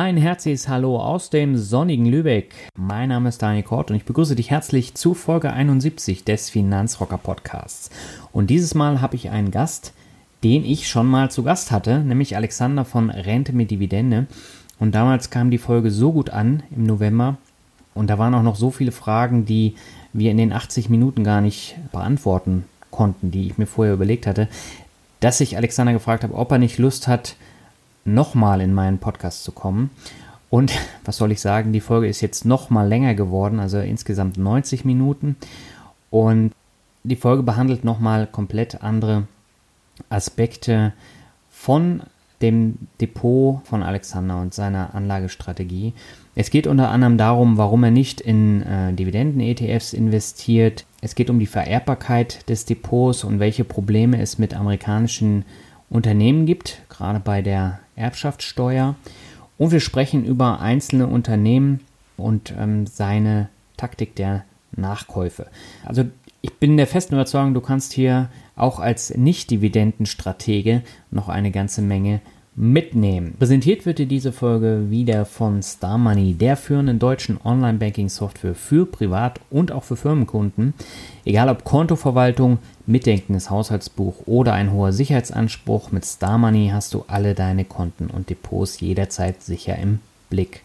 Ein herzliches Hallo aus dem sonnigen Lübeck. Mein Name ist Daniel Kort und ich begrüße dich herzlich zu Folge 71 des Finanzrocker Podcasts. Und dieses Mal habe ich einen Gast, den ich schon mal zu Gast hatte, nämlich Alexander von Rente mit Dividende. Und damals kam die Folge so gut an im November und da waren auch noch so viele Fragen, die wir in den 80 Minuten gar nicht beantworten konnten, die ich mir vorher überlegt hatte, dass ich Alexander gefragt habe, ob er nicht Lust hat, nochmal in meinen Podcast zu kommen. Und was soll ich sagen, die Folge ist jetzt nochmal länger geworden, also insgesamt 90 Minuten. Und die Folge behandelt nochmal komplett andere Aspekte von dem Depot von Alexander und seiner Anlagestrategie. Es geht unter anderem darum, warum er nicht in äh, Dividenden-ETFs investiert. Es geht um die Vererbbarkeit des Depots und welche Probleme es mit amerikanischen Unternehmen gibt, gerade bei der Erbschaftssteuer. Und wir sprechen über einzelne Unternehmen und ähm, seine Taktik der Nachkäufe. Also ich bin der festen Überzeugung, du kannst hier auch als Nicht-Dividendenstratege noch eine ganze Menge mitnehmen. Präsentiert wird dir diese Folge wieder von Star Money, der führenden deutschen Online-Banking-Software für Privat- und auch für Firmenkunden. Egal ob Kontoverwaltung, mitdenkendes Haushaltsbuch oder ein hoher Sicherheitsanspruch, mit Star Money hast du alle deine Konten und Depots jederzeit sicher im Blick.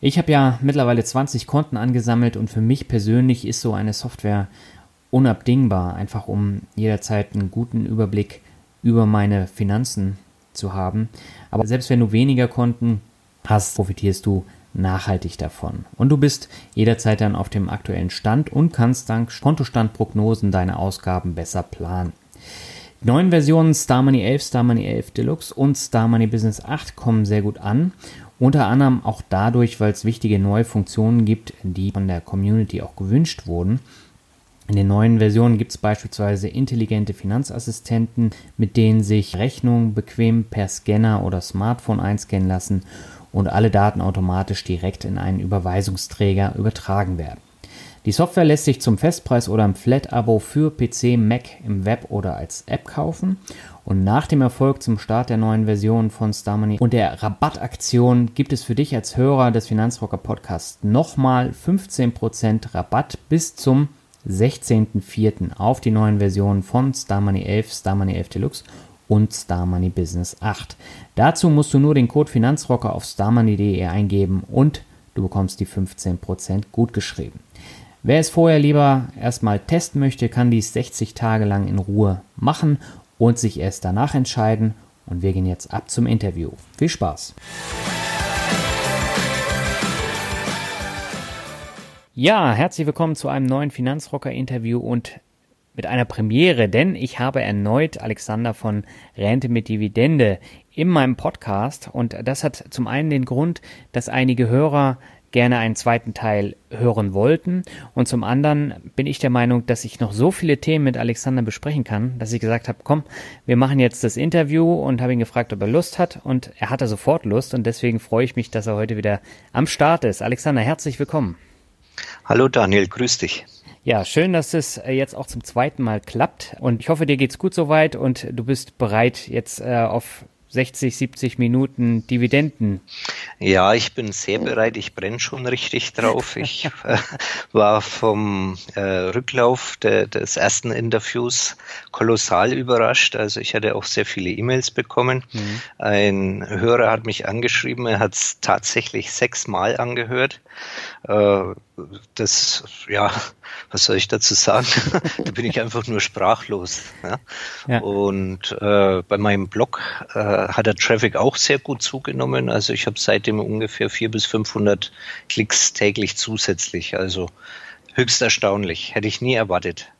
Ich habe ja mittlerweile 20 Konten angesammelt und für mich persönlich ist so eine Software unabdingbar, einfach um jederzeit einen guten Überblick über meine Finanzen zu haben. Aber selbst wenn du weniger Konten hast, profitierst du nachhaltig davon. Und du bist jederzeit dann auf dem aktuellen Stand und kannst dank Kontostandprognosen deine Ausgaben besser planen. Die neuen Versionen Star Money 11, Star Money 11 Deluxe und Star Money Business 8 kommen sehr gut an. Unter anderem auch dadurch, weil es wichtige neue Funktionen gibt, die von der Community auch gewünscht wurden. In den neuen Versionen gibt es beispielsweise intelligente Finanzassistenten, mit denen sich Rechnungen bequem per Scanner oder Smartphone einscannen lassen und alle Daten automatisch direkt in einen Überweisungsträger übertragen werden. Die Software lässt sich zum Festpreis oder im Flat-Abo für PC, Mac im Web oder als App kaufen. Und nach dem Erfolg zum Start der neuen Version von StarMoney und der Rabattaktion gibt es für dich als Hörer des Finanzrocker Podcasts nochmal 15% Rabatt bis zum 16.04. auf die neuen Versionen von Star Money 11, Star Money 11 Deluxe und Star Money Business 8. Dazu musst du nur den Code Finanzrocker auf starmoney.de eingeben und du bekommst die 15% gut geschrieben. Wer es vorher lieber erstmal testen möchte, kann dies 60 Tage lang in Ruhe machen und sich erst danach entscheiden. Und wir gehen jetzt ab zum Interview. Viel Spaß! Ja, herzlich willkommen zu einem neuen Finanzrocker-Interview und mit einer Premiere, denn ich habe erneut Alexander von Rente mit Dividende in meinem Podcast und das hat zum einen den Grund, dass einige Hörer gerne einen zweiten Teil hören wollten und zum anderen bin ich der Meinung, dass ich noch so viele Themen mit Alexander besprechen kann, dass ich gesagt habe, komm, wir machen jetzt das Interview und habe ihn gefragt, ob er Lust hat und er hatte sofort Lust und deswegen freue ich mich, dass er heute wieder am Start ist. Alexander, herzlich willkommen. Hallo Daniel, grüß dich. Ja, schön, dass es äh, jetzt auch zum zweiten Mal klappt und ich hoffe, dir geht's gut soweit und du bist bereit, jetzt äh, auf 60, 70 Minuten Dividenden. Ja, ich bin sehr bereit. Ich brenne schon richtig drauf. Ich äh, war vom äh, Rücklauf de, des ersten Interviews kolossal überrascht. Also ich hatte auch sehr viele E-Mails bekommen. Mhm. Ein Hörer hat mich angeschrieben. Er hat es tatsächlich sechsmal angehört. Äh, das, ja, was soll ich dazu sagen? da bin ich einfach nur sprachlos. Ja? ja. Und äh, bei meinem Blog äh, hat der Traffic auch sehr gut zugenommen. Also ich habe seitdem ungefähr 400 bis 500 Klicks täglich zusätzlich. Also höchst erstaunlich. Hätte ich nie erwartet.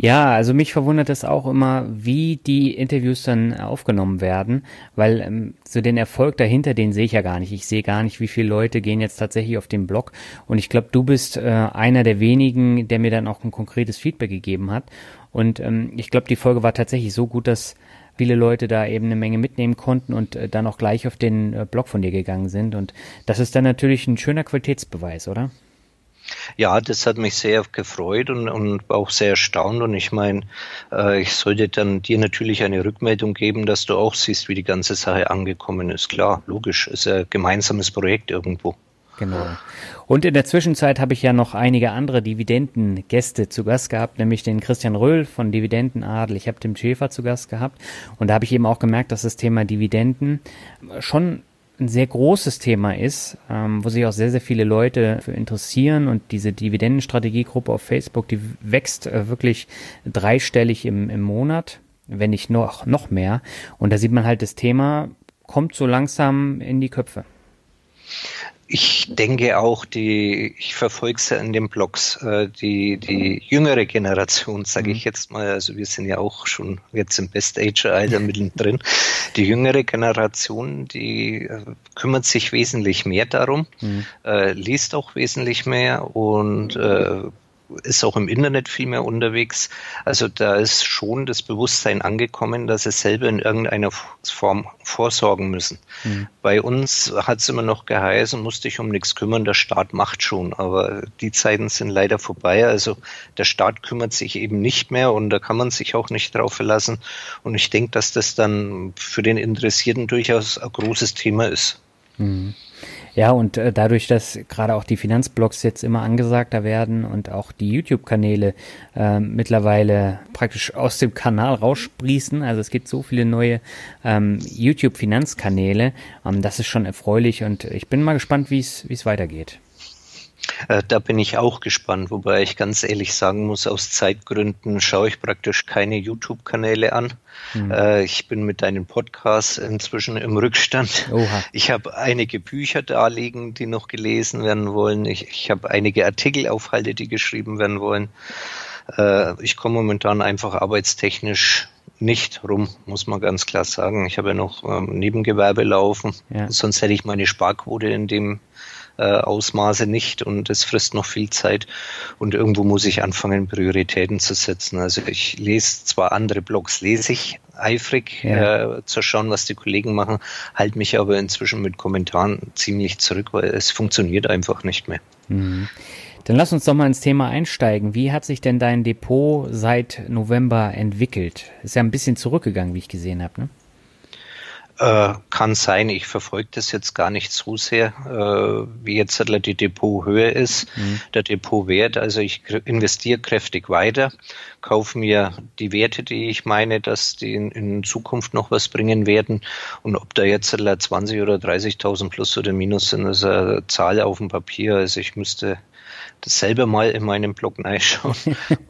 Ja, also mich verwundert es auch immer, wie die Interviews dann aufgenommen werden, weil ähm, so den Erfolg dahinter, den sehe ich ja gar nicht. Ich sehe gar nicht, wie viele Leute gehen jetzt tatsächlich auf den Blog. Und ich glaube, du bist äh, einer der wenigen, der mir dann auch ein konkretes Feedback gegeben hat. Und ähm, ich glaube, die Folge war tatsächlich so gut, dass viele Leute da eben eine Menge mitnehmen konnten und äh, dann auch gleich auf den äh, Blog von dir gegangen sind. Und das ist dann natürlich ein schöner Qualitätsbeweis, oder? Ja, das hat mich sehr gefreut und, und auch sehr erstaunt. Und ich meine, äh, ich sollte dann dir natürlich eine Rückmeldung geben, dass du auch siehst, wie die ganze Sache angekommen ist. Klar, logisch, ist ein gemeinsames Projekt irgendwo. Genau. Und in der Zwischenzeit habe ich ja noch einige andere Dividendengäste zu Gast gehabt, nämlich den Christian Röhl von Dividendenadel. Ich habe Tim Schäfer zu Gast gehabt und da habe ich eben auch gemerkt, dass das Thema Dividenden schon ein sehr großes Thema ist, ähm, wo sich auch sehr, sehr viele Leute für interessieren und diese Dividendenstrategiegruppe auf Facebook, die wächst äh, wirklich dreistellig im, im Monat, wenn nicht noch, noch mehr. Und da sieht man halt, das Thema kommt so langsam in die Köpfe. Ich denke auch, die, ich verfolge es ja in den Blogs, äh, die, die jüngere Generation, sage ich mhm. jetzt mal, also wir sind ja auch schon jetzt im Best-Age-Alter mittendrin, die jüngere Generation, die äh, kümmert sich wesentlich mehr darum, mhm. äh, liest auch wesentlich mehr und äh, ist auch im Internet viel mehr unterwegs. Also da ist schon das Bewusstsein angekommen, dass sie selber in irgendeiner Form vorsorgen müssen. Mhm. Bei uns hat es immer noch geheißen, musst dich um nichts kümmern, der Staat macht schon. Aber die Zeiten sind leider vorbei. Also der Staat kümmert sich eben nicht mehr und da kann man sich auch nicht drauf verlassen. Und ich denke, dass das dann für den Interessierten durchaus ein großes Thema ist. Mhm. Ja, und äh, dadurch, dass gerade auch die Finanzblogs jetzt immer angesagter werden und auch die YouTube-Kanäle äh, mittlerweile praktisch aus dem Kanal raussprießen, also es gibt so viele neue ähm, YouTube-Finanzkanäle, ähm, das ist schon erfreulich und ich bin mal gespannt, wie es weitergeht. Äh, da bin ich auch gespannt, wobei ich ganz ehrlich sagen muss, aus Zeitgründen schaue ich praktisch keine YouTube-Kanäle an. Mhm. Ich bin mit deinen Podcasts inzwischen im Rückstand. Oha. Ich habe einige Bücher da liegen, die noch gelesen werden wollen. Ich, ich habe einige Artikelaufhalte, die geschrieben werden wollen. Äh, ich komme momentan einfach arbeitstechnisch nicht rum, muss man ganz klar sagen. Ich habe ja noch ähm, Nebengewerbe laufen, ja. sonst hätte ich meine Sparquote in dem äh, Ausmaße nicht und es frisst noch viel Zeit und irgendwo muss ich anfangen, Prioritäten zu setzen. Also ich lese zwar andere Blogs, lese ich eifrig ja. äh, zu schauen, was die Kollegen machen, halte mich aber inzwischen mit Kommentaren ziemlich zurück, weil es funktioniert einfach nicht mehr. Mhm. Dann lass uns doch mal ins Thema einsteigen. Wie hat sich denn dein Depot seit November entwickelt? Ist ja ein bisschen zurückgegangen, wie ich gesehen habe, ne? Äh, kann sein, ich verfolge das jetzt gar nicht so sehr, äh, wie jetzt die Depothöhe ist, mhm. der Depotwert. Also ich investiere kräftig weiter, kaufe mir die Werte, die ich meine, dass die in, in Zukunft noch was bringen werden. Und ob da jetzt 20 oder 30.000 plus oder minus sind, ist eine Zahl auf dem Papier. Also ich müsste das selber mal in meinem Blog reinschauen,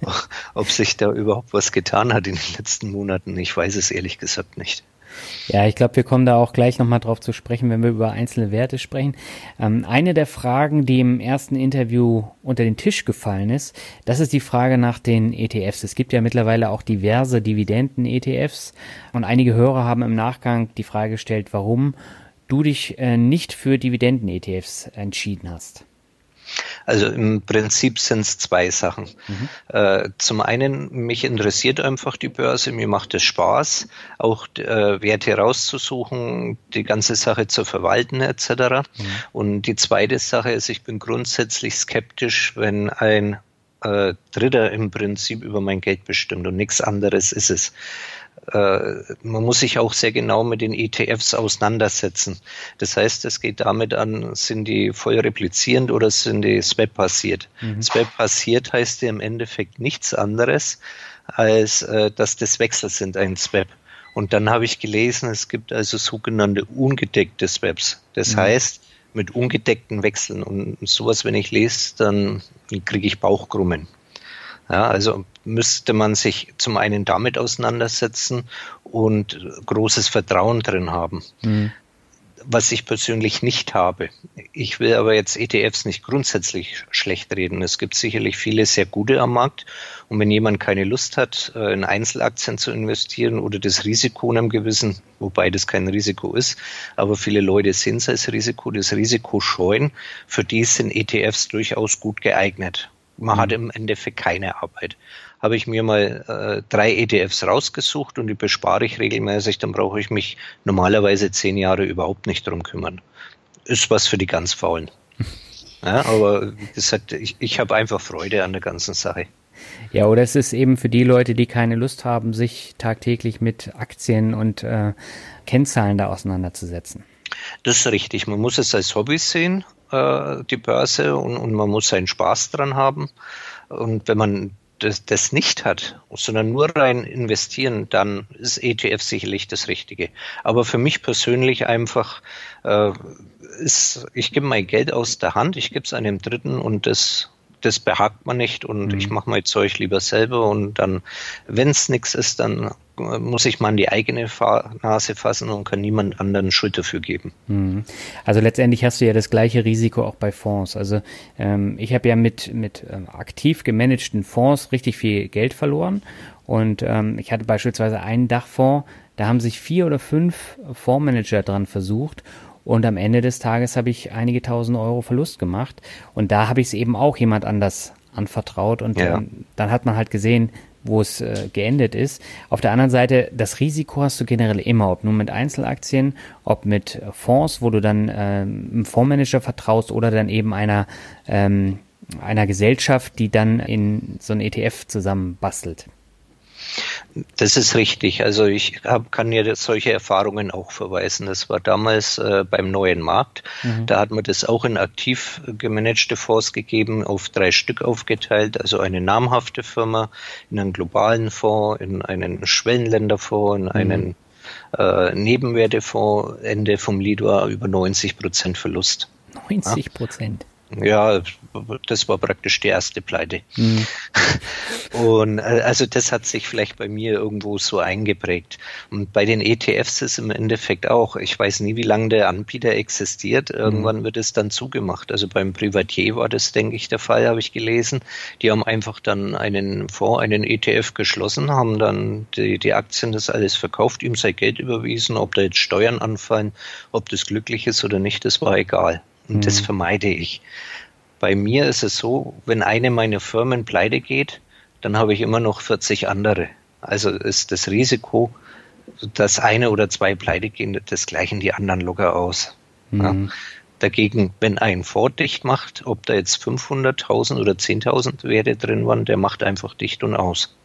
ob sich da überhaupt was getan hat in den letzten Monaten. Ich weiß es ehrlich gesagt nicht. Ja, ich glaube, wir kommen da auch gleich nochmal drauf zu sprechen, wenn wir über einzelne Werte sprechen. Ähm, eine der Fragen, die im ersten Interview unter den Tisch gefallen ist, das ist die Frage nach den ETFs. Es gibt ja mittlerweile auch diverse Dividenden-ETFs und einige Hörer haben im Nachgang die Frage gestellt, warum du dich äh, nicht für Dividenden-ETFs entschieden hast. Also im Prinzip sind es zwei Sachen. Mhm. Äh, zum einen, mich interessiert einfach die Börse, mir macht es Spaß, auch äh, Werte rauszusuchen, die ganze Sache zu verwalten etc. Mhm. Und die zweite Sache ist, ich bin grundsätzlich skeptisch, wenn ein äh, Dritter im Prinzip über mein Geld bestimmt und nichts anderes ist es. Äh, man muss sich auch sehr genau mit den ETFs auseinandersetzen. Das heißt, es geht damit an, sind die voll replizierend oder sind die Swap-basiert? Mhm. Swap-basiert heißt ja im Endeffekt nichts anderes, als äh, dass das Wechsel sind, ein Swap. Und dann habe ich gelesen, es gibt also sogenannte ungedeckte Swaps. Das mhm. heißt, mit ungedeckten Wechseln und sowas, wenn ich lese, dann kriege ich Bauchkrummen. Ja, also müsste man sich zum einen damit auseinandersetzen und großes Vertrauen drin haben. Mhm. Was ich persönlich nicht habe. Ich will aber jetzt ETFs nicht grundsätzlich schlecht reden. Es gibt sicherlich viele sehr gute am Markt. Und wenn jemand keine Lust hat, äh, in Einzelaktien zu investieren oder das Risiko in einem gewissen, wobei das kein Risiko ist, aber viele Leute sehen es als Risiko, das Risiko scheuen, für die sind ETFs durchaus gut geeignet. Man mhm. hat im Endeffekt keine Arbeit. Habe ich mir mal äh, drei ETFs rausgesucht und die bespare ich regelmäßig, dann brauche ich mich normalerweise zehn Jahre überhaupt nicht drum kümmern. Ist was für die ganz Faulen. Ja, aber das hat, ich, ich habe einfach Freude an der ganzen Sache. Ja, oder es ist eben für die Leute, die keine Lust haben, sich tagtäglich mit Aktien und äh, Kennzahlen da auseinanderzusetzen. Das ist richtig. Man muss es als Hobby sehen äh, die Börse und, und man muss seinen Spaß dran haben. Und wenn man das, das nicht hat, sondern nur rein investieren, dann ist ETF sicherlich das Richtige. Aber für mich persönlich einfach äh, ist, ich gebe mein Geld aus der Hand, ich gebe es einem Dritten und das das behagt man nicht und mhm. ich mache mein Zeug lieber selber und dann, wenn es nichts ist, dann muss ich mal an die eigene Nase fassen und kann niemand anderen Schuld dafür geben. Mhm. Also letztendlich hast du ja das gleiche Risiko auch bei Fonds. Also ähm, ich habe ja mit, mit ähm, aktiv gemanagten Fonds richtig viel Geld verloren und ähm, ich hatte beispielsweise einen Dachfonds, da haben sich vier oder fünf Fondsmanager dran versucht und am Ende des Tages habe ich einige tausend Euro Verlust gemacht. Und da habe ich es eben auch jemand anders anvertraut. Und ja. ähm, dann hat man halt gesehen, wo es äh, geendet ist. Auf der anderen Seite, das Risiko hast du generell immer, ob nur mit Einzelaktien, ob mit Fonds, wo du dann ähm, einem Fondsmanager vertraust oder dann eben einer, ähm, einer Gesellschaft, die dann in so ein ETF zusammenbastelt. Das ist richtig. Also ich hab, kann ja solche Erfahrungen auch verweisen. Das war damals äh, beim neuen Markt. Mhm. Da hat man das auch in aktiv gemanagte Fonds gegeben, auf drei Stück aufgeteilt. Also eine namhafte Firma in einen globalen Fonds, in einen Schwellenländerfonds, in mhm. einen äh, Nebenwertefonds. Ende vom Lied war über 90 Prozent Verlust. 90 Prozent. Ja? Ja, das war praktisch die erste Pleite. Mhm. Und äh, also das hat sich vielleicht bei mir irgendwo so eingeprägt. Und bei den ETFs ist im Endeffekt auch, ich weiß nie, wie lange der Anbieter existiert. Irgendwann mhm. wird es dann zugemacht. Also beim Privatier war das, denke ich, der Fall, habe ich gelesen. Die haben einfach dann einen Fonds, einen ETF geschlossen, haben dann die, die Aktien das alles verkauft, ihm sein Geld überwiesen, ob da jetzt Steuern anfallen, ob das glücklich ist oder nicht, das war egal. Und mhm. das vermeide ich. Bei mir ist es so, wenn eine meiner Firmen pleite geht, dann habe ich immer noch 40 andere. Also ist das Risiko, dass eine oder zwei pleite gehen, das gleichen die anderen locker aus. Mhm. Ja. Dagegen, wenn ein Fonds dicht macht, ob da jetzt 500.000 oder 10.000 Werte drin waren, der macht einfach dicht und aus.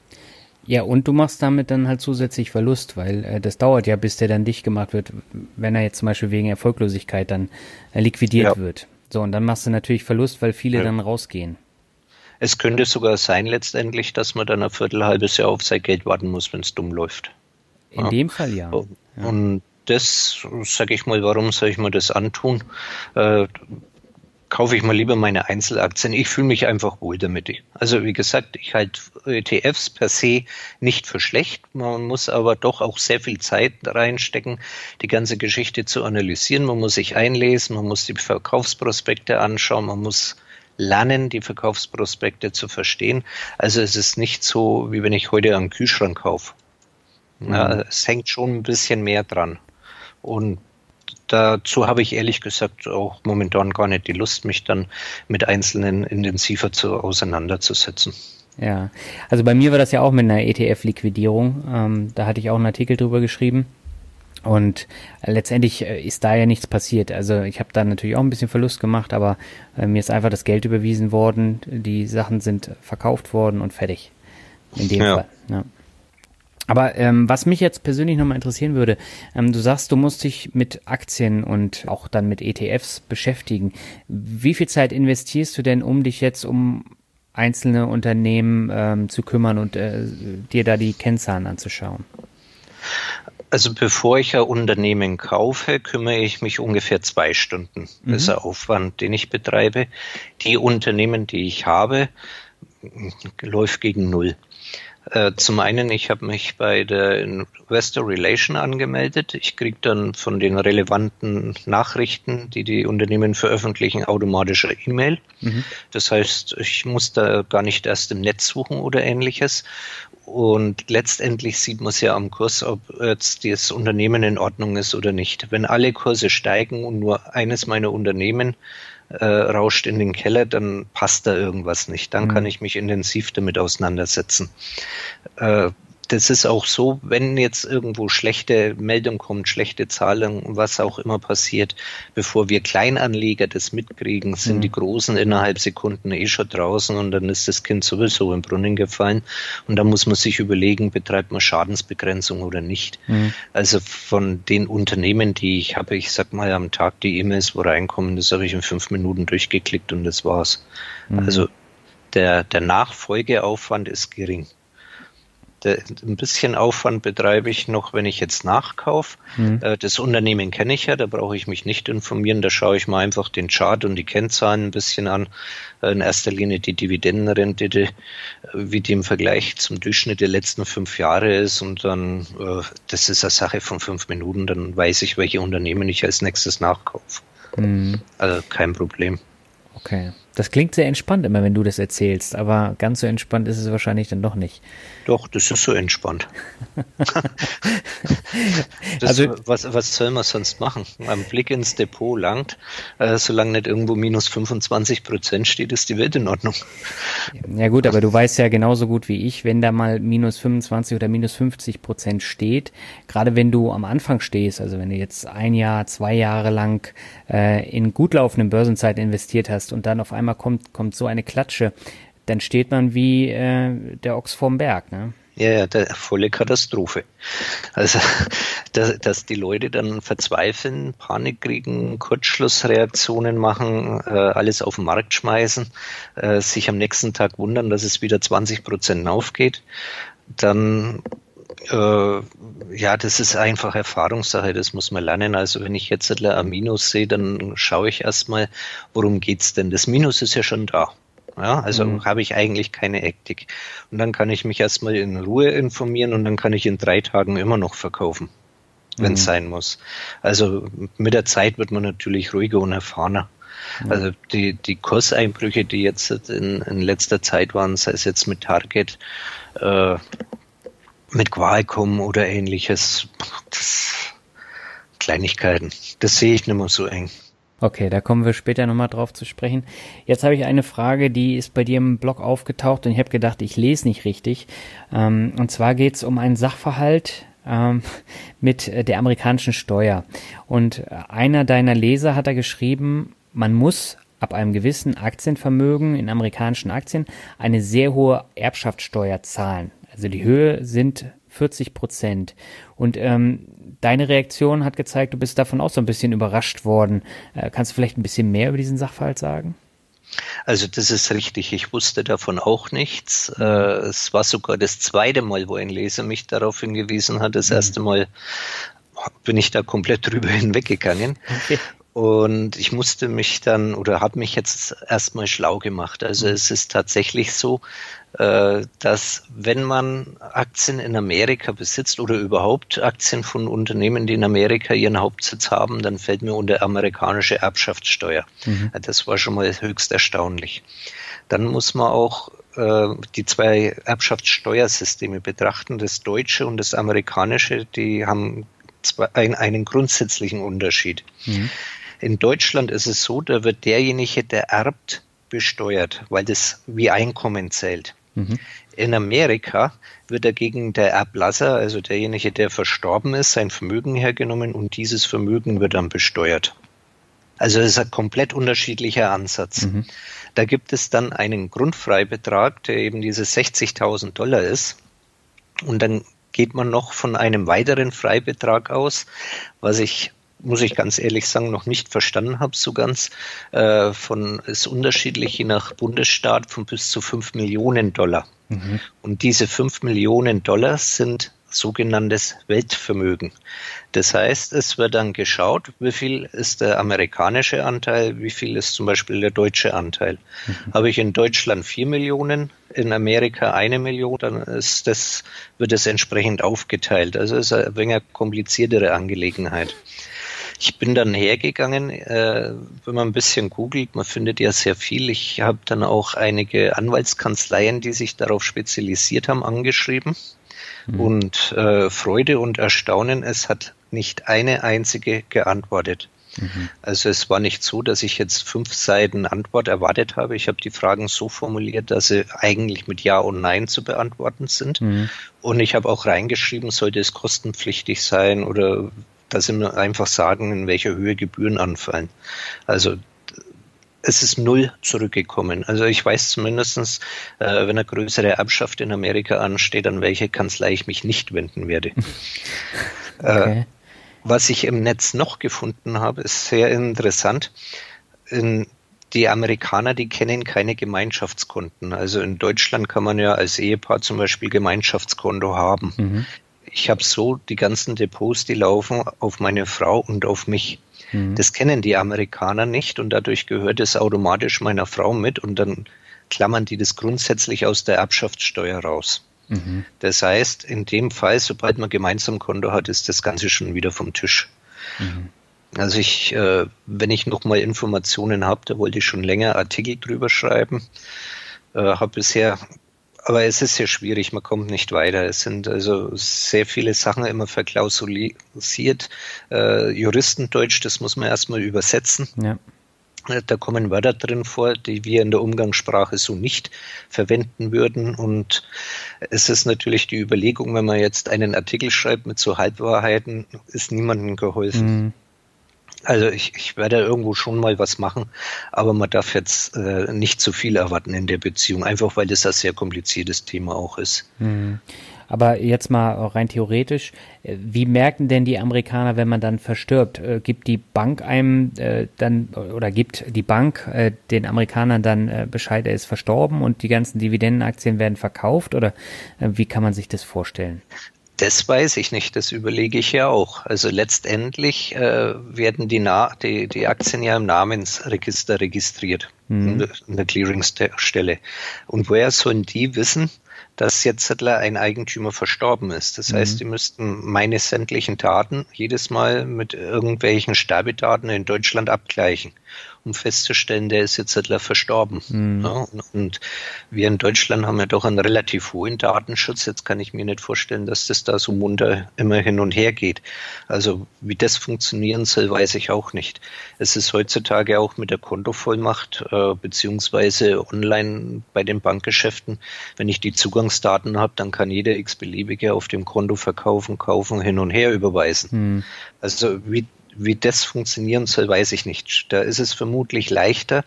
Ja, und du machst damit dann halt zusätzlich Verlust, weil äh, das dauert ja, bis der dann dicht gemacht wird, wenn er jetzt zum Beispiel wegen Erfolglosigkeit dann äh, liquidiert ja. wird. So, und dann machst du natürlich Verlust, weil viele ja. dann rausgehen. Es könnte sogar sein letztendlich, dass man dann ein Viertel, halbes Jahr auf sein Geld warten muss, wenn es dumm läuft. In ja. dem Fall ja. Und das, sage ich mal, warum soll ich mir das antun? Äh, kaufe ich mal lieber meine Einzelaktien. Ich fühle mich einfach wohl damit. Also wie gesagt, ich halte ETFs per se nicht für schlecht. Man muss aber doch auch sehr viel Zeit reinstecken, die ganze Geschichte zu analysieren. Man muss sich einlesen, man muss die Verkaufsprospekte anschauen, man muss lernen, die Verkaufsprospekte zu verstehen. Also es ist nicht so, wie wenn ich heute einen Kühlschrank kaufe. Mhm. Ja, es hängt schon ein bisschen mehr dran. Und dazu habe ich ehrlich gesagt auch momentan gar nicht die Lust, mich dann mit Einzelnen intensiver zu, auseinanderzusetzen. Ja, also bei mir war das ja auch mit einer ETF-Liquidierung. Ähm, da hatte ich auch einen Artikel drüber geschrieben. Und letztendlich äh, ist da ja nichts passiert. Also ich habe da natürlich auch ein bisschen Verlust gemacht, aber äh, mir ist einfach das Geld überwiesen worden. Die Sachen sind verkauft worden und fertig. In dem ja. Fall. Ja. Aber ähm, was mich jetzt persönlich nochmal interessieren würde, ähm, du sagst, du musst dich mit Aktien und auch dann mit ETFs beschäftigen. Wie viel Zeit investierst du denn, um dich jetzt um einzelne Unternehmen ähm, zu kümmern und äh, dir da die Kennzahlen anzuschauen? Also bevor ich ein Unternehmen kaufe, kümmere ich mich ungefähr zwei Stunden. Das ist mhm. der Aufwand, den ich betreibe. Die Unternehmen, die ich habe, läuft gegen null. Äh, zum einen, ich habe mich bei der Investor Relation angemeldet. Ich kriege dann von den relevanten Nachrichten, die die Unternehmen veröffentlichen, automatische E-Mail. Mhm. Das heißt, ich muss da gar nicht erst im Netz suchen oder ähnliches. Und letztendlich sieht man es ja am Kurs, ob jetzt das Unternehmen in Ordnung ist oder nicht. Wenn alle Kurse steigen und nur eines meiner Unternehmen äh, rauscht in den Keller, dann passt da irgendwas nicht. Dann mhm. kann ich mich intensiv damit auseinandersetzen. Äh, das ist auch so, wenn jetzt irgendwo schlechte Meldung kommt, schlechte Zahlen, was auch immer passiert, bevor wir Kleinanleger das mitkriegen, sind mhm. die Großen innerhalb Sekunden eh schon draußen und dann ist das Kind sowieso im Brunnen gefallen. Und da muss man sich überlegen, betreibt man Schadensbegrenzung oder nicht. Mhm. Also von den Unternehmen, die ich habe, ich sag mal am Tag die E-Mails, wo reinkommen, das habe ich in fünf Minuten durchgeklickt und das war's. Mhm. Also der, der Nachfolgeaufwand ist gering ein bisschen Aufwand betreibe ich noch, wenn ich jetzt nachkaufe. Mhm. Äh, das Unternehmen kenne ich ja, da brauche ich mich nicht informieren. Da schaue ich mal einfach den Chart und die Kennzahlen ein bisschen an. Äh, in erster Linie die Dividendenrendite, äh, wie die im Vergleich zum Durchschnitt der letzten fünf Jahre ist. Und dann, das ist eine Sache von fünf Minuten, dann weiß ich, welche Unternehmen ich als nächstes nachkaufe. Mhm. Also kein Problem. Okay. Das klingt sehr entspannt immer, wenn du das erzählst, aber ganz so entspannt ist es wahrscheinlich dann doch nicht. Doch, das ist so entspannt. das, also, was, was soll man sonst machen? Ein Blick ins Depot langt, äh, solange nicht irgendwo minus 25 Prozent steht, ist die Welt in Ordnung. Ja gut, aber du weißt ja genauso gut wie ich, wenn da mal minus 25 oder minus 50 Prozent steht, gerade wenn du am Anfang stehst, also wenn du jetzt ein Jahr, zwei Jahre lang äh, in gut laufenden Börsenzeiten investiert hast und dann auf einmal kommt, kommt so eine Klatsche, dann steht man wie äh, der Ochs vorm Berg. Ne? Ja, ja, der volle Katastrophe. Also, dass, dass die Leute dann verzweifeln, Panik kriegen, Kurzschlussreaktionen machen, äh, alles auf den Markt schmeißen, äh, sich am nächsten Tag wundern, dass es wieder 20 Prozent aufgeht, dann äh, ja, das ist einfach Erfahrungssache, das muss man lernen. Also wenn ich jetzt ein Minus sehe, dann schaue ich erstmal, worum geht's denn? Das Minus ist ja schon da. Ja, also mhm. habe ich eigentlich keine Ektik. Und dann kann ich mich erstmal in Ruhe informieren und dann kann ich in drei Tagen immer noch verkaufen, wenn es mhm. sein muss. Also mit der Zeit wird man natürlich ruhiger und erfahrener. Mhm. Also die, die Kurseinbrüche, die jetzt in, in letzter Zeit waren, sei es jetzt mit Target, äh, mit Qualcomm oder ähnliches, Kleinigkeiten. Das sehe ich nicht mehr so eng. Okay, da kommen wir später nochmal drauf zu sprechen. Jetzt habe ich eine Frage, die ist bei dir im Blog aufgetaucht und ich habe gedacht, ich lese nicht richtig. Ähm, und zwar geht es um einen Sachverhalt ähm, mit der amerikanischen Steuer. Und einer deiner Leser hat da geschrieben, man muss ab einem gewissen Aktienvermögen in amerikanischen Aktien eine sehr hohe Erbschaftssteuer zahlen. Also die Höhe sind 40 Prozent. Und ähm, deine Reaktion hat gezeigt, du bist davon auch so ein bisschen überrascht worden. Äh, kannst du vielleicht ein bisschen mehr über diesen Sachverhalt sagen? Also das ist richtig. Ich wusste davon auch nichts. Äh, es war sogar das zweite Mal, wo ein Leser mich darauf hingewiesen hat. Das mhm. erste Mal bin ich da komplett drüber hinweggegangen. Okay. Und ich musste mich dann oder habe mich jetzt erstmal schlau gemacht. Also mhm. es ist tatsächlich so, dass wenn man Aktien in Amerika besitzt oder überhaupt Aktien von Unternehmen, die in Amerika ihren Hauptsitz haben, dann fällt mir unter amerikanische Erbschaftssteuer. Mhm. Das war schon mal höchst erstaunlich. Dann muss man auch äh, die zwei Erbschaftssteuersysteme betrachten, das deutsche und das amerikanische, die haben zwei, ein, einen grundsätzlichen Unterschied. Mhm. In Deutschland ist es so, da wird derjenige, der erbt, besteuert, weil das wie Einkommen zählt. Mhm. In Amerika wird dagegen der Erblasser, also derjenige, der verstorben ist, sein Vermögen hergenommen und dieses Vermögen wird dann besteuert. Also es ist ein komplett unterschiedlicher Ansatz. Mhm. Da gibt es dann einen Grundfreibetrag, der eben diese 60.000 Dollar ist. Und dann geht man noch von einem weiteren Freibetrag aus, was ich muss ich ganz ehrlich sagen, noch nicht verstanden habe, so ganz. Äh, von ist unterschiedlich je nach Bundesstaat von bis zu 5 Millionen Dollar. Mhm. Und diese 5 Millionen Dollar sind sogenanntes Weltvermögen. Das heißt, es wird dann geschaut, wie viel ist der amerikanische Anteil, wie viel ist zum Beispiel der deutsche Anteil. Mhm. Habe ich in Deutschland vier Millionen, in Amerika eine Million, dann ist das, wird es entsprechend aufgeteilt. Also es ist eine wenig kompliziertere Angelegenheit. Ich bin dann hergegangen, äh, wenn man ein bisschen googelt, man findet ja sehr viel. Ich habe dann auch einige Anwaltskanzleien, die sich darauf spezialisiert haben, angeschrieben. Mhm. Und äh, Freude und Erstaunen, es hat nicht eine einzige geantwortet. Mhm. Also es war nicht so, dass ich jetzt fünf Seiten Antwort erwartet habe. Ich habe die Fragen so formuliert, dass sie eigentlich mit Ja und Nein zu beantworten sind. Mhm. Und ich habe auch reingeschrieben, sollte es kostenpflichtig sein oder dass sie mir einfach sagen, in welcher Höhe Gebühren anfallen. Also es ist null zurückgekommen. Also ich weiß zumindestens, äh, wenn eine größere Erbschaft in Amerika ansteht, an welche Kanzlei ich mich nicht wenden werde. okay. äh, was ich im Netz noch gefunden habe, ist sehr interessant. In, die Amerikaner, die kennen keine Gemeinschaftskonten. Also in Deutschland kann man ja als Ehepaar zum Beispiel Gemeinschaftskonto haben. Mhm. Ich habe so die ganzen Depots, die laufen auf meine Frau und auf mich. Mhm. Das kennen die Amerikaner nicht und dadurch gehört es automatisch meiner Frau mit und dann klammern die das grundsätzlich aus der Erbschaftssteuer raus. Mhm. Das heißt, in dem Fall, sobald man gemeinsam Konto hat, ist das Ganze schon wieder vom Tisch. Mhm. Also ich, äh, wenn ich noch mal Informationen habe, da wollte ich schon länger Artikel drüber schreiben. Äh, habe bisher aber es ist sehr schwierig, man kommt nicht weiter. Es sind also sehr viele Sachen immer verklausulisiert. Äh, Juristendeutsch, das muss man erstmal übersetzen. Ja. Äh, da kommen Wörter drin vor, die wir in der Umgangssprache so nicht verwenden würden. Und es ist natürlich die Überlegung, wenn man jetzt einen Artikel schreibt mit so Halbwahrheiten, ist niemandem geholfen. Mhm. Also ich, ich werde irgendwo schon mal was machen, aber man darf jetzt äh, nicht zu viel erwarten in der Beziehung, einfach weil das ein sehr kompliziertes Thema auch ist. Mhm. Aber jetzt mal rein theoretisch, äh, wie merken denn die Amerikaner, wenn man dann verstirbt? Äh, gibt die Bank einem äh, dann oder gibt die Bank äh, den Amerikanern dann äh, Bescheid, er ist verstorben und die ganzen Dividendenaktien werden verkauft oder äh, wie kann man sich das vorstellen? Das weiß ich nicht, das überlege ich ja auch. Also letztendlich äh, werden die, Na die, die Aktien ja im Namensregister registriert, mhm. in der Clearingstelle. Und woher sollen die wissen, dass jetzt ein Eigentümer verstorben ist? Das mhm. heißt, die müssten meine sämtlichen Daten jedes Mal mit irgendwelchen Sterbedaten in Deutschland abgleichen um festzustellen, der ist jetzt etwa verstorben. Mhm. Ja, und wir in Deutschland haben ja doch einen relativ hohen Datenschutz. Jetzt kann ich mir nicht vorstellen, dass das da so munter immer hin und her geht. Also wie das funktionieren soll, weiß ich auch nicht. Es ist heutzutage auch mit der Kontovollmacht äh, beziehungsweise online bei den Bankgeschäften, wenn ich die Zugangsdaten habe, dann kann jeder x-beliebige auf dem Konto verkaufen, kaufen, hin und her überweisen. Mhm. Also wie wie das funktionieren soll, weiß ich nicht. Da ist es vermutlich leichter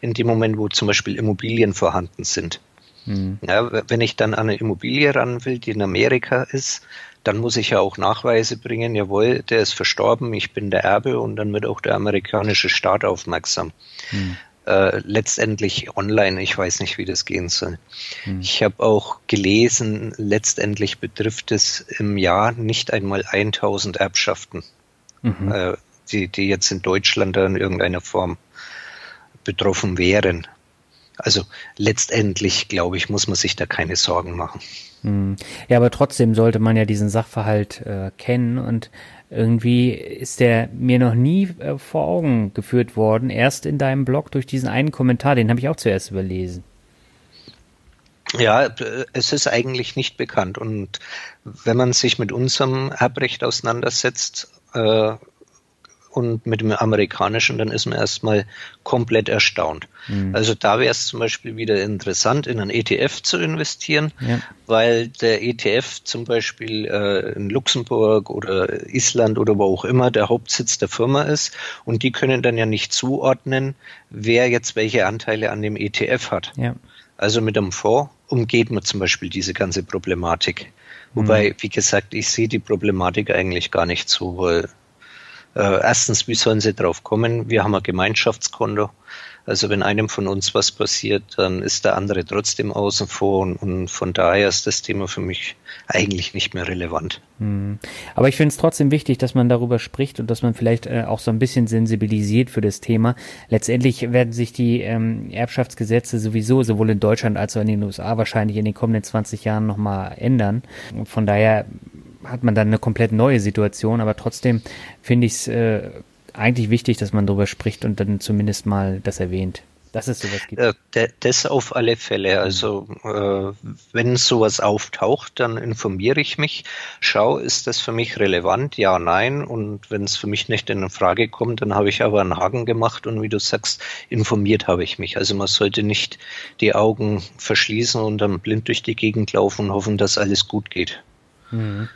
in dem Moment, wo zum Beispiel Immobilien vorhanden sind. Mhm. Ja, wenn ich dann an eine Immobilie ran will, die in Amerika ist, dann muss ich ja auch Nachweise bringen, jawohl, der ist verstorben, ich bin der Erbe und dann wird auch der amerikanische Staat aufmerksam. Mhm. Äh, letztendlich online, ich weiß nicht, wie das gehen soll. Mhm. Ich habe auch gelesen, letztendlich betrifft es im Jahr nicht einmal 1000 Erbschaften mhm. äh, die, die jetzt in Deutschland in irgendeiner Form betroffen wären. Also letztendlich, glaube ich, muss man sich da keine Sorgen machen. Mhm. Ja, aber trotzdem sollte man ja diesen Sachverhalt äh, kennen und irgendwie ist der mir noch nie äh, vor Augen geführt worden. Erst in deinem Blog durch diesen einen Kommentar, den habe ich auch zuerst überlesen. Ja, es ist eigentlich nicht bekannt. Und wenn man sich mit unserem Erbrecht auseinandersetzt, äh, und mit dem amerikanischen, dann ist man erstmal komplett erstaunt. Mhm. Also da wäre es zum Beispiel wieder interessant, in einen ETF zu investieren, ja. weil der ETF zum Beispiel äh, in Luxemburg oder Island oder wo auch immer der Hauptsitz der Firma ist und die können dann ja nicht zuordnen, wer jetzt welche Anteile an dem ETF hat. Ja. Also mit einem Fonds umgeht man zum Beispiel diese ganze Problematik. Wobei, mhm. wie gesagt, ich sehe die Problematik eigentlich gar nicht so, weil äh, erstens, wie sollen sie drauf kommen? Wir haben ein Gemeinschaftskonto. Also wenn einem von uns was passiert, dann ist der andere trotzdem außen vor und, und von daher ist das Thema für mich eigentlich nicht mehr relevant. Hm. Aber ich finde es trotzdem wichtig, dass man darüber spricht und dass man vielleicht äh, auch so ein bisschen sensibilisiert für das Thema. Letztendlich werden sich die ähm, Erbschaftsgesetze sowieso sowohl in Deutschland als auch in den USA wahrscheinlich in den kommenden 20 Jahren nochmal ändern. Von daher hat man dann eine komplett neue Situation, aber trotzdem finde ich es äh, eigentlich wichtig, dass man darüber spricht und dann zumindest mal das erwähnt. Dass es sowas gibt. Äh, das auf alle Fälle. Also äh, wenn sowas auftaucht, dann informiere ich mich. Schau, ist das für mich relevant? Ja, nein. Und wenn es für mich nicht in Frage kommt, dann habe ich aber einen Haken gemacht und wie du sagst, informiert habe ich mich. Also man sollte nicht die Augen verschließen und dann blind durch die Gegend laufen und hoffen, dass alles gut geht. Mhm.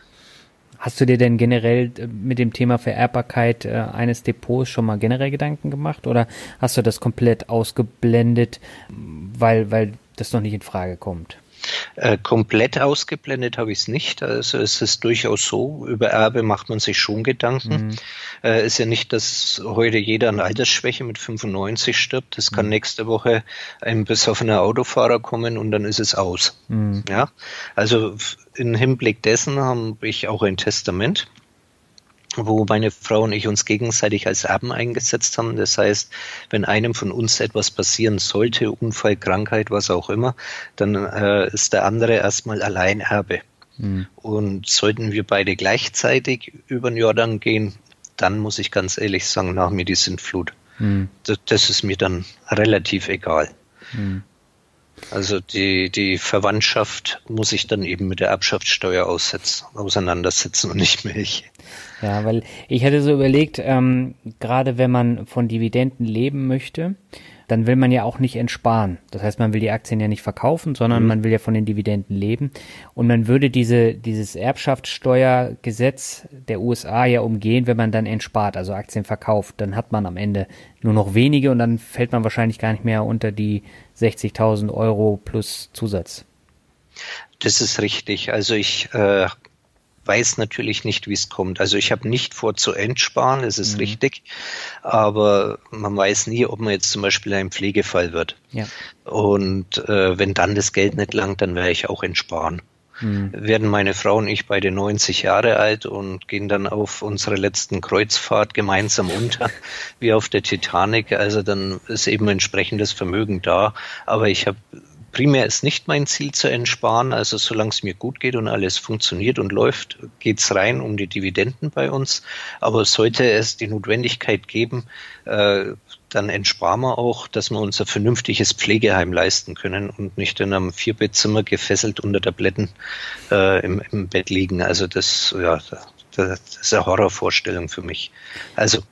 Hast du dir denn generell äh, mit dem Thema Vererbbarkeit äh, eines Depots schon mal generell Gedanken gemacht oder hast du das komplett ausgeblendet, weil, weil das noch nicht in Frage kommt? Äh, komplett ausgeblendet habe ich es nicht. Also es ist durchaus so, über Erbe macht man sich schon Gedanken. Mhm. Äh, ist ja nicht, dass heute jeder an Altersschwäche mit 95 stirbt. Es kann mhm. nächste Woche ein besoffener Autofahrer kommen und dann ist es aus. Mhm. Ja, also im Hinblick dessen habe ich auch ein Testament wo meine Frau und ich uns gegenseitig als Erben eingesetzt haben. Das heißt, wenn einem von uns etwas passieren sollte, Unfall, Krankheit, was auch immer, dann äh, ist der andere erstmal Alleinerbe. Mhm. Und sollten wir beide gleichzeitig über den Jordan gehen, dann muss ich ganz ehrlich sagen, nach mir die Sintflut. Mhm. Das, das, ist mir dann relativ egal. Mhm. Also die, die Verwandtschaft muss ich dann eben mit der Erbschaftssteuer aussetzen, auseinandersetzen und nicht mehr ich. Ja, weil ich hätte so überlegt, ähm, gerade wenn man von Dividenden leben möchte, dann will man ja auch nicht entsparen. Das heißt, man will die Aktien ja nicht verkaufen, sondern mhm. man will ja von den Dividenden leben. Und man würde diese, dieses Erbschaftssteuergesetz der USA ja umgehen, wenn man dann entspart, also Aktien verkauft. Dann hat man am Ende nur noch wenige und dann fällt man wahrscheinlich gar nicht mehr unter die 60.000 Euro plus Zusatz. Das ist richtig. Also ich äh, weiß natürlich nicht, wie es kommt. Also ich habe nicht vor zu entsparen, das ist mhm. richtig, aber man weiß nie, ob man jetzt zum Beispiel ein Pflegefall wird. Ja. Und äh, wenn dann das Geld nicht langt, dann werde ich auch entsparen. Mhm. Werden meine Frau und ich beide 90 Jahre alt und gehen dann auf unsere letzten Kreuzfahrt gemeinsam unter, wie auf der Titanic. Also dann ist eben entsprechendes Vermögen da. Aber ich habe primär ist nicht mein Ziel zu entsparen. Also solange es mir gut geht und alles funktioniert und läuft, geht es rein um die Dividenden bei uns. Aber sollte es die Notwendigkeit geben, äh, dann entsparen wir auch, dass wir uns ein vernünftiges Pflegeheim leisten können und nicht in einem Vierbettzimmer gefesselt unter Tabletten äh, im, im Bett liegen. Also das, ja, das ist eine Horrorvorstellung für mich. Also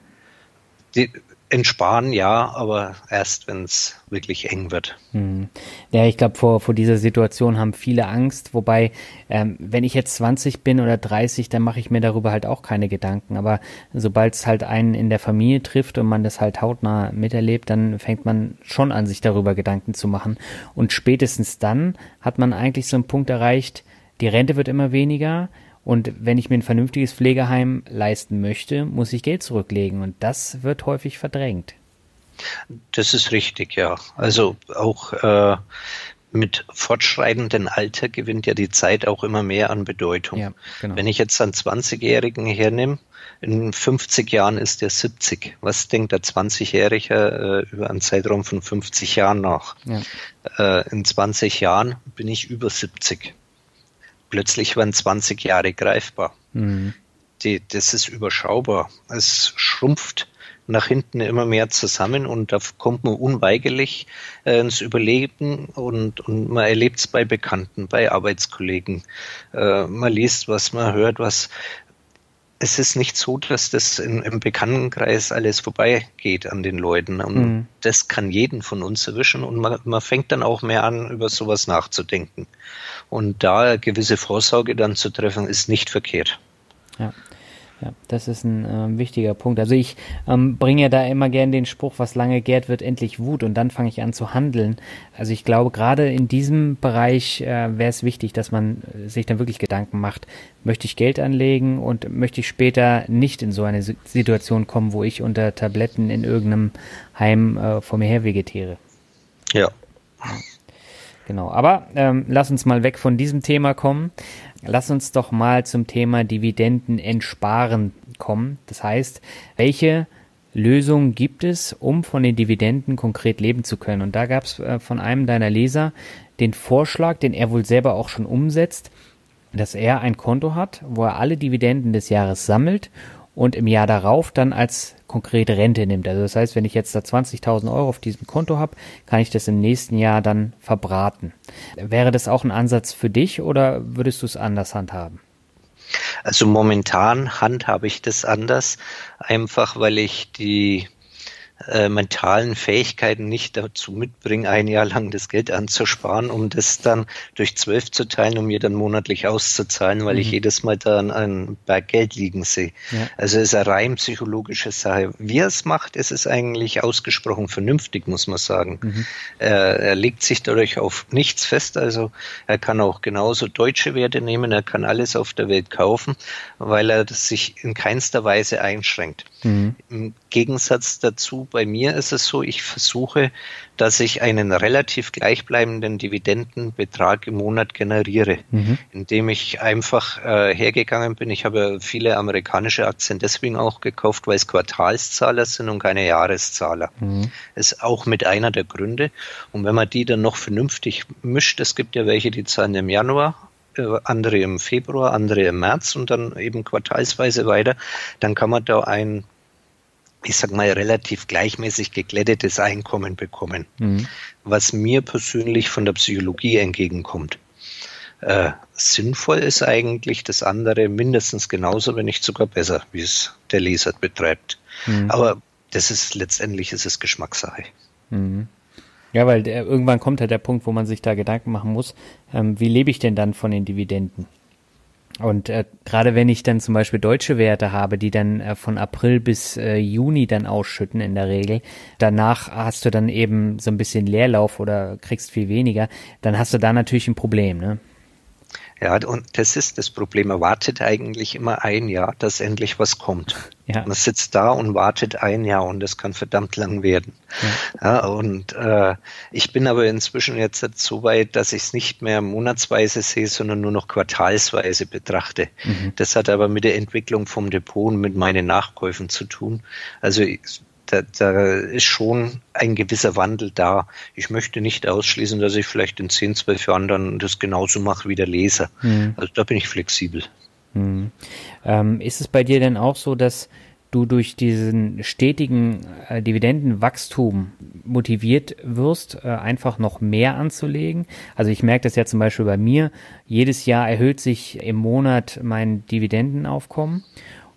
die, Entsparen ja, aber erst, wenn es wirklich eng wird. Hm. Ja, ich glaube, vor, vor dieser Situation haben viele Angst. Wobei, ähm, wenn ich jetzt 20 bin oder 30, dann mache ich mir darüber halt auch keine Gedanken. Aber sobald es halt einen in der Familie trifft und man das halt hautnah miterlebt, dann fängt man schon an, sich darüber Gedanken zu machen. Und spätestens dann hat man eigentlich so einen Punkt erreicht, die Rente wird immer weniger und wenn ich mir ein vernünftiges Pflegeheim leisten möchte, muss ich Geld zurücklegen. Und das wird häufig verdrängt. Das ist richtig, ja. Also auch äh, mit fortschreitendem Alter gewinnt ja die Zeit auch immer mehr an Bedeutung. Ja, genau. Wenn ich jetzt einen 20-Jährigen hernehme, in 50 Jahren ist der 70. Was denkt der 20-Jährige äh, über einen Zeitraum von 50 Jahren nach? Ja. Äh, in 20 Jahren bin ich über 70 plötzlich waren 20 Jahre greifbar. Mhm. Die, das ist überschaubar. Es schrumpft nach hinten immer mehr zusammen und da kommt man unweigerlich äh, ins Überleben und, und man erlebt es bei Bekannten, bei Arbeitskollegen. Äh, man liest was, man hört was. Es ist nicht so, dass das in, im Bekanntenkreis alles vorbeigeht an den Leuten. Und mhm. das kann jeden von uns erwischen und man, man fängt dann auch mehr an, über sowas nachzudenken. Und da gewisse Vorsorge dann zu treffen, ist nicht verkehrt. Ja. Ja, das ist ein äh, wichtiger Punkt. Also ich ähm, bringe ja da immer gern den Spruch, was lange gärt, wird endlich Wut und dann fange ich an zu handeln. Also ich glaube, gerade in diesem Bereich äh, wäre es wichtig, dass man äh, sich dann wirklich Gedanken macht, möchte ich Geld anlegen und möchte ich später nicht in so eine Situation kommen, wo ich unter Tabletten in irgendeinem Heim äh, vor mir her vegetiere. Ja. Genau, aber ähm, lass uns mal weg von diesem Thema kommen. Lass uns doch mal zum Thema Dividenden entsparen kommen. Das heißt, welche Lösungen gibt es, um von den Dividenden konkret leben zu können? Und da gab es äh, von einem deiner Leser den Vorschlag, den er wohl selber auch schon umsetzt, dass er ein Konto hat, wo er alle Dividenden des Jahres sammelt und im Jahr darauf dann als konkrete Rente nimmt. Also das heißt, wenn ich jetzt da 20.000 Euro auf diesem Konto habe, kann ich das im nächsten Jahr dann verbraten. Wäre das auch ein Ansatz für dich oder würdest du es anders handhaben? Also momentan handhabe ich das anders, einfach weil ich die äh, mentalen Fähigkeiten nicht dazu mitbringen, ein Jahr lang das Geld anzusparen, um das dann durch zwölf zu teilen, um mir dann monatlich auszuzahlen, weil mhm. ich jedes Mal dann ein Berg Geld liegen sehe. Ja. Also es ist eine rein psychologische Sache. Wie er es macht, ist es eigentlich ausgesprochen vernünftig, muss man sagen. Mhm. Er, er legt sich dadurch auf nichts fest, also er kann auch genauso deutsche Werte nehmen, er kann alles auf der Welt kaufen, weil er sich in keinster Weise einschränkt. Mhm. Im Gegensatz dazu, bei mir ist es so, ich versuche, dass ich einen relativ gleichbleibenden Dividendenbetrag im Monat generiere, mhm. indem ich einfach äh, hergegangen bin. Ich habe viele amerikanische Aktien deswegen auch gekauft, weil es Quartalszahler sind und keine Jahreszahler. Mhm. Ist auch mit einer der Gründe. Und wenn man die dann noch vernünftig mischt, es gibt ja welche, die zahlen im Januar äh, andere im Februar, andere im März und dann eben quartalsweise weiter, dann kann man da ein ich sag mal, relativ gleichmäßig geglättetes Einkommen bekommen, mhm. was mir persönlich von der Psychologie entgegenkommt. Äh, sinnvoll ist eigentlich das andere mindestens genauso, wenn nicht sogar besser, wie es der Leser betreibt. Mhm. Aber das ist letztendlich ist es Geschmackssache. Mhm. Ja, weil der, irgendwann kommt halt der Punkt, wo man sich da Gedanken machen muss, ähm, wie lebe ich denn dann von den Dividenden? Und äh, gerade wenn ich dann zum Beispiel deutsche Werte habe, die dann äh, von April bis äh, Juni dann ausschütten in der Regel, danach hast du dann eben so ein bisschen Leerlauf oder kriegst viel weniger, dann hast du da natürlich ein Problem, ne? Ja, und das ist das Problem. Man wartet eigentlich immer ein Jahr, dass endlich was kommt. Ja. Man sitzt da und wartet ein Jahr und das kann verdammt lang werden. Ja. ja und äh, ich bin aber inzwischen jetzt so weit, dass ich es nicht mehr monatsweise sehe, sondern nur noch quartalsweise betrachte. Mhm. Das hat aber mit der Entwicklung vom Depot und mit meinen Nachkäufen zu tun. Also da, da ist schon ein gewisser Wandel da. Ich möchte nicht ausschließen, dass ich vielleicht in 10, 12 Jahren dann das genauso mache wie der Leser. Mhm. Also da bin ich flexibel. Mhm. Ähm, ist es bei dir denn auch so, dass du durch diesen stetigen äh, Dividendenwachstum motiviert wirst, äh, einfach noch mehr anzulegen. Also ich merke das ja zum Beispiel bei mir. Jedes Jahr erhöht sich im Monat mein Dividendenaufkommen.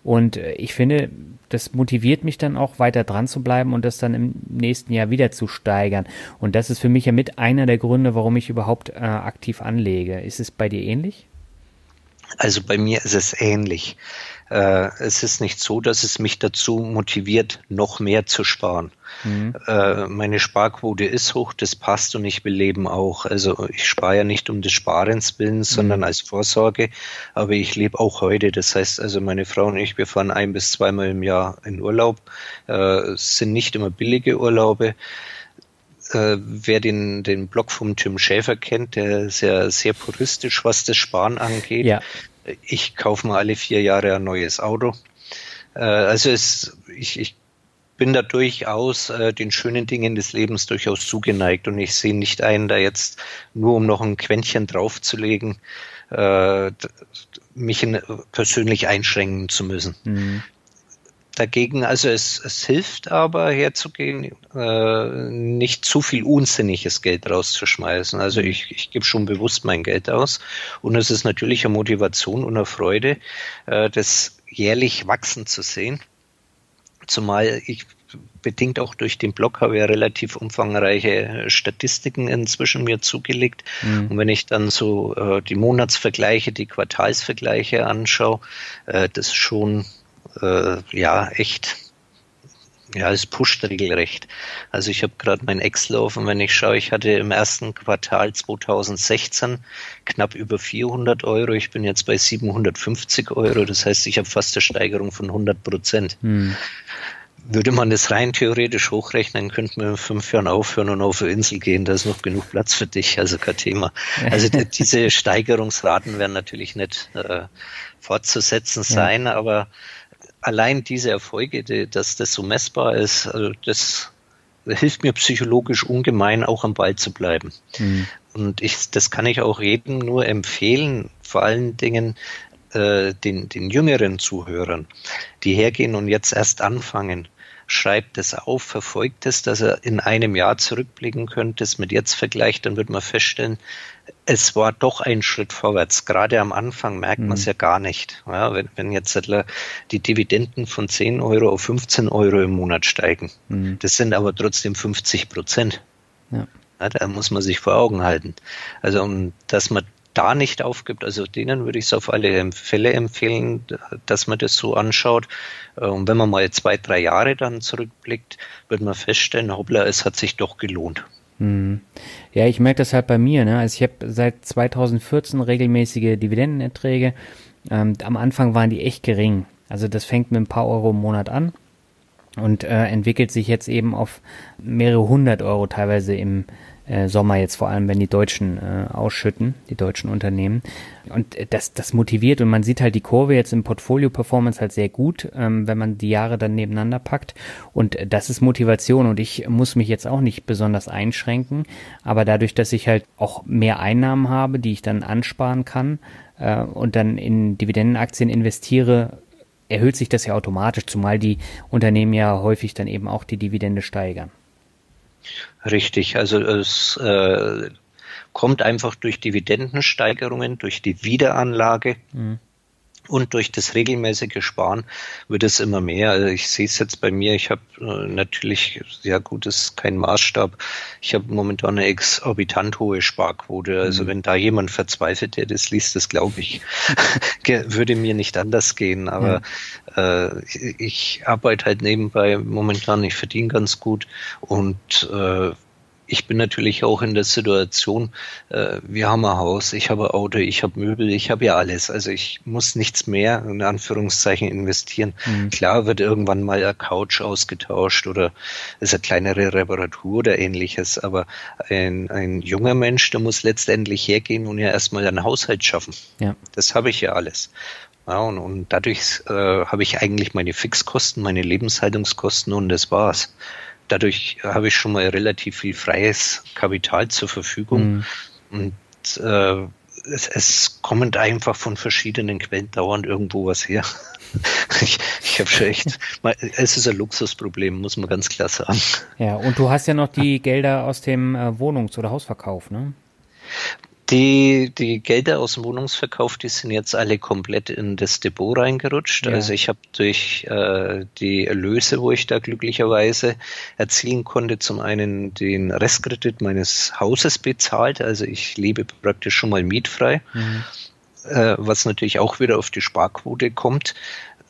Und äh, ich finde, das motiviert mich dann auch weiter dran zu bleiben und das dann im nächsten Jahr wieder zu steigern. Und das ist für mich ja mit einer der Gründe, warum ich überhaupt äh, aktiv anlege. Ist es bei dir ähnlich? Also bei mir ist es ähnlich. Äh, es ist nicht so, dass es mich dazu motiviert, noch mehr zu sparen. Mhm. Äh, meine Sparquote ist hoch, das passt und ich will leben auch. Also ich spare ja nicht um des Sparens willen, sondern mhm. als Vorsorge, aber ich lebe auch heute. Das heißt also, meine Frau und ich, wir fahren ein bis zweimal im Jahr in Urlaub. Äh, es sind nicht immer billige Urlaube äh, wer den, den Blog vom Tim Schäfer kennt, der ist ja sehr puristisch, was das Sparen angeht. Ja. Ich kaufe mal alle vier Jahre ein neues Auto. Äh, also es, ich, ich bin da durchaus äh, den schönen Dingen des Lebens durchaus zugeneigt und ich sehe nicht ein, da jetzt nur um noch ein Quäntchen draufzulegen, äh, mich in, persönlich einschränken zu müssen. Mhm. Dagegen, also es, es hilft aber herzugehen, äh, nicht zu viel unsinniges Geld rauszuschmeißen. Also ich, ich gebe schon bewusst mein Geld aus und es ist natürlich eine Motivation und eine Freude, äh, das jährlich wachsen zu sehen. Zumal ich bedingt auch durch den Blog habe ja relativ umfangreiche Statistiken inzwischen mir zugelegt. Mhm. Und wenn ich dann so äh, die Monatsvergleiche, die Quartalsvergleiche anschaue, äh, das ist schon äh, ja echt ja, es pusht regelrecht. Also ich habe gerade mein Excel offen, wenn ich schaue, ich hatte im ersten Quartal 2016 knapp über 400 Euro. Ich bin jetzt bei 750 Euro. Das heißt, ich habe fast eine Steigerung von 100 Prozent. Hm. Würde man das rein theoretisch hochrechnen, könnten wir in fünf Jahren aufhören und auf eine Insel gehen. Da ist noch genug Platz für dich, also kein Thema. Also diese Steigerungsraten werden natürlich nicht äh, fortzusetzen sein, ja. aber allein diese Erfolge, die, dass das so messbar ist, also das hilft mir psychologisch ungemein, auch am Ball zu bleiben. Mhm. Und ich, das kann ich auch jedem nur empfehlen, vor allen Dingen äh, den, den jüngeren Zuhörern, die hergehen und jetzt erst anfangen schreibt es auf, verfolgt es, dass er in einem Jahr zurückblicken könnte, es mit jetzt vergleicht, dann wird man feststellen, es war doch ein Schritt vorwärts. Gerade am Anfang merkt mhm. man es ja gar nicht. Ja, wenn, wenn jetzt die Dividenden von 10 Euro auf 15 Euro im Monat steigen, mhm. das sind aber trotzdem 50 Prozent. Ja. Ja, da muss man sich vor Augen halten. Also, um, dass man da nicht aufgibt. Also denen würde ich es auf alle Fälle empfehlen, dass man das so anschaut. Äh, und wenn man mal zwei, drei Jahre dann zurückblickt, wird man feststellen, hoppla, es hat sich doch gelohnt. Hm. Ja, ich merke das halt bei mir. Ne? Also ich habe seit 2014 regelmäßige Dividendenerträge. Ähm, am Anfang waren die echt gering. Also das fängt mit ein paar Euro im Monat an und äh, entwickelt sich jetzt eben auf mehrere hundert Euro teilweise im Sommer jetzt vor allem, wenn die Deutschen äh, ausschütten, die deutschen Unternehmen. Und das, das motiviert und man sieht halt die Kurve jetzt im Portfolio-Performance halt sehr gut, ähm, wenn man die Jahre dann nebeneinander packt. Und das ist Motivation und ich muss mich jetzt auch nicht besonders einschränken, aber dadurch, dass ich halt auch mehr Einnahmen habe, die ich dann ansparen kann äh, und dann in Dividendenaktien investiere, erhöht sich das ja automatisch, zumal die Unternehmen ja häufig dann eben auch die Dividende steigern. Richtig, also es äh, kommt einfach durch Dividendensteigerungen, durch die Wiederanlage. Mhm. Und durch das regelmäßige Sparen wird es immer mehr. Also ich sehe es jetzt bei mir. Ich habe äh, natürlich, ja gut, das ist kein Maßstab. Ich habe momentan eine exorbitant hohe Sparquote. Also mhm. wenn da jemand verzweifelt, der das liest, das glaube ich, würde mir nicht anders gehen. Aber ja. äh, ich arbeite halt nebenbei momentan. Ich verdiene ganz gut und äh, ich bin natürlich auch in der Situation, äh, wir haben ein Haus, ich habe ein Auto, ich habe Möbel, ich habe ja alles. Also ich muss nichts mehr in Anführungszeichen investieren. Mhm. Klar wird irgendwann mal eine Couch ausgetauscht oder ist eine kleinere Reparatur oder ähnliches, aber ein, ein junger Mensch, der muss letztendlich hergehen und ja erstmal einen Haushalt schaffen. Ja. Das habe ich ja alles. Ja, und, und dadurch äh, habe ich eigentlich meine Fixkosten, meine Lebenshaltungskosten und das war's dadurch habe ich schon mal relativ viel freies Kapital zur Verfügung. Mhm. Und äh, es, es kommt einfach von verschiedenen Quellen dauernd irgendwo was her. ich ich habe schon echt, es ist ein Luxusproblem, muss man ganz klar sagen. Ja, und du hast ja noch die Gelder aus dem äh, Wohnungs- oder Hausverkauf, ne? Die, die Gelder aus dem Wohnungsverkauf, die sind jetzt alle komplett in das Depot reingerutscht. Ja. Also ich habe durch äh, die Erlöse, wo ich da glücklicherweise erzielen konnte, zum einen den Restkredit meines Hauses bezahlt. Also ich lebe praktisch schon mal mietfrei. Mhm. Äh, was natürlich auch wieder auf die Sparquote kommt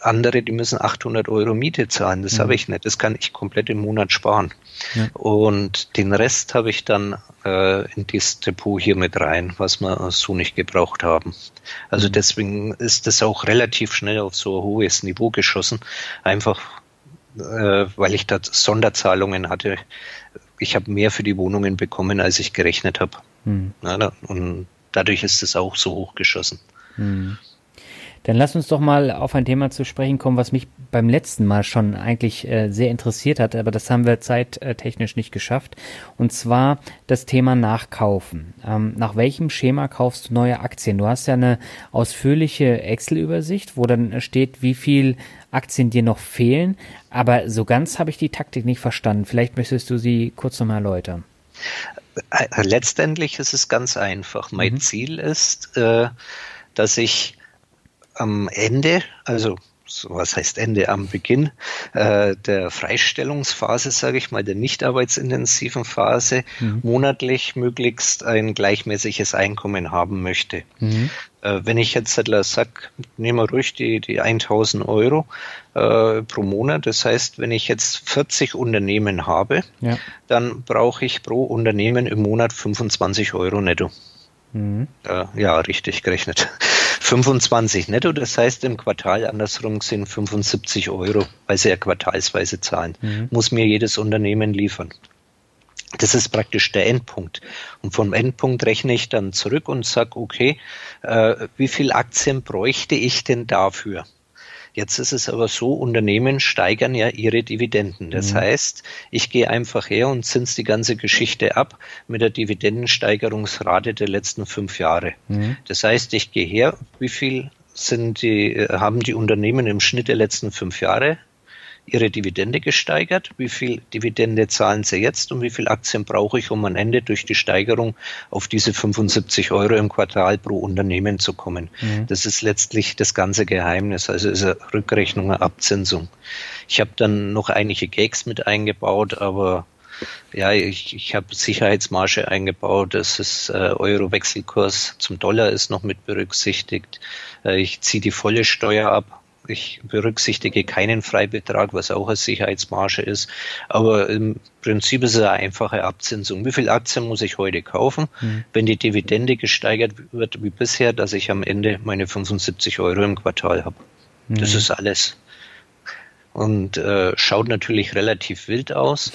andere, die müssen 800 Euro Miete zahlen. Das mhm. habe ich nicht. Das kann ich komplett im Monat sparen. Ja. Und den Rest habe ich dann äh, in dieses Depot hier mit rein, was wir so nicht gebraucht haben. Also mhm. deswegen ist das auch relativ schnell auf so ein hohes Niveau geschossen. Einfach, äh, weil ich da Sonderzahlungen hatte. Ich habe mehr für die Wohnungen bekommen, als ich gerechnet habe. Mhm. Ja, und dadurch ist es auch so hochgeschossen. Mhm. Dann lass uns doch mal auf ein Thema zu sprechen kommen, was mich beim letzten Mal schon eigentlich äh, sehr interessiert hat, aber das haben wir zeittechnisch nicht geschafft. Und zwar das Thema Nachkaufen. Ähm, nach welchem Schema kaufst du neue Aktien? Du hast ja eine ausführliche Excel-Übersicht, wo dann steht, wie viel Aktien dir noch fehlen. Aber so ganz habe ich die Taktik nicht verstanden. Vielleicht möchtest du sie kurz nochmal erläutern. Äh, letztendlich ist es ganz einfach. Mein mhm. Ziel ist, äh, dass ich am Ende, also so was heißt Ende, am Beginn äh, der Freistellungsphase, sage ich mal, der nicht arbeitsintensiven Phase, mhm. monatlich möglichst ein gleichmäßiges Einkommen haben möchte. Mhm. Äh, wenn ich jetzt sage, nehmen wir ruhig die, die 1000 Euro äh, pro Monat, das heißt, wenn ich jetzt 40 Unternehmen habe, ja. dann brauche ich pro Unternehmen im Monat 25 Euro netto. Mhm. Äh, ja, richtig gerechnet. 25 netto, das heißt im Quartal andersrum sind 75 Euro, weil sie ja quartalsweise zahlen, mhm. muss mir jedes Unternehmen liefern. Das ist praktisch der Endpunkt. Und vom Endpunkt rechne ich dann zurück und sage, okay, äh, wie viel Aktien bräuchte ich denn dafür? Jetzt ist es aber so, Unternehmen steigern ja ihre Dividenden. Das mhm. heißt, ich gehe einfach her und zins die ganze Geschichte ab mit der Dividendensteigerungsrate der letzten fünf Jahre. Mhm. Das heißt, ich gehe her, wie viel sind die, äh, haben die Unternehmen im Schnitt der letzten fünf Jahre ihre Dividende gesteigert, wie viel Dividende zahlen sie jetzt und wie viel Aktien brauche ich, um am Ende durch die Steigerung auf diese 75 Euro im Quartal pro Unternehmen zu kommen. Mhm. Das ist letztlich das ganze Geheimnis, also ist eine Rückrechnung, eine Abzinsung. Ich habe dann noch einige Gags mit eingebaut, aber ja, ich, ich habe Sicherheitsmarge eingebaut, das ist äh, Euro-Wechselkurs zum Dollar ist noch mit berücksichtigt. Äh, ich ziehe die volle Steuer ab ich berücksichtige keinen Freibetrag, was auch eine Sicherheitsmarge ist. Aber im Prinzip ist es eine einfache Abzinsung. Wie viel Aktien muss ich heute kaufen, mhm. wenn die Dividende gesteigert wird wie bisher, dass ich am Ende meine 75 Euro im Quartal habe? Mhm. Das ist alles. Und äh, schaut natürlich relativ wild aus.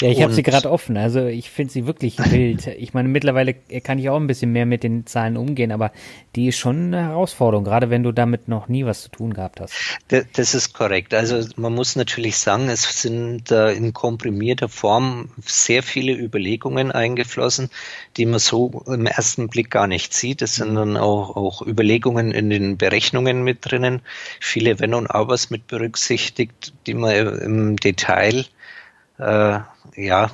Ja, ich habe sie gerade offen. Also ich finde sie wirklich wild. Ich meine, mittlerweile kann ich auch ein bisschen mehr mit den Zahlen umgehen, aber die ist schon eine Herausforderung, gerade wenn du damit noch nie was zu tun gehabt hast. Das ist korrekt. Also man muss natürlich sagen, es sind in komprimierter Form sehr viele Überlegungen eingeflossen, die man so im ersten Blick gar nicht sieht. Es sind dann auch, auch Überlegungen in den Berechnungen mit drinnen, viele Wenn und Abers mit berücksichtigt, die man im Detail äh, ja,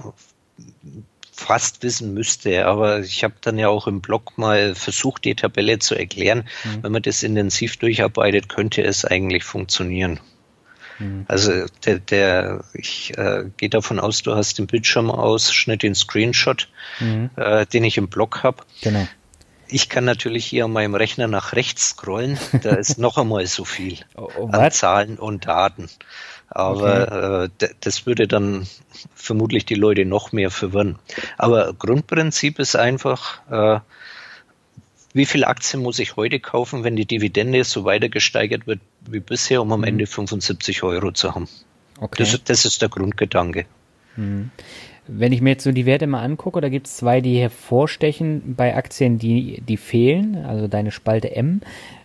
fast wissen müsste. Aber ich habe dann ja auch im Blog mal versucht, die Tabelle zu erklären. Mhm. Wenn man das intensiv durcharbeitet, könnte es eigentlich funktionieren. Mhm. Also der, der ich äh, gehe davon aus, du hast den Bildschirmausschnitt, den Screenshot, mhm. äh, den ich im Blog habe. Genau. Ich kann natürlich hier an meinem Rechner nach rechts scrollen. Da ist noch einmal so viel oh, oh, an Zahlen und Daten. Aber okay. äh, das würde dann vermutlich die Leute noch mehr verwirren. Aber Grundprinzip ist einfach, äh, wie viel Aktien muss ich heute kaufen, wenn die Dividende so weiter gesteigert wird wie bisher, um am mhm. Ende 75 Euro zu haben. Okay. Das, das ist der Grundgedanke. Mhm. Wenn ich mir jetzt so die Werte mal angucke, da gibt es zwei, die hervorstechen bei Aktien, die, die fehlen, also deine Spalte M.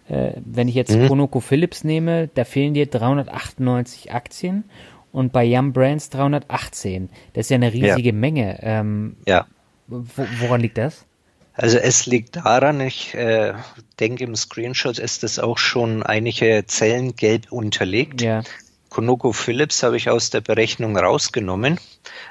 Äh, wenn ich jetzt mhm. Conoco Philips nehme, da fehlen dir 398 Aktien und bei Yum Brands 318. Das ist ja eine riesige ja. Menge. Ähm, ja. Wo, woran liegt das? Also es liegt daran, ich äh, denke im Screenshot ist das auch schon einige Zellen gelb unterlegt. Ja. Conoco Philips habe ich aus der Berechnung rausgenommen,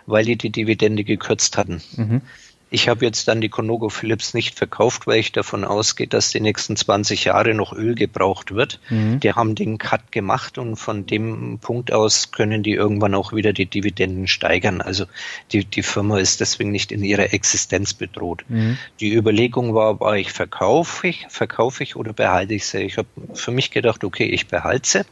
weil die die Dividende gekürzt hatten. Mhm. Ich habe jetzt dann die Conogo Philips nicht verkauft, weil ich davon ausgehe, dass die nächsten 20 Jahre noch Öl gebraucht wird. Mhm. Die haben den Cut gemacht und von dem Punkt aus können die irgendwann auch wieder die Dividenden steigern. Also die, die Firma ist deswegen nicht in ihrer Existenz bedroht. Mhm. Die Überlegung war, war ich verkaufe ich, verkaufe ich oder behalte ich sie? Ich habe für mich gedacht, okay, ich behalte sie,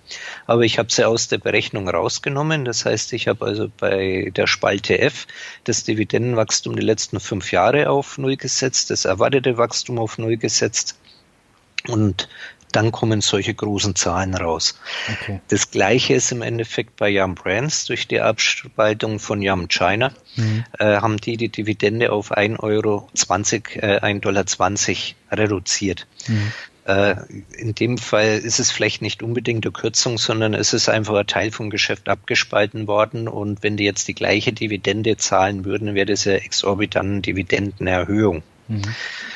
aber ich habe sie aus der Berechnung rausgenommen. Das heißt, ich habe also bei der Spalte F das Dividendenwachstum die letzten fünf fünf Jahre auf Null gesetzt, das erwartete Wachstum auf Null gesetzt und dann kommen solche großen Zahlen raus. Okay. Das gleiche ist im Endeffekt bei Yum Brands durch die Abspaltung von Yum China. Mhm. Äh, haben die die Dividende auf 1,20 Euro, äh, 1,20 Dollar reduziert. Mhm. Äh, in dem Fall ist es vielleicht nicht unbedingt eine Kürzung, sondern es ist einfach ein Teil vom Geschäft abgespalten worden. Und wenn die jetzt die gleiche Dividende zahlen würden, wäre das ja exorbitant Dividendenerhöhung. Mhm.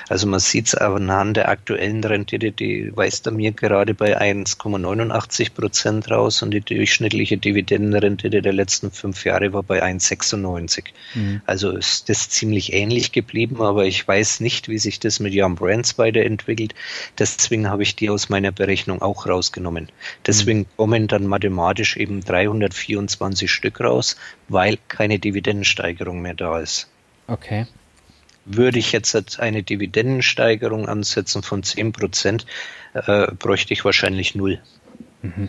Also man sieht es anhand der aktuellen Rendite, die weist er mir gerade bei 1,89 Prozent raus und die durchschnittliche Dividendenrendite der letzten fünf Jahre war bei 1,96. Mhm. Also ist das ziemlich ähnlich geblieben, aber ich weiß nicht, wie sich das mit Young Brands weiterentwickelt. Deswegen habe ich die aus meiner Berechnung auch rausgenommen. Deswegen mhm. kommen dann mathematisch eben 324 Stück raus, weil keine Dividendensteigerung mehr da ist. Okay würde ich jetzt eine Dividendensteigerung ansetzen von 10 Prozent, äh, bräuchte ich wahrscheinlich null. Mhm.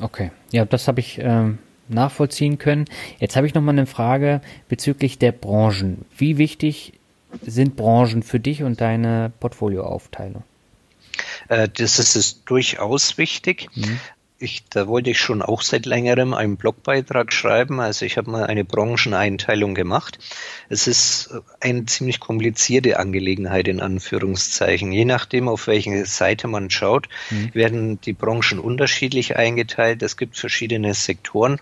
Okay, ja, das habe ich ähm, nachvollziehen können. Jetzt habe ich noch mal eine Frage bezüglich der Branchen. Wie wichtig sind Branchen für dich und deine Portfolioaufteilung? Äh, das ist es durchaus wichtig. Mhm ich, da wollte ich schon auch seit längerem einen Blogbeitrag schreiben. Also ich habe mal eine Brancheneinteilung gemacht. Es ist eine ziemlich komplizierte Angelegenheit in Anführungszeichen. Je nachdem, auf welche Seite man schaut, mhm. werden die Branchen unterschiedlich eingeteilt. Es gibt verschiedene Sektoren.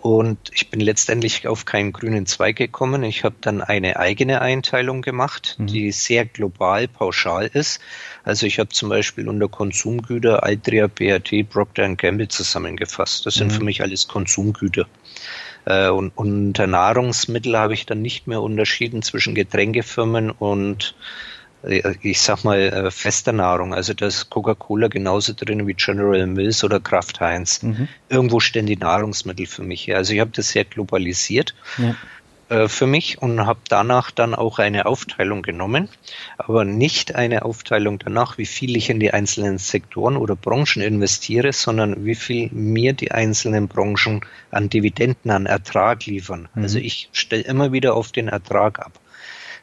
Und ich bin letztendlich auf keinen grünen Zweig gekommen. Ich habe dann eine eigene Einteilung gemacht, mhm. die sehr global pauschal ist. Also ich habe zum Beispiel unter Konsumgüter Altria, BAT, Procter Gamble zusammengefasst. Das sind mhm. für mich alles Konsumgüter. Äh, und unter Nahrungsmittel habe ich dann nicht mehr unterschieden zwischen Getränkefirmen und ich sag mal, äh, fester Nahrung. Also da ist Coca-Cola genauso drin wie General Mills oder Kraft Heinz. Mhm. Irgendwo stehen die Nahrungsmittel für mich her. Also ich habe das sehr globalisiert ja. äh, für mich und habe danach dann auch eine Aufteilung genommen, aber nicht eine Aufteilung danach, wie viel ich in die einzelnen Sektoren oder Branchen investiere, sondern wie viel mir die einzelnen Branchen an Dividenden, an Ertrag liefern. Mhm. Also ich stelle immer wieder auf den Ertrag ab.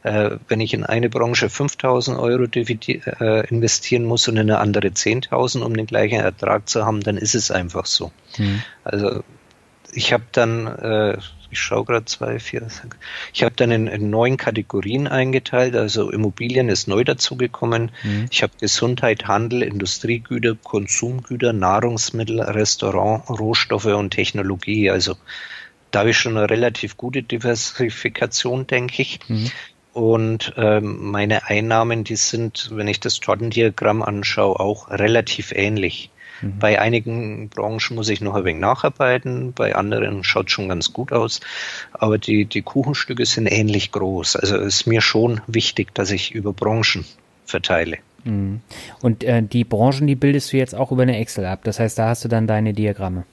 Äh, wenn ich in eine Branche 5000 Euro äh, investieren muss und in eine andere 10.000, um den gleichen Ertrag zu haben, dann ist es einfach so. Mhm. Also ich habe dann, äh, ich schaue gerade zwei, vier, ich habe dann in, in, neun Kategorien eingeteilt. Also Immobilien ist neu dazugekommen. Mhm. Ich habe Gesundheit, Handel, Industriegüter, Konsumgüter, Nahrungsmittel, Restaurant, Rohstoffe und Technologie. Also da habe ich schon eine relativ gute Diversifikation, denke ich. Mhm. Und ähm, meine Einnahmen, die sind, wenn ich das Tortendiagramm anschaue, auch relativ ähnlich. Mhm. Bei einigen Branchen muss ich noch ein wenig nacharbeiten, bei anderen schaut schon ganz gut aus, aber die, die Kuchenstücke sind ähnlich groß. Also ist mir schon wichtig, dass ich über Branchen verteile. Mhm. Und äh, die Branchen, die bildest du jetzt auch über eine Excel ab. Das heißt, da hast du dann deine Diagramme.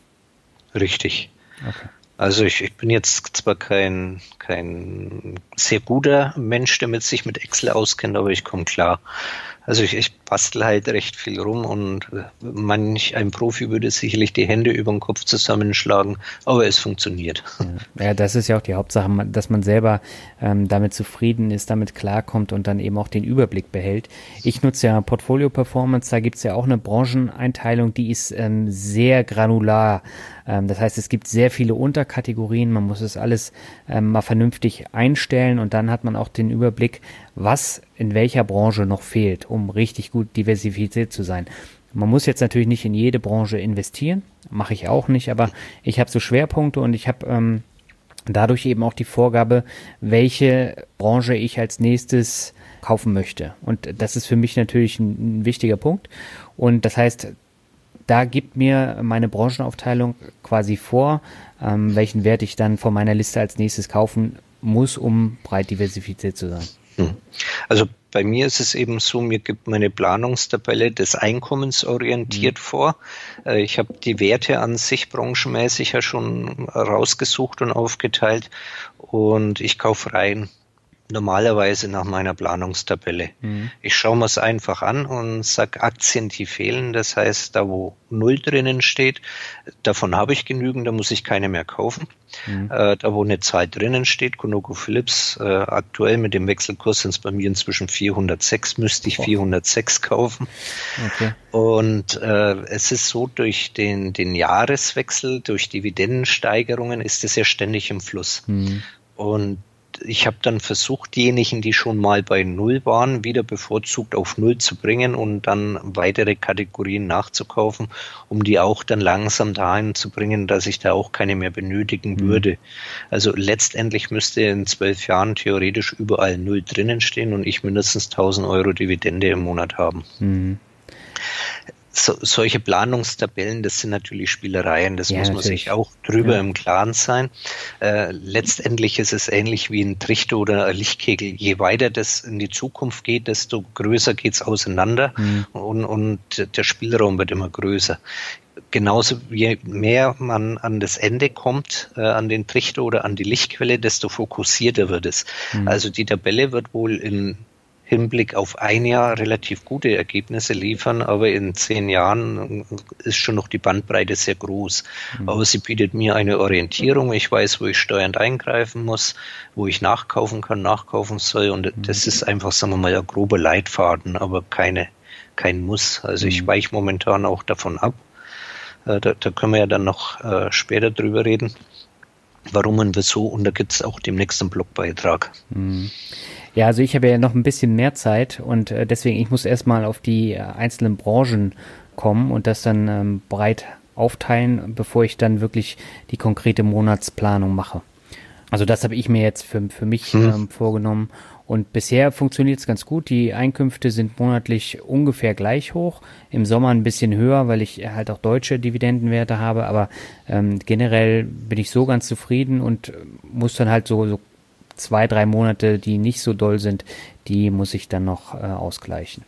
Richtig. Okay. Also ich, ich bin jetzt zwar kein, kein sehr guter Mensch, der mit sich mit Excel auskennt, aber ich komme klar. Also ich, ich bastel halt recht viel rum und manch ein Profi würde sicherlich die Hände über den Kopf zusammenschlagen, aber es funktioniert. Ja, das ist ja auch die Hauptsache, dass man selber ähm, damit zufrieden ist, damit klarkommt und dann eben auch den Überblick behält. Ich nutze ja Portfolio Performance, da gibt es ja auch eine Brancheneinteilung, die ist ähm, sehr granular. Ähm, das heißt, es gibt sehr viele Unterkategorien, man muss es alles ähm, mal vernünftig einstellen und dann hat man auch den Überblick, was in welcher Branche noch fehlt, um richtig gut diversifiziert zu sein. Man muss jetzt natürlich nicht in jede Branche investieren, mache ich auch nicht, aber ich habe so Schwerpunkte und ich habe ähm, dadurch eben auch die Vorgabe, welche Branche ich als nächstes kaufen möchte. Und das ist für mich natürlich ein, ein wichtiger Punkt. Und das heißt, da gibt mir meine Branchenaufteilung quasi vor, ähm, welchen Wert ich dann von meiner Liste als nächstes kaufen muss, um breit diversifiziert zu sein. Hm. Also bei mir ist es eben so, mir gibt meine Planungstabelle des Einkommens orientiert mhm. vor. Äh, ich habe die Werte an sich branchenmäßig ja schon rausgesucht und aufgeteilt und ich kaufe rein normalerweise nach meiner Planungstabelle. Mhm. Ich schaue mir es einfach an und sage Aktien, die fehlen. Das heißt, da wo Null drinnen steht, davon habe ich genügend, da muss ich keine mehr kaufen. Mhm. Äh, da wo eine Zahl drinnen steht, Konoco Philips, äh, aktuell mit dem Wechselkurs sind es bei mir inzwischen 406, müsste ich oh. 406 kaufen. Okay. Und äh, es ist so, durch den, den Jahreswechsel, durch Dividendensteigerungen ist es ja ständig im Fluss. Mhm. Und ich habe dann versucht, diejenigen, die schon mal bei Null waren, wieder bevorzugt auf Null zu bringen und dann weitere Kategorien nachzukaufen, um die auch dann langsam dahin zu bringen, dass ich da auch keine mehr benötigen mhm. würde. Also letztendlich müsste in zwölf Jahren theoretisch überall Null drinnen stehen und ich mindestens 1000 Euro Dividende im Monat haben. Mhm so, solche Planungstabellen, das sind natürlich Spielereien, das ja, muss man natürlich. sich auch drüber ja. im Klaren sein. Äh, letztendlich ist es ähnlich wie ein Trichter oder ein Lichtkegel. Je weiter das in die Zukunft geht, desto größer geht's auseinander mhm. und, und der Spielraum wird immer größer genauso je mehr man an das Ende kommt, äh, an den Trichter oder an die Lichtquelle, desto fokussierter wird es. Mhm. Also die Tabelle wird wohl in Hinblick auf ein Jahr relativ gute Ergebnisse liefern, aber in zehn Jahren ist schon noch die Bandbreite sehr groß. Mhm. Aber sie bietet mir eine Orientierung. Ich weiß, wo ich steuernd eingreifen muss, wo ich nachkaufen kann, nachkaufen soll. Und mhm. das ist einfach, sagen wir mal, ein grober Leitfaden, aber keine, kein Muss. Also ich mhm. weiche momentan auch davon ab. Äh, da, da können wir ja dann noch äh, später drüber reden warum und wieso. Und da gibt es auch demnächst einen Blogbeitrag. Mhm. Ja, also ich habe ja noch ein bisschen mehr Zeit und äh, deswegen, ich muss erstmal auf die äh, einzelnen Branchen kommen und das dann ähm, breit aufteilen, bevor ich dann wirklich die konkrete Monatsplanung mache. Also das habe ich mir jetzt für, für mich hm. ähm, vorgenommen. Und bisher funktioniert es ganz gut. Die Einkünfte sind monatlich ungefähr gleich hoch. Im Sommer ein bisschen höher, weil ich halt auch deutsche Dividendenwerte habe. Aber ähm, generell bin ich so ganz zufrieden und äh, muss dann halt so, so zwei, drei Monate, die nicht so doll sind, die muss ich dann noch äh, ausgleichen.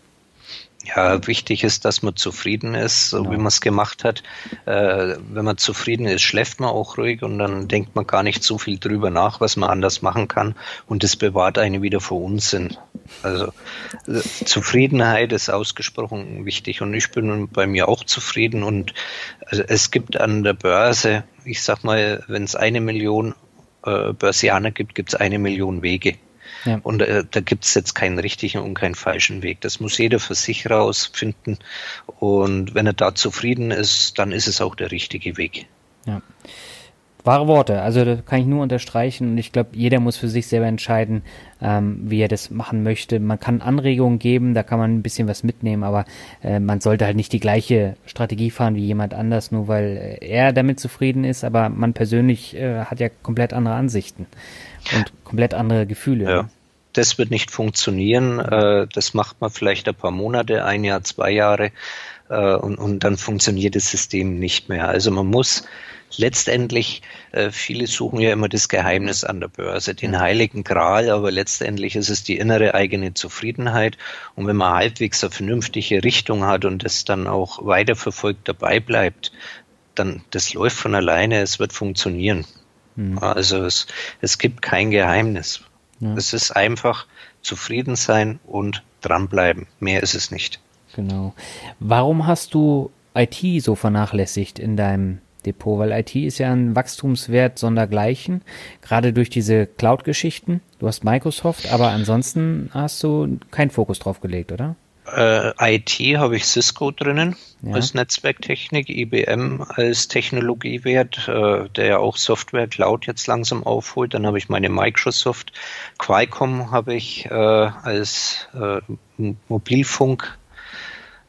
Ja, wichtig ist, dass man zufrieden ist, so genau. wie man es gemacht hat. Äh, wenn man zufrieden ist, schläft man auch ruhig und dann denkt man gar nicht so viel drüber nach, was man anders machen kann. Und das bewahrt einen wieder vor Unsinn. Also äh, Zufriedenheit ist ausgesprochen wichtig und ich bin bei mir auch zufrieden. Und also, es gibt an der Börse, ich sag mal, wenn es eine Million äh, Börsianer gibt, gibt es eine Million Wege. Ja. Und äh, da gibt es jetzt keinen richtigen und keinen falschen Weg. Das muss jeder für sich rausfinden. Und wenn er da zufrieden ist, dann ist es auch der richtige Weg. Ja. Wahre Worte, also das kann ich nur unterstreichen und ich glaube, jeder muss für sich selber entscheiden, ähm, wie er das machen möchte. Man kann Anregungen geben, da kann man ein bisschen was mitnehmen, aber äh, man sollte halt nicht die gleiche Strategie fahren wie jemand anders, nur weil äh, er damit zufrieden ist, aber man persönlich äh, hat ja komplett andere Ansichten und komplett andere Gefühle. Ja. Das wird nicht funktionieren. Äh, das macht man vielleicht ein paar Monate, ein Jahr, zwei Jahre äh, und, und dann funktioniert das System nicht mehr. Also man muss letztendlich, äh, viele suchen ja immer das Geheimnis an der Börse, den heiligen Gral, aber letztendlich ist es die innere eigene Zufriedenheit. Und wenn man halbwegs eine vernünftige Richtung hat und es dann auch weiterverfolgt dabei bleibt, dann das läuft von alleine, es wird funktionieren. Mhm. Also es, es gibt kein Geheimnis. Ja. Es ist einfach zufrieden sein und dranbleiben. Mehr ist es nicht. Genau. Warum hast du IT so vernachlässigt in deinem Depot, weil IT ist ja ein Wachstumswert sondergleichen, gerade durch diese Cloud-Geschichten. Du hast Microsoft, aber ansonsten hast du keinen Fokus drauf gelegt, oder? Äh, IT habe ich Cisco drinnen ja. als Netzwerktechnik, IBM als Technologiewert, äh, der ja auch Software Cloud jetzt langsam aufholt. Dann habe ich meine Microsoft, Qualcomm habe ich äh, als äh, Mobilfunk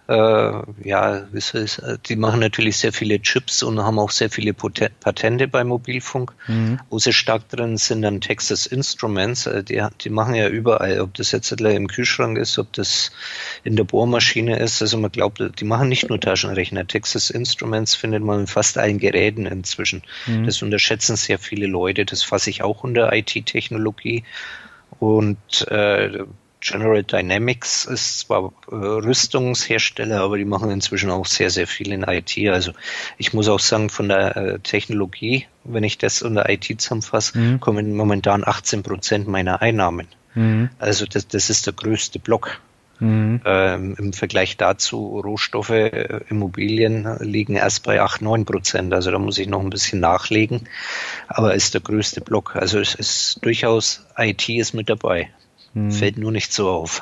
ja, wie soll ich, die machen natürlich sehr viele Chips und haben auch sehr viele Patente bei Mobilfunk. Mhm. Wo sie stark drin sind, dann Texas Instruments, äh, die, die machen ja überall, ob das jetzt im Kühlschrank ist, ob das in der Bohrmaschine ist. Also man glaubt, die machen nicht nur Taschenrechner. Texas Instruments findet man in fast allen Geräten inzwischen. Mhm. Das unterschätzen sehr viele Leute. Das fasse ich auch unter IT-Technologie. Und äh, General Dynamics ist zwar äh, Rüstungshersteller, aber die machen inzwischen auch sehr, sehr viel in IT. Also ich muss auch sagen, von der äh, Technologie, wenn ich das unter IT zusammenfasse, mhm. kommen momentan 18 Prozent meiner Einnahmen. Mhm. Also das, das ist der größte Block. Mhm. Ähm, Im Vergleich dazu, Rohstoffe, äh, Immobilien liegen erst bei 8, 9 Prozent. Also da muss ich noch ein bisschen nachlegen. Aber ist der größte Block. Also es ist durchaus IT ist mit dabei. Hm. Fällt nur nicht so auf.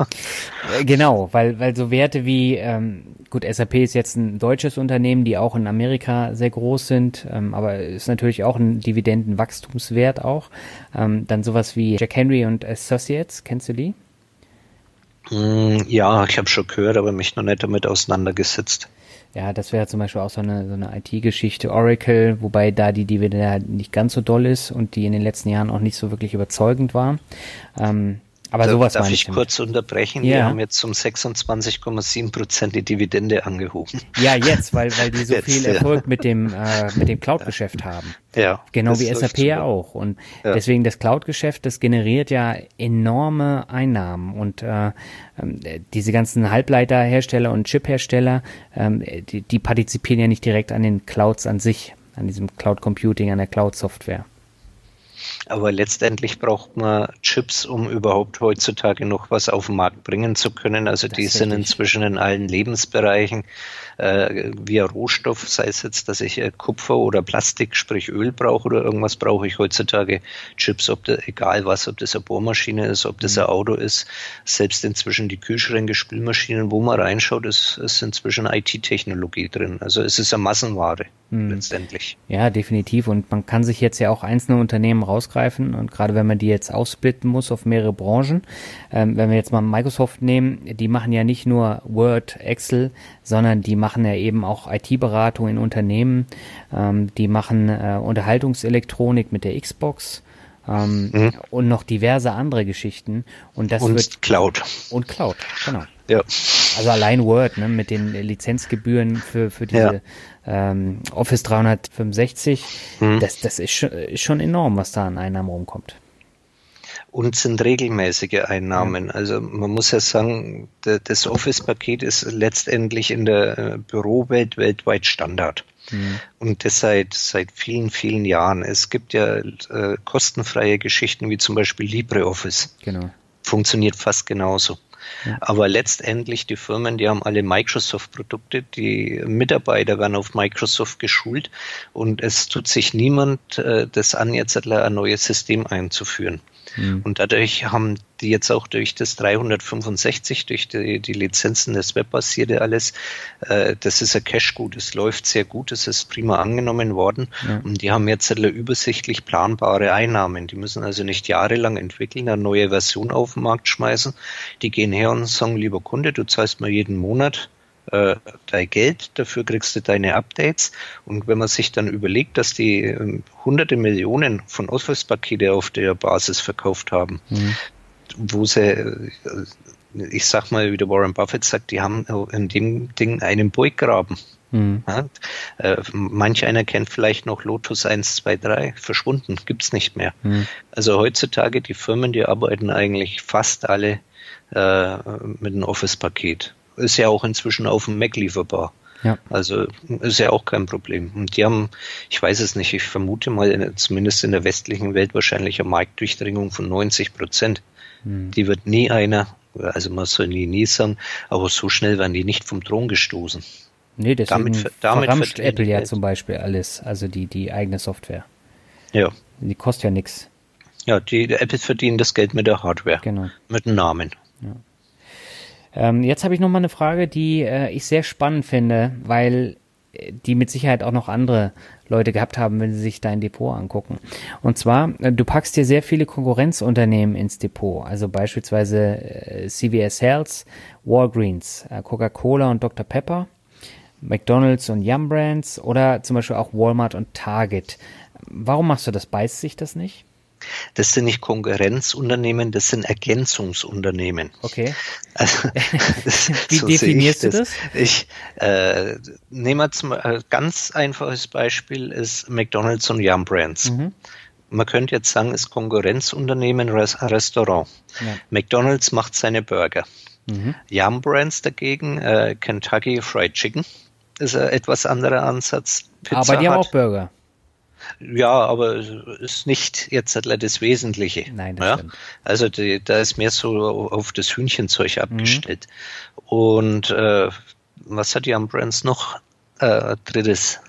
Äh, genau, weil, weil so Werte wie, ähm, gut, SAP ist jetzt ein deutsches Unternehmen, die auch in Amerika sehr groß sind, ähm, aber ist natürlich auch ein Dividendenwachstumswert auch. Ähm, dann sowas wie Jack Henry und Associates, kennst du die? Hm, ja, ich habe schon gehört, aber mich noch nicht damit auseinandergesetzt. Ja, das wäre zum Beispiel auch so eine, so eine IT-Geschichte. Oracle, wobei da die Dividende halt nicht ganz so doll ist und die in den letzten Jahren auch nicht so wirklich überzeugend war. Ähm, aber da, sowas darf ich, ich kurz unterbrechen? Ja. Wir haben jetzt um 26,7 Prozent die Dividende angehoben. Ja, jetzt, weil, weil die so jetzt, viel Erfolg ja. mit dem, äh, mit dem Cloud-Geschäft haben. Ja. Genau wie SAP ja auch. Und ja. deswegen das Cloud-Geschäft, das generiert ja enorme Einnahmen. Und äh, ähm, diese ganzen Halbleiterhersteller und Chiphersteller, ähm, die, die partizipieren ja nicht direkt an den Clouds an sich, an diesem Cloud Computing, an der Cloud-Software. Aber letztendlich braucht man Chips, um überhaupt heutzutage noch was auf den Markt bringen zu können. Also das die sind inzwischen in allen Lebensbereichen äh, via Rohstoff, sei es jetzt, dass ich äh, Kupfer oder Plastik, sprich Öl brauche oder irgendwas, brauche ich heutzutage Chips, ob da, egal was, ob das eine Bohrmaschine ist, ob das ein mhm. Auto ist, selbst inzwischen die Kühlschränke, Spülmaschinen, wo man reinschaut, ist, ist inzwischen IT-Technologie drin. Also es ist eine Massenware hm. letztendlich. Ja, definitiv. Und man kann sich jetzt ja auch einzelne Unternehmen rausgreifen und gerade wenn man die jetzt aufsplitten muss auf mehrere Branchen, ähm, wenn wir jetzt mal Microsoft nehmen, die machen ja nicht nur Word, Excel, sondern die machen ja eben auch IT-Beratung in Unternehmen, ähm, die machen äh, Unterhaltungselektronik mit der Xbox. Ähm, mhm. und noch diverse andere Geschichten und das und wird Cloud und Cloud genau ja also allein Word ne, mit den Lizenzgebühren für für diese ja. ähm, Office 365 mhm. das das ist schon, ist schon enorm was da an Einnahmen rumkommt und sind regelmäßige Einnahmen. Also man muss ja sagen, das Office-Paket ist letztendlich in der äh, Bürowelt weltweit Standard. Mhm. Und das seit, seit vielen, vielen Jahren. Es gibt ja äh, kostenfreie Geschichten wie zum Beispiel LibreOffice. Genau. Funktioniert fast genauso. Ja. Aber letztendlich die Firmen, die haben alle Microsoft-Produkte, die Mitarbeiter werden auf Microsoft geschult und es tut sich niemand äh, das an, jetzt ein neues System einzuführen. Mhm. Und dadurch haben die jetzt auch durch das 365, durch die, die Lizenzen, das Webbasierte alles, äh, das ist ein Cash-Gut, es läuft sehr gut, es ist prima angenommen worden ja. und die haben jetzt eine übersichtlich planbare Einnahmen. Die müssen also nicht jahrelang entwickeln, eine neue Version auf den Markt schmeißen. Die gehen her und sagen, lieber Kunde, du zahlst mir jeden Monat äh, dein Geld, dafür kriegst du deine Updates. Und wenn man sich dann überlegt, dass die äh, hunderte Millionen von Office-Pakete auf der Basis verkauft haben, mhm. wo sie, äh, ich sag mal, wie der Warren Buffett sagt, die haben in dem Ding einen Burggraben. Mhm. Ja, äh, manch einer kennt vielleicht noch Lotus 1, 2, 3, verschwunden, gibt's nicht mehr. Mhm. Also heutzutage die Firmen, die arbeiten eigentlich fast alle äh, mit einem Office-Paket ist ja auch inzwischen auf dem Mac lieferbar. Ja. Also ist ja auch kein Problem. Und die haben, ich weiß es nicht, ich vermute mal, zumindest in der westlichen Welt wahrscheinlich eine Marktdurchdringung von 90 Prozent. Hm. Die wird nie einer, also man soll nie, nie sagen, aber so schnell werden die nicht vom Thron gestoßen. Nee, deswegen damit, damit verramscht Apple ja zum Beispiel alles, also die, die eigene Software. Ja. Die kostet ja nichts. Ja, die, die Apple verdienen das Geld mit der Hardware. Genau. Mit dem Namen. Ja. Ähm, jetzt habe ich noch mal eine Frage, die äh, ich sehr spannend finde, weil äh, die mit Sicherheit auch noch andere Leute gehabt haben, wenn sie sich dein Depot angucken. Und zwar, äh, du packst dir sehr viele Konkurrenzunternehmen ins Depot, also beispielsweise äh, CVS Health, Walgreens, äh, Coca-Cola und Dr. Pepper, McDonald's und Yum Brands oder zum Beispiel auch Walmart und Target. Warum machst du das? Beißt sich das nicht? Das sind nicht Konkurrenzunternehmen, das sind Ergänzungsunternehmen. Okay. Also, Wie so definierst du das? Ich äh, nehme zum äh, ganz einfaches Beispiel ist McDonald's und Yum Brands. Mhm. Man könnte jetzt sagen, ist Konkurrenzunternehmen Restaurant. Ja. McDonald's macht seine Burger. Mhm. Yum Brands dagegen, äh, Kentucky Fried Chicken, ist ein etwas anderer Ansatz. Pizza Aber die haben auch Burger. Ja, aber ist nicht jetzt das Wesentliche. Nein, das ja? stimmt. Also die, da ist mehr so auf das Hühnchenzeug abgestellt. Mhm. Und äh, was hat die am Brands noch? Äh, drittes.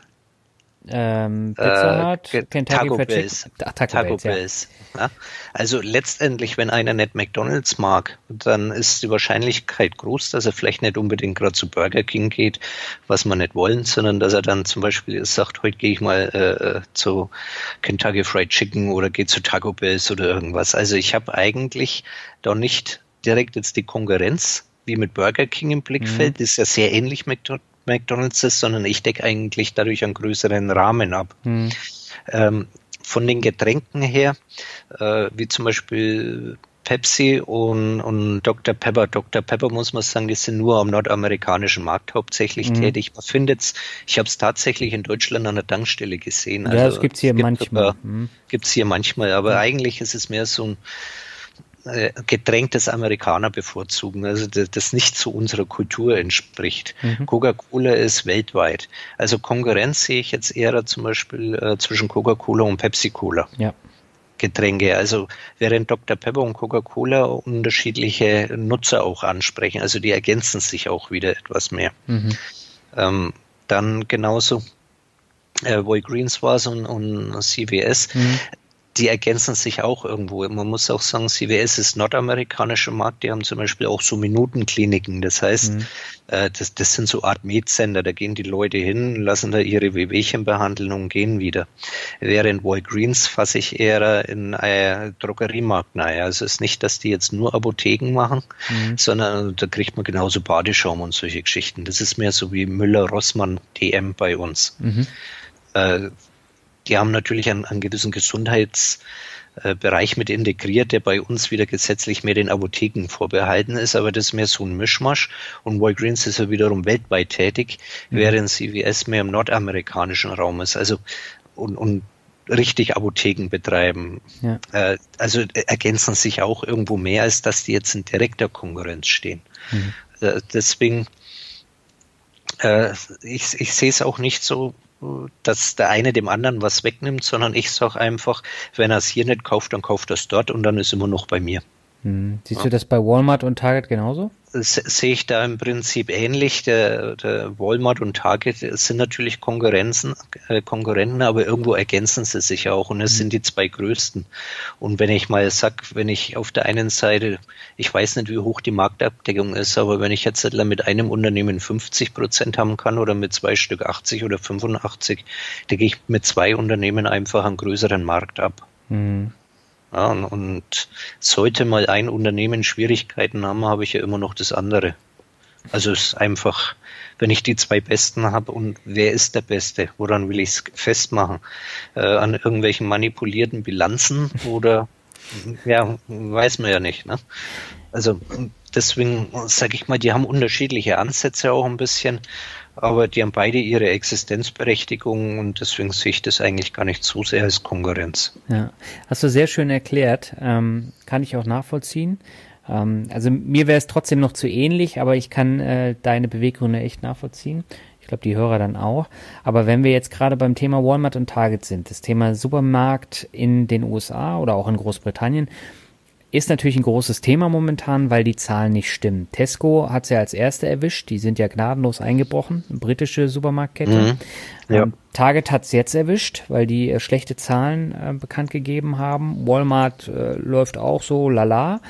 Ähm, Pizza Hut, äh, Kentucky Taco Fried. Bells. Ach, Taco, Taco ja. Ja. Also letztendlich, wenn einer nicht McDonalds mag, dann ist die Wahrscheinlichkeit groß, dass er vielleicht nicht unbedingt gerade zu Burger King geht, was wir nicht wollen, sondern dass er dann zum Beispiel sagt, heute gehe ich mal äh, zu Kentucky Fried Chicken oder gehe zu Taco Bells oder irgendwas. Also ich habe eigentlich da nicht direkt jetzt die Konkurrenz wie mit Burger King im Blickfeld, das ist ja sehr ähnlich mit McDonalds ist, sondern ich decke eigentlich dadurch einen größeren Rahmen ab. Hm. Ähm, von den Getränken her, äh, wie zum Beispiel Pepsi und, und Dr. Pepper. Dr. Pepper muss man sagen, die sind nur am nordamerikanischen Markt hauptsächlich Mhm. tätig. Man findet es, ich habe es tatsächlich in Deutschland an der Tankstelle gesehen. Ja, das gibt's hier manchmal. Mhm. Gibt es hier manchmal, aber eigentlich ist es mehr so ein äh, Getränk, das Amerikaner bevorzugen, also das, das nicht zu unserer Kultur entspricht. Mhm. Coca-Cola ist weltweit. Also Konkurrenz sehe ich jetzt eher zum Beispiel äh, zwischen Coca-Cola und Pepsi-Cola. Ja. Getränke. Also während Dr. Pepper und Coca-Cola unterschiedliche Nutzer auch ansprechen. Also die ergänzen sich auch wieder etwas mehr. Mhm. Ähm, dann genauso äh, Walgreens war es und, und CVS. Mhm. Die ergänzen sich auch irgendwo. Man muss auch sagen, CVS ist nordamerikanischer Markt. Die haben zum Beispiel auch so Minutenkliniken. Das heißt, Mhm. äh, das, das sind so Art Metcenter. Da gehen die Leute hin, lassen da ihre Wehwehchen behandeln und gehen wieder. Während Walgreens fasse ich eher in einen Drogeriemarkt nahe. Also es ist nicht, dass die jetzt nur Apotheken machen, Mhm. sondern da kriegt man genauso Badeschaum und solche Geschichten. Das ist mehr so wie Müller, Rossmann, DM bei uns. Mhm. Äh, die haben natürlich einen, einen gewissen Gesundheitsbereich mit integriert, der bei uns wieder gesetzlich mehr den Apotheken vorbehalten ist, aber das ist mehr so ein Mischmasch und Walgreens ist ja wiederum weltweit tätig, während CVS mehr im nordamerikanischen Raum ist, also und, und richtig Apotheken betreiben. Ja. Äh, also ergänzen sich auch irgendwo mehr, als dass die jetzt in direkter Konkurrenz stehen. Äh, deswegen, äh, ich, ich sehe es auch nicht so, dass der eine dem anderen was wegnimmt, sondern ich sage einfach, wenn er es hier nicht kauft, dann kauft er es dort und dann ist immer noch bei mir. Mhm. Siehst du das bei Walmart und Target genauso? Sehe ich da im Prinzip ähnlich. Der, der Walmart und Target sind natürlich Konkurrenzen, äh, Konkurrenten, aber irgendwo ergänzen sie sich auch und es sind die zwei größten. Und wenn ich mal sag, wenn ich auf der einen Seite, ich weiß nicht, wie hoch die Marktabdeckung ist, aber wenn ich jetzt mit einem Unternehmen 50 Prozent haben kann oder mit zwei Stück 80 oder 85, denke ich mit zwei Unternehmen einfach einen größeren Markt ab. Mhm. Ja, und, sollte mal ein Unternehmen Schwierigkeiten haben, habe ich ja immer noch das andere. Also es ist einfach, wenn ich die zwei Besten habe und wer ist der Beste, woran will ich es festmachen? Äh, an irgendwelchen manipulierten Bilanzen oder ja, weiß man ja nicht. Ne? Also deswegen sage ich mal, die haben unterschiedliche Ansätze auch ein bisschen, aber die haben beide ihre Existenzberechtigung und deswegen sehe ich das eigentlich gar nicht so sehr als Konkurrenz. Ja, hast du sehr schön erklärt. Ähm, kann ich auch nachvollziehen. Ähm, also mir wäre es trotzdem noch zu ähnlich, aber ich kann äh, deine Beweggründe echt nachvollziehen. Ich glaube, die Hörer dann auch. Aber wenn wir jetzt gerade beim Thema Walmart und Target sind, das Thema Supermarkt in den USA oder auch in Großbritannien, ist natürlich ein großes Thema momentan, weil die Zahlen nicht stimmen. Tesco hat sie ja als erste erwischt, die sind ja gnadenlos eingebrochen, britische Supermarktkette. Mhm. Ja. Ähm, Target hat es jetzt erwischt, weil die äh, schlechte Zahlen äh, bekannt gegeben haben. Walmart äh, läuft auch so lala.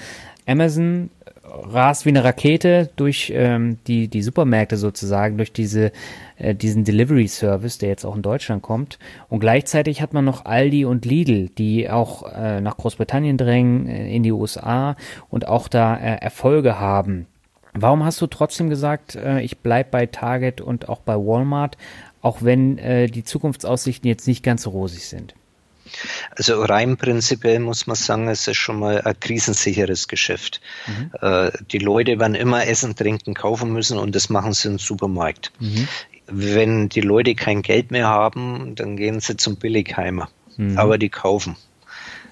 Amazon rast wie eine Rakete durch ähm, die, die Supermärkte sozusagen, durch diese, äh, diesen Delivery Service, der jetzt auch in Deutschland kommt. Und gleichzeitig hat man noch Aldi und Lidl, die auch äh, nach Großbritannien drängen, äh, in die USA und auch da äh, Erfolge haben. Warum hast du trotzdem gesagt, äh, ich bleib bei Target und auch bei Walmart, auch wenn äh, die Zukunftsaussichten jetzt nicht ganz so rosig sind? Also rein prinzipiell muss man sagen, es ist schon mal ein krisensicheres Geschäft. Äh, die Leute werden immer Essen, Trinken kaufen müssen und das machen sie im Supermarkt. Wenn die Leute kein Geld mehr haben, dann gehen sie zum Billigheimer. Aber die kaufen.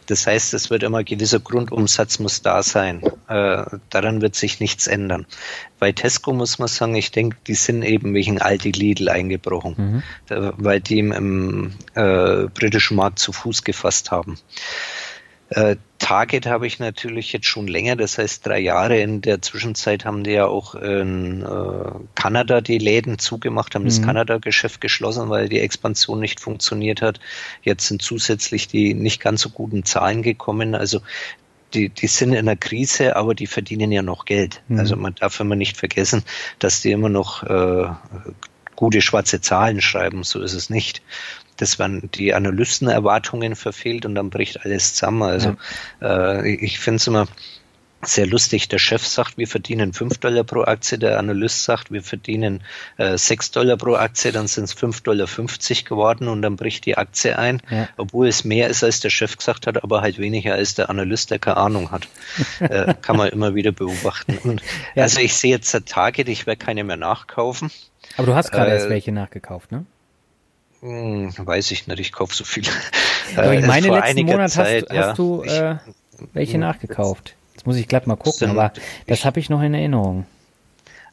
Das heißt, es wird immer ein gewisser Grundumsatz muss da sein. Äh, daran wird sich nichts ändern. Bei Tesco muss man sagen, ich denke, die sind eben wegen Aldi Lidl eingebrochen, da, weil die im, im äh, britischen Markt zu Fuß gefasst haben. Äh, Target habe ich natürlich jetzt schon länger, das heißt drei Jahre. In der Zwischenzeit haben die ja auch in äh, Kanada die Läden zugemacht, haben mhm. das Kanada-Geschäft geschlossen, weil die Expansion nicht funktioniert hat. Jetzt sind zusätzlich die nicht ganz so guten Zahlen gekommen. Also die, die sind in einer Krise, aber die verdienen ja noch Geld. Mhm. Also man darf immer nicht vergessen, dass die immer noch äh, gute schwarze Zahlen schreiben. So ist es nicht das werden die Analystenerwartungen verfehlt und dann bricht alles zusammen. Also ja. äh, ich finde es immer sehr lustig. Der Chef sagt, wir verdienen 5 Dollar pro Aktie, der Analyst sagt, wir verdienen äh, 6 Dollar pro Aktie, dann sind es 5,50 Dollar geworden und dann bricht die Aktie ein, ja. obwohl es mehr ist, als der Chef gesagt hat, aber halt weniger als der Analyst, der keine Ahnung hat. äh, kann man immer wieder beobachten. Und, ja. Also ich sehe jetzt der Target, ich werde keine mehr nachkaufen. Aber du hast gerade äh, erst welche nachgekauft, ne? Hm, weiß ich nicht, ich kaufe so viel. Aber ich äh, meine, letzten Monat Zeit, hast, ja, hast, du äh, welche hm, nachgekauft. Jetzt muss ich glatt mal gucken, aber das habe ich noch in Erinnerung.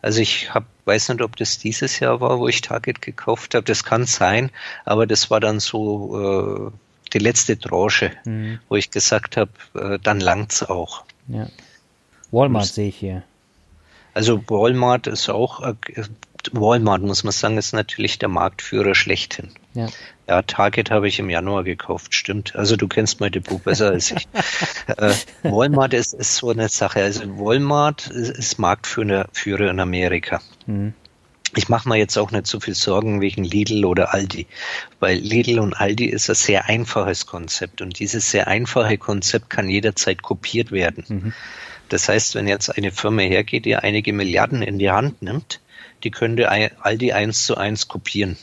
Also ich hab, weiß nicht, ob das dieses Jahr war, wo ich Target gekauft habe. Das kann sein, aber das war dann so äh, die letzte Tranche, mhm. wo ich gesagt habe, äh, dann langt's auch. Ja. Walmart sehe ich hier. Also Walmart ist auch äh, Walmart, muss man sagen, ist natürlich der Marktführer schlechthin. Ja. ja, Target habe ich im Januar gekauft, stimmt. Also du kennst mein Depot besser als ich. äh, Walmart ist, ist so eine Sache. Also Walmart ist, ist Marktführer Führer in Amerika. Mhm. Ich mache mir jetzt auch nicht so viel Sorgen wegen Lidl oder Aldi, weil Lidl und Aldi ist ein sehr einfaches Konzept und dieses sehr einfache Konzept kann jederzeit kopiert werden. Mhm. Das heißt, wenn jetzt eine Firma hergeht, die einige Milliarden in die Hand nimmt, die könnte Aldi eins zu eins kopieren.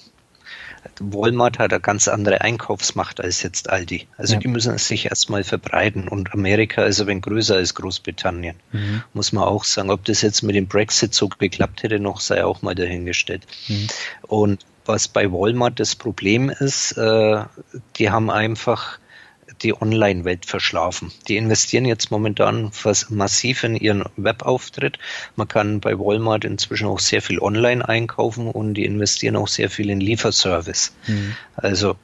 Walmart hat eine ganz andere Einkaufsmacht als jetzt Aldi. Also ja. die müssen es sich erstmal verbreiten. Und Amerika ist ein wenig größer als Großbritannien. Mhm. Muss man auch sagen. Ob das jetzt mit dem Brexit so geklappt hätte, noch sei auch mal dahingestellt. Mhm. Und was bei Walmart das Problem ist, äh, die haben einfach die Online-Welt verschlafen. Die investieren jetzt momentan massiv in ihren Webauftritt. Man kann bei Walmart inzwischen auch sehr viel online einkaufen und die investieren auch sehr viel in Lieferservice. Mhm. Also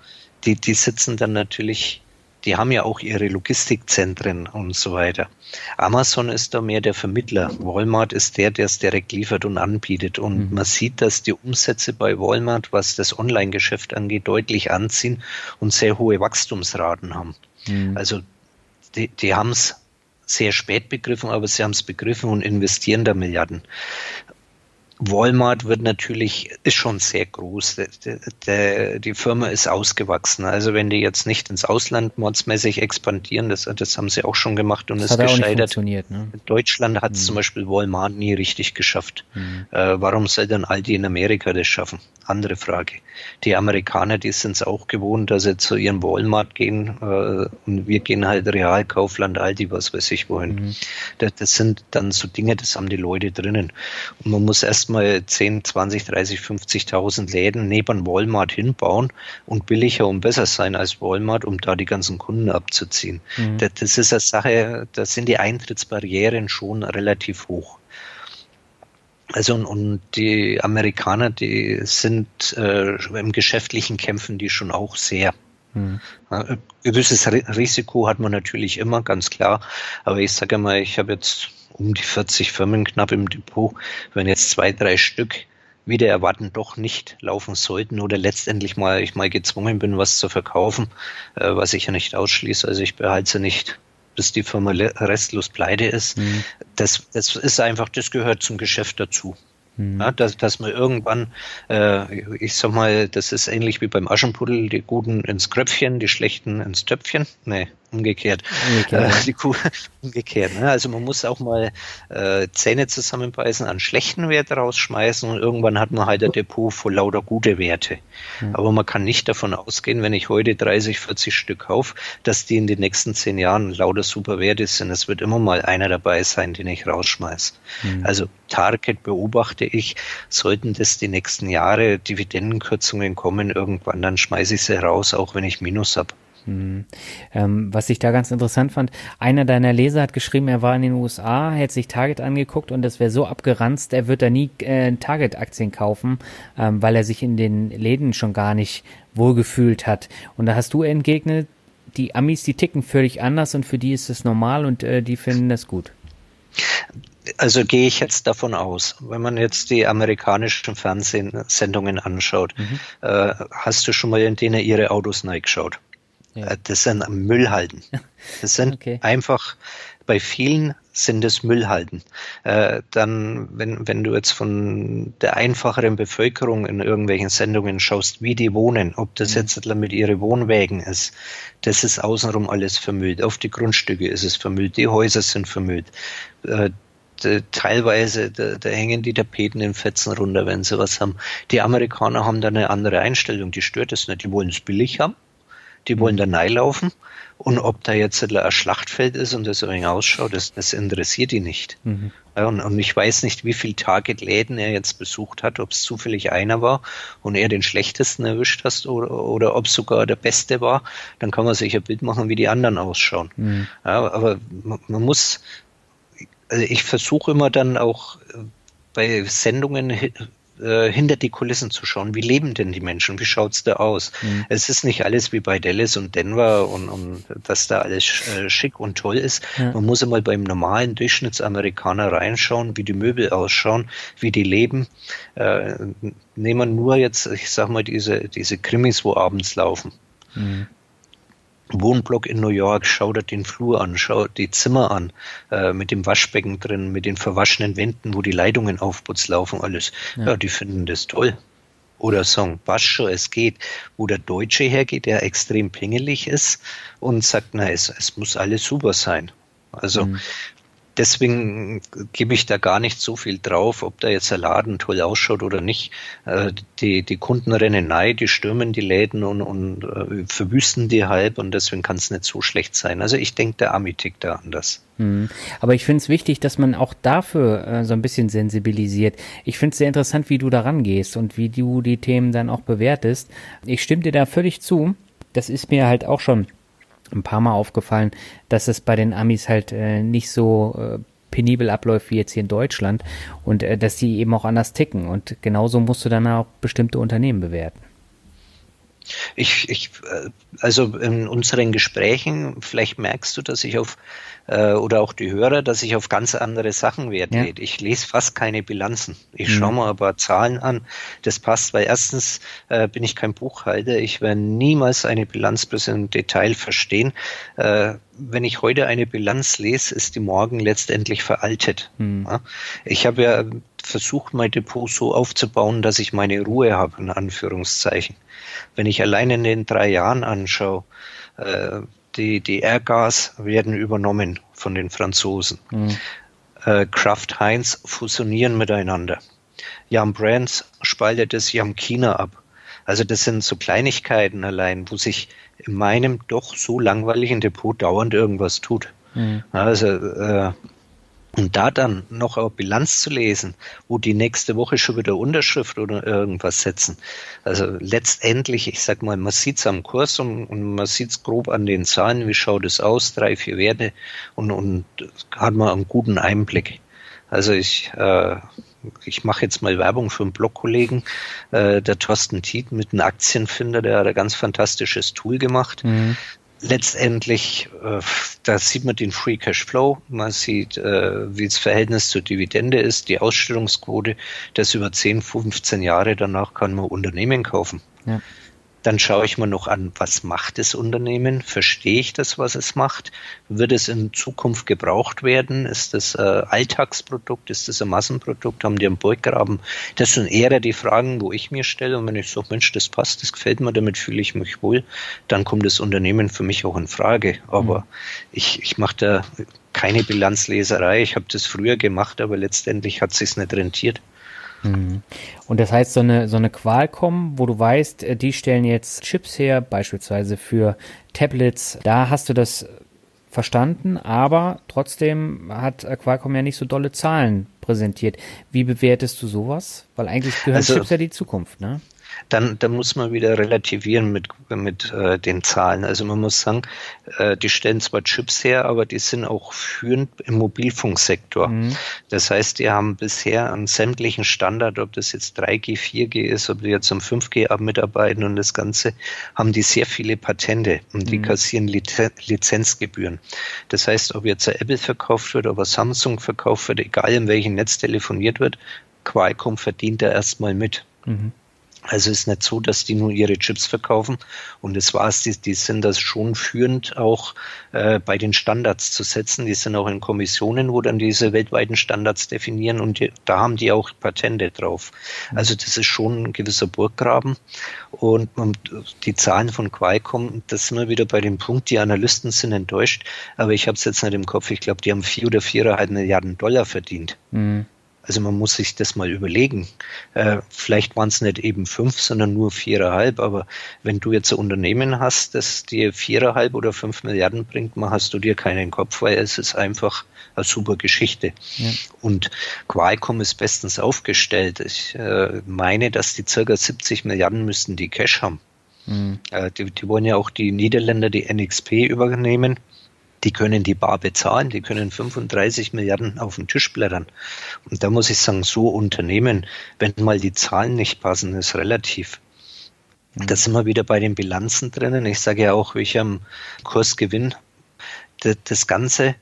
die, die sitzen dann natürlich die haben ja auch ihre Logistikzentren und so weiter. Amazon ist da mehr der Vermittler. Walmart ist der, der es direkt liefert und anbietet. Und mhm. man sieht, dass die Umsätze bei Walmart, was das Online-Geschäft angeht, deutlich anziehen und sehr hohe Wachstumsraten haben. Mhm. Also die, die haben es sehr spät begriffen, aber sie haben es begriffen und investieren da Milliarden. Walmart wird natürlich, ist schon sehr groß. Der, der, die Firma ist ausgewachsen. Also wenn die jetzt nicht ins Ausland mordsmäßig expandieren, das, das haben sie auch schon gemacht und das ist gescheitert. Ne? Deutschland hat es hm. zum Beispiel Walmart nie richtig geschafft. Hm. Äh, warum soll dann Aldi in Amerika das schaffen? Andere Frage. Die Amerikaner, die sind es auch gewohnt, dass sie zu ihrem Walmart gehen äh, und wir gehen halt Real, Kaufland, Aldi, was weiß ich wohin. Hm. Das, das sind dann so Dinge, das haben die Leute drinnen. Und man muss erst erstmal 10, 20, 30, 50.000 Läden neben Walmart hinbauen und billiger und besser sein als Walmart, um da die ganzen Kunden abzuziehen. Mhm. Das, das ist eine Sache, da sind die Eintrittsbarrieren schon relativ hoch. Also und, und, die Amerikaner, die sind äh, im geschäftlichen Kämpfen die schon auch sehr. Hm. Ja, gewisses Risiko hat man natürlich immer, ganz klar. Aber ich sage mal, ich habe jetzt um die 40 Firmen knapp im Depot. Wenn jetzt zwei, drei Stück wieder erwarten doch nicht laufen sollten oder letztendlich mal ich mal gezwungen bin, was zu verkaufen, äh, was ich ja nicht ausschließe. Also ich behalte nicht, bis die Firma restlos pleite ist. Mhm. Das, das ist einfach, das gehört zum Geschäft dazu. Mhm. Ja, dass, dass man irgendwann, äh, ich sag mal, das ist ähnlich wie beim Aschenputtel, die Guten ins Kröpfchen, die Schlechten ins Töpfchen. Nee, umgekehrt. Umgekehrt, äh, die Kuh, umgekehrt ne? Also man muss auch mal äh, Zähne zusammenbeißen, an schlechten Wert rausschmeißen und irgendwann hat man halt ein Depot voll lauter gute Werte. Mhm. Aber man kann nicht davon ausgehen, wenn ich heute 30, 40 Stück kaufe, dass die in den nächsten zehn Jahren lauter super Werte sind. Es wird immer mal einer dabei sein, den ich rausschmeiße. Mhm. Also Target beobachte ich, sollten das die nächsten Jahre Dividendenkürzungen kommen, irgendwann, dann schmeiße ich sie raus, auch wenn ich Minus habe. Hm. Ähm, was ich da ganz interessant fand, einer deiner Leser hat geschrieben, er war in den USA, hätte sich Target angeguckt und das wäre so abgeranzt, er wird da nie äh, Target-Aktien kaufen, ähm, weil er sich in den Läden schon gar nicht wohlgefühlt hat. Und da hast du entgegnet, die Amis, die ticken völlig anders und für die ist es normal und äh, die finden das gut. Also gehe ich jetzt davon aus, wenn man jetzt die amerikanischen Fernsehsendungen anschaut, mhm. äh, hast du schon mal in denen ihre Autos neu geschaut? Ja. Äh, das sind Müllhalden. Das sind okay. einfach bei vielen sind es Müllhalden. Äh, dann, wenn, wenn du jetzt von der einfacheren Bevölkerung in irgendwelchen Sendungen schaust, wie die wohnen, ob das mhm. jetzt mit ihren Wohnwägen ist, das ist außenrum alles vermüllt. Auf die Grundstücke ist es vermüllt, die Häuser sind vermüllt. Äh, teilweise, da, da, hängen die Tapeten in Fetzen runter, wenn sie was haben. Die Amerikaner haben da eine andere Einstellung, die stört es nicht. Die wollen es billig haben, die wollen da laufen und ob da jetzt ein Schlachtfeld ist und das ein ausschaut, das, das interessiert ihn nicht. Mhm. Ja, und, und, ich weiß nicht, wie viele Target-Läden er jetzt besucht hat, ob es zufällig einer war und er den schlechtesten erwischt hast oder, oder ob es sogar der beste war. Dann kann man sich ein Bild machen, wie die anderen ausschauen. Mhm. Ja, aber man, man muss, also ich versuche immer dann auch bei Sendungen äh, hinter die Kulissen zu schauen. Wie leben denn die Menschen? Wie schaut's da aus? Mhm. Es ist nicht alles wie bei Dallas und Denver und, und dass da alles äh, schick und toll ist. Ja. Man muss einmal beim normalen Durchschnittsamerikaner reinschauen, wie die Möbel ausschauen, wie die leben. Äh, nehmen wir nur jetzt, ich sag mal, diese, diese Krimis, wo abends laufen. Mhm. Wohnblock in New York, schau dir den Flur an, schau die Zimmer an, äh, mit dem Waschbecken drin, mit den verwaschenen Wänden, wo die Leitungen aufputz laufen, alles. Ja. ja, die finden das toll. Oder sagen, was schon, es geht. Wo der Deutsche hergeht, der extrem pingelig ist und sagt, na, es, es muss alles super sein. Also mhm deswegen gebe ich da gar nicht so viel drauf, ob da jetzt der Laden toll ausschaut oder nicht. Äh, die, die Kunden rennen nein, die stürmen die Läden und, und äh, verwüsten die halb und deswegen kann es nicht so schlecht sein. Also ich denke, der Ami tickt da anders. Hm. Aber ich finde es wichtig, dass man auch dafür äh, so ein bisschen sensibilisiert. Ich finde es sehr interessant, wie du da rangehst und wie du die Themen dann auch bewertest. Ich stimme dir da völlig zu. Das ist mir halt auch schon ein paar Mal aufgefallen, dass es bei den Amis halt äh, nicht so äh, penibel abläuft wie jetzt hier in Deutschland und äh, dass die eben auch anders ticken. Und genauso musst du dann auch bestimmte Unternehmen bewerten. Ich, ich, äh, also in unseren Gesprächen, vielleicht merkst du, dass ich auf äh, oder auch die Hörer, dass ich auf ganz andere Sachen Wert ja. lege. Ich lese fast keine Bilanzen. Ich mhm. schaue mir aber Zahlen an. Das passt, weil erstens äh, bin ich kein Buchhalter. Ich werde niemals eine Bilanz bis im Detail verstehen. Äh, wenn ich heute eine Bilanz lese, ist die morgen letztendlich veraltet. Mhm. Ja? Ich habe ja versucht, mein Depot so aufzubauen, dass ich meine Ruhe habe, in Anführungszeichen. Wenn ich allein in den drei Jahren anschaue, äh, die, die Airgas werden übernommen von den Franzosen. Mhm. Äh, Kraft Heinz fusionieren miteinander. Jam Brands spaltet es Jam China ab. Also das sind so Kleinigkeiten allein, wo sich in meinem doch so langweiligen Depot dauernd irgendwas tut. Mhm. Also äh, und da dann noch eine Bilanz zu lesen, wo die nächste Woche schon wieder Unterschrift oder irgendwas setzen. Also letztendlich, ich sag mal, man sieht's am Kurs und, und man sieht's grob an den Zahlen, wie schaut es aus, drei, vier Werte und, und hat man einen guten Einblick. Also ich, äh, ich mache jetzt mal Werbung für einen Blogkollegen, äh, der Thorsten Tiet mit einem Aktienfinder, der hat ein ganz fantastisches Tool gemacht. Mhm letztendlich, äh, da sieht man den Free Cash Flow, man sieht, äh, wie das Verhältnis zur Dividende ist, die Ausstellungsquote, das über 10, 15 Jahre danach kann man Unternehmen kaufen. Ja. Dann schaue ich mir noch an, was macht das Unternehmen? Verstehe ich das, was es macht? Wird es in Zukunft gebraucht werden? Ist das ein Alltagsprodukt? Ist das ein Massenprodukt? Haben die einen Burggraben? Das sind eher die Fragen, wo ich mir stelle. Und wenn ich sage, Mensch, das passt, das gefällt mir, damit fühle ich mich wohl, dann kommt das Unternehmen für mich auch in Frage. Aber mhm. ich, ich mache da keine Bilanzleserei. Ich habe das früher gemacht, aber letztendlich hat es sich nicht rentiert. Mhm. Und das heißt, so eine, so eine Qualcomm, wo du weißt, äh, die stellen jetzt Chips her, beispielsweise für Tablets, da hast du das verstanden, aber trotzdem hat Qualcomm ja nicht so dolle Zahlen präsentiert. Wie bewertest du sowas? Weil eigentlich gehören also, Chips ja die Zukunft, ne? Dann, dann muss man wieder relativieren mit, mit äh, den Zahlen. Also man muss sagen, äh, die stellen zwar Chips her, aber die sind auch führend im Mobilfunksektor. Mhm. Das heißt, die haben bisher an sämtlichen Standard, ob das jetzt 3G, 4G ist, ob die jetzt am 5G mitarbeiten und das Ganze, haben die sehr viele Patente und die mhm. kassieren Lizenzgebühren. Das heißt, ob jetzt Apple verkauft wird, ob Samsung verkauft wird, egal in welchem Netz telefoniert wird, Qualcomm verdient da erstmal mit. Mhm. Also ist nicht so, dass die nur ihre Chips verkaufen und das war's. Die, die sind das schon führend auch äh, bei den Standards zu setzen. Die sind auch in Kommissionen, wo dann diese weltweiten Standards definieren und die, da haben die auch Patente drauf. Also das ist schon ein gewisser Burggraben und, und die Zahlen von Qualcomm, das sind wir wieder bei dem Punkt, die Analysten sind enttäuscht, aber ich habe es jetzt nicht im Kopf. Ich glaube, die haben vier oder viereinhalb Milliarden Dollar verdient. Mhm. Also man muss sich das mal überlegen. Äh, vielleicht waren es nicht eben fünf, sondern nur viereinhalb. Aber wenn du jetzt ein Unternehmen hast, das dir viereinhalb oder fünf Milliarden bringt, machst du dir keinen Kopf, weil es ist einfach eine super Geschichte. Ja. Und Qualcomm ist bestens aufgestellt. Ich äh, meine, dass die circa 70 Milliarden müssten die Cash haben. Mhm. Äh, die, die wollen ja auch die Niederländer die NXP übernehmen die können die bar bezahlen, die können 35 Milliarden auf den Tisch blättern. Und da muss ich sagen, so Unternehmen, wenn mal die Zahlen nicht passen, ist relativ. Mhm. Da sind wir wieder bei den Bilanzen drinnen. Ich sage ja auch, wie am Kursgewinn. Das Ganze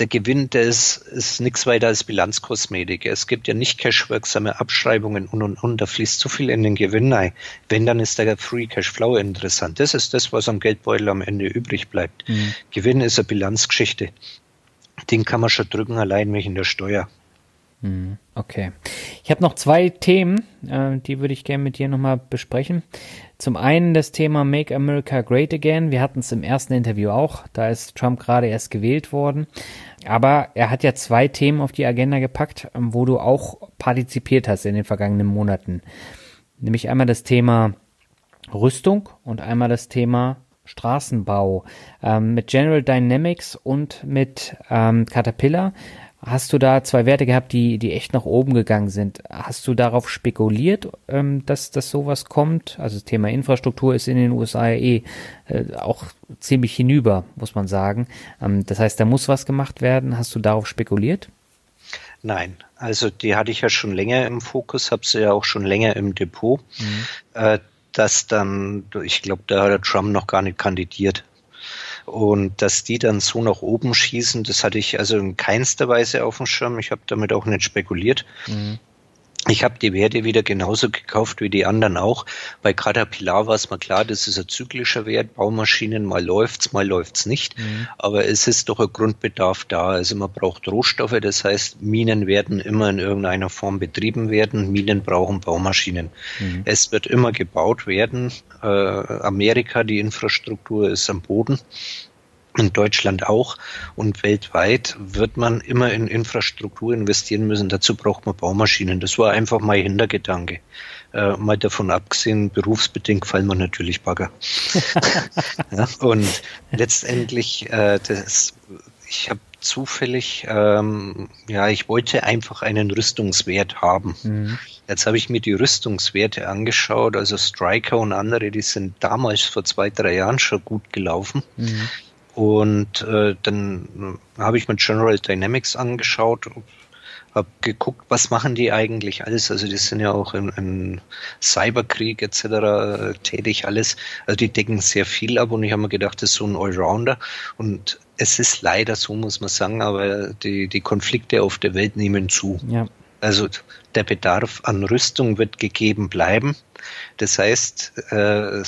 der Gewinn, der ist, ist nichts weiter als Bilanzkosmetik. Es gibt ja nicht cashwirksame Abschreibungen und und und. Da fließt zu viel in den Gewinn ein. Wenn, dann ist der Free Cashflow interessant. Das ist das, was am Geldbeutel am Ende übrig bleibt. Mhm. Gewinn ist eine Bilanzgeschichte. Den kann man schon drücken, allein wegen der Steuer. Mhm. Okay. Ich habe noch zwei Themen, äh, die würde ich gerne mit dir nochmal besprechen. Zum einen das Thema Make America Great Again. Wir hatten es im ersten Interview auch. Da ist Trump gerade erst gewählt worden. Aber er hat ja zwei Themen auf die Agenda gepackt, ähm, wo du auch partizipiert hast in den vergangenen Monaten. Nämlich einmal das Thema Rüstung und einmal das Thema Straßenbau. Ähm, mit General Dynamics und mit ähm, Caterpillar Hast du da zwei Werte gehabt, die, die echt nach oben gegangen sind? Hast du darauf spekuliert, ähm, dass, dass sowas kommt? Also das Thema Infrastruktur ist in den USA eh äh, auch ziemlich hinüber, muss man sagen. Ähm, das heißt, da muss was gemacht werden. Hast du darauf spekuliert? Nein, also die hatte ich ja schon länger im Fokus, habe sie ja auch schon länger im Depot. Mhm. Äh, dass dann, ich glaube, da hat der Trump noch gar nicht kandidiert. Und dass die dann so nach oben schießen, das hatte ich also in keinster Weise auf dem Schirm. Ich habe damit auch nicht spekuliert. Mhm. Ich habe die Werte wieder genauso gekauft wie die anderen auch. Bei Caterpillar war es mal klar, das ist ein zyklischer Wert. Baumaschinen, mal läuft's, mal läuft's nicht. Mhm. Aber es ist doch ein Grundbedarf da. Also man braucht Rohstoffe. Das heißt, Minen werden immer in irgendeiner Form betrieben werden. Minen brauchen Baumaschinen. Mhm. Es wird immer gebaut werden. Äh, Amerika, die Infrastruktur ist am Boden in Deutschland auch und weltweit wird man immer in Infrastruktur investieren müssen. Dazu braucht man Baumaschinen. Das war einfach mein Hintergedanke. Äh, mal davon abgesehen, berufsbedingt fallen wir natürlich Bagger. ja, und letztendlich, äh, das, ich habe zufällig, ähm, ja, ich wollte einfach einen Rüstungswert haben. Mhm. Jetzt habe ich mir die Rüstungswerte angeschaut, also Striker und andere, die sind damals vor zwei, drei Jahren schon gut gelaufen. Mhm. Und äh, dann habe ich mir General Dynamics angeschaut, habe geguckt, was machen die eigentlich alles. Also die sind ja auch im, im Cyberkrieg etc. Äh, tätig alles. Also die decken sehr viel ab und ich habe mir gedacht, das ist so ein Allrounder. Und es ist leider so, muss man sagen, aber die, die Konflikte auf der Welt nehmen zu. Ja. Also der Bedarf an Rüstung wird gegeben bleiben. Das heißt, äh,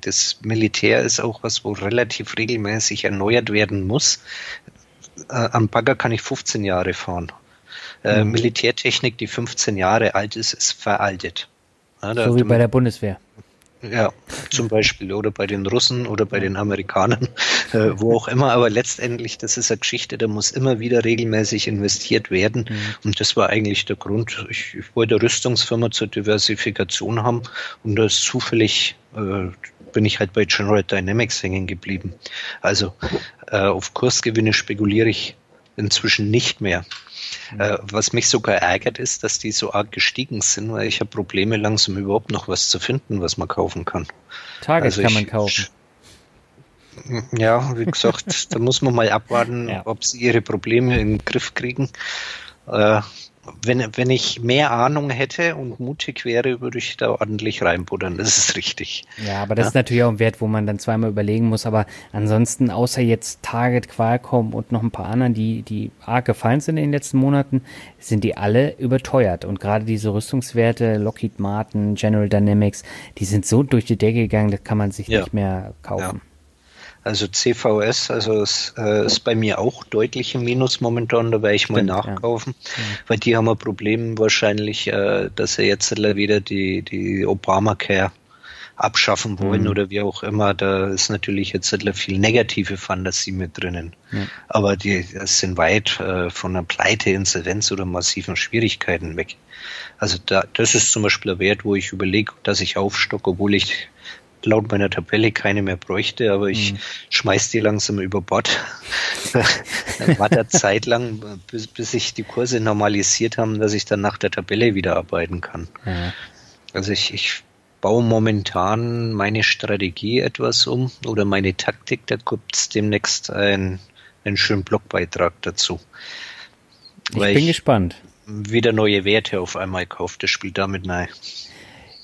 das Militär ist auch was, wo relativ regelmäßig erneuert werden muss. Äh, am Bagger kann ich 15 Jahre fahren. Äh, mhm. Militärtechnik, die 15 Jahre alt ist, ist veraltet. So wie bei der Bundeswehr. Ja, zum Beispiel oder bei den Russen oder bei den Amerikanern, äh, wo auch immer. Aber letztendlich, das ist eine Geschichte, da muss immer wieder regelmäßig investiert werden. Mhm. Und das war eigentlich der Grund. Ich, ich wollte eine Rüstungsfirma zur Diversifikation haben und das zufällig äh, bin ich halt bei General Dynamics hängen geblieben. Also äh, auf Kursgewinne spekuliere ich inzwischen nicht mehr. Mhm. Äh, was mich sogar ärgert, ist, dass die so arg gestiegen sind, weil ich habe Probleme langsam überhaupt noch was zu finden, was man kaufen kann. Target also kann man kaufen. Ja, wie gesagt, da muss man mal abwarten, ja. ob sie ihre Probleme in den Griff kriegen. Äh, wenn, wenn ich mehr Ahnung hätte und mutig wäre, würde ich da ordentlich reinbuddern. Das ist richtig. Ja, aber das ja? ist natürlich auch ein Wert, wo man dann zweimal überlegen muss. Aber ansonsten, außer jetzt Target, Qualcomm und noch ein paar anderen, die, die arg gefallen sind in den letzten Monaten, sind die alle überteuert. Und gerade diese Rüstungswerte, Lockheed Martin, General Dynamics, die sind so durch die Decke gegangen, das kann man sich ja. nicht mehr kaufen. Ja. Also CVS, also es äh, ist bei mir auch deutlich im Minus momentan, da werde ich Stimmt, mal nachkaufen, ja. weil die haben ein Problem wahrscheinlich, äh, dass sie jetzt wieder die, die Obamacare abschaffen wollen mhm. oder wie auch immer. Da ist natürlich jetzt viel negative Fantasie mit drinnen. Ja. Aber die sind weit äh, von einer Pleite, Insolvenz oder massiven Schwierigkeiten weg. Also da, das ist zum Beispiel ein Wert, wo ich überlege, dass ich aufstocke, obwohl ich laut meiner Tabelle keine mehr bräuchte, aber ich mhm. schmeiß die langsam über Bord. war da Zeit lang, bis, bis sich die Kurse normalisiert haben, dass ich dann nach der Tabelle wieder arbeiten kann. Mhm. Also ich, ich baue momentan meine Strategie etwas um oder meine Taktik, da gibt es demnächst ein, einen schönen Blogbeitrag dazu. Ich bin ich gespannt. Wieder neue Werte auf einmal kaufe, das spielt damit rein.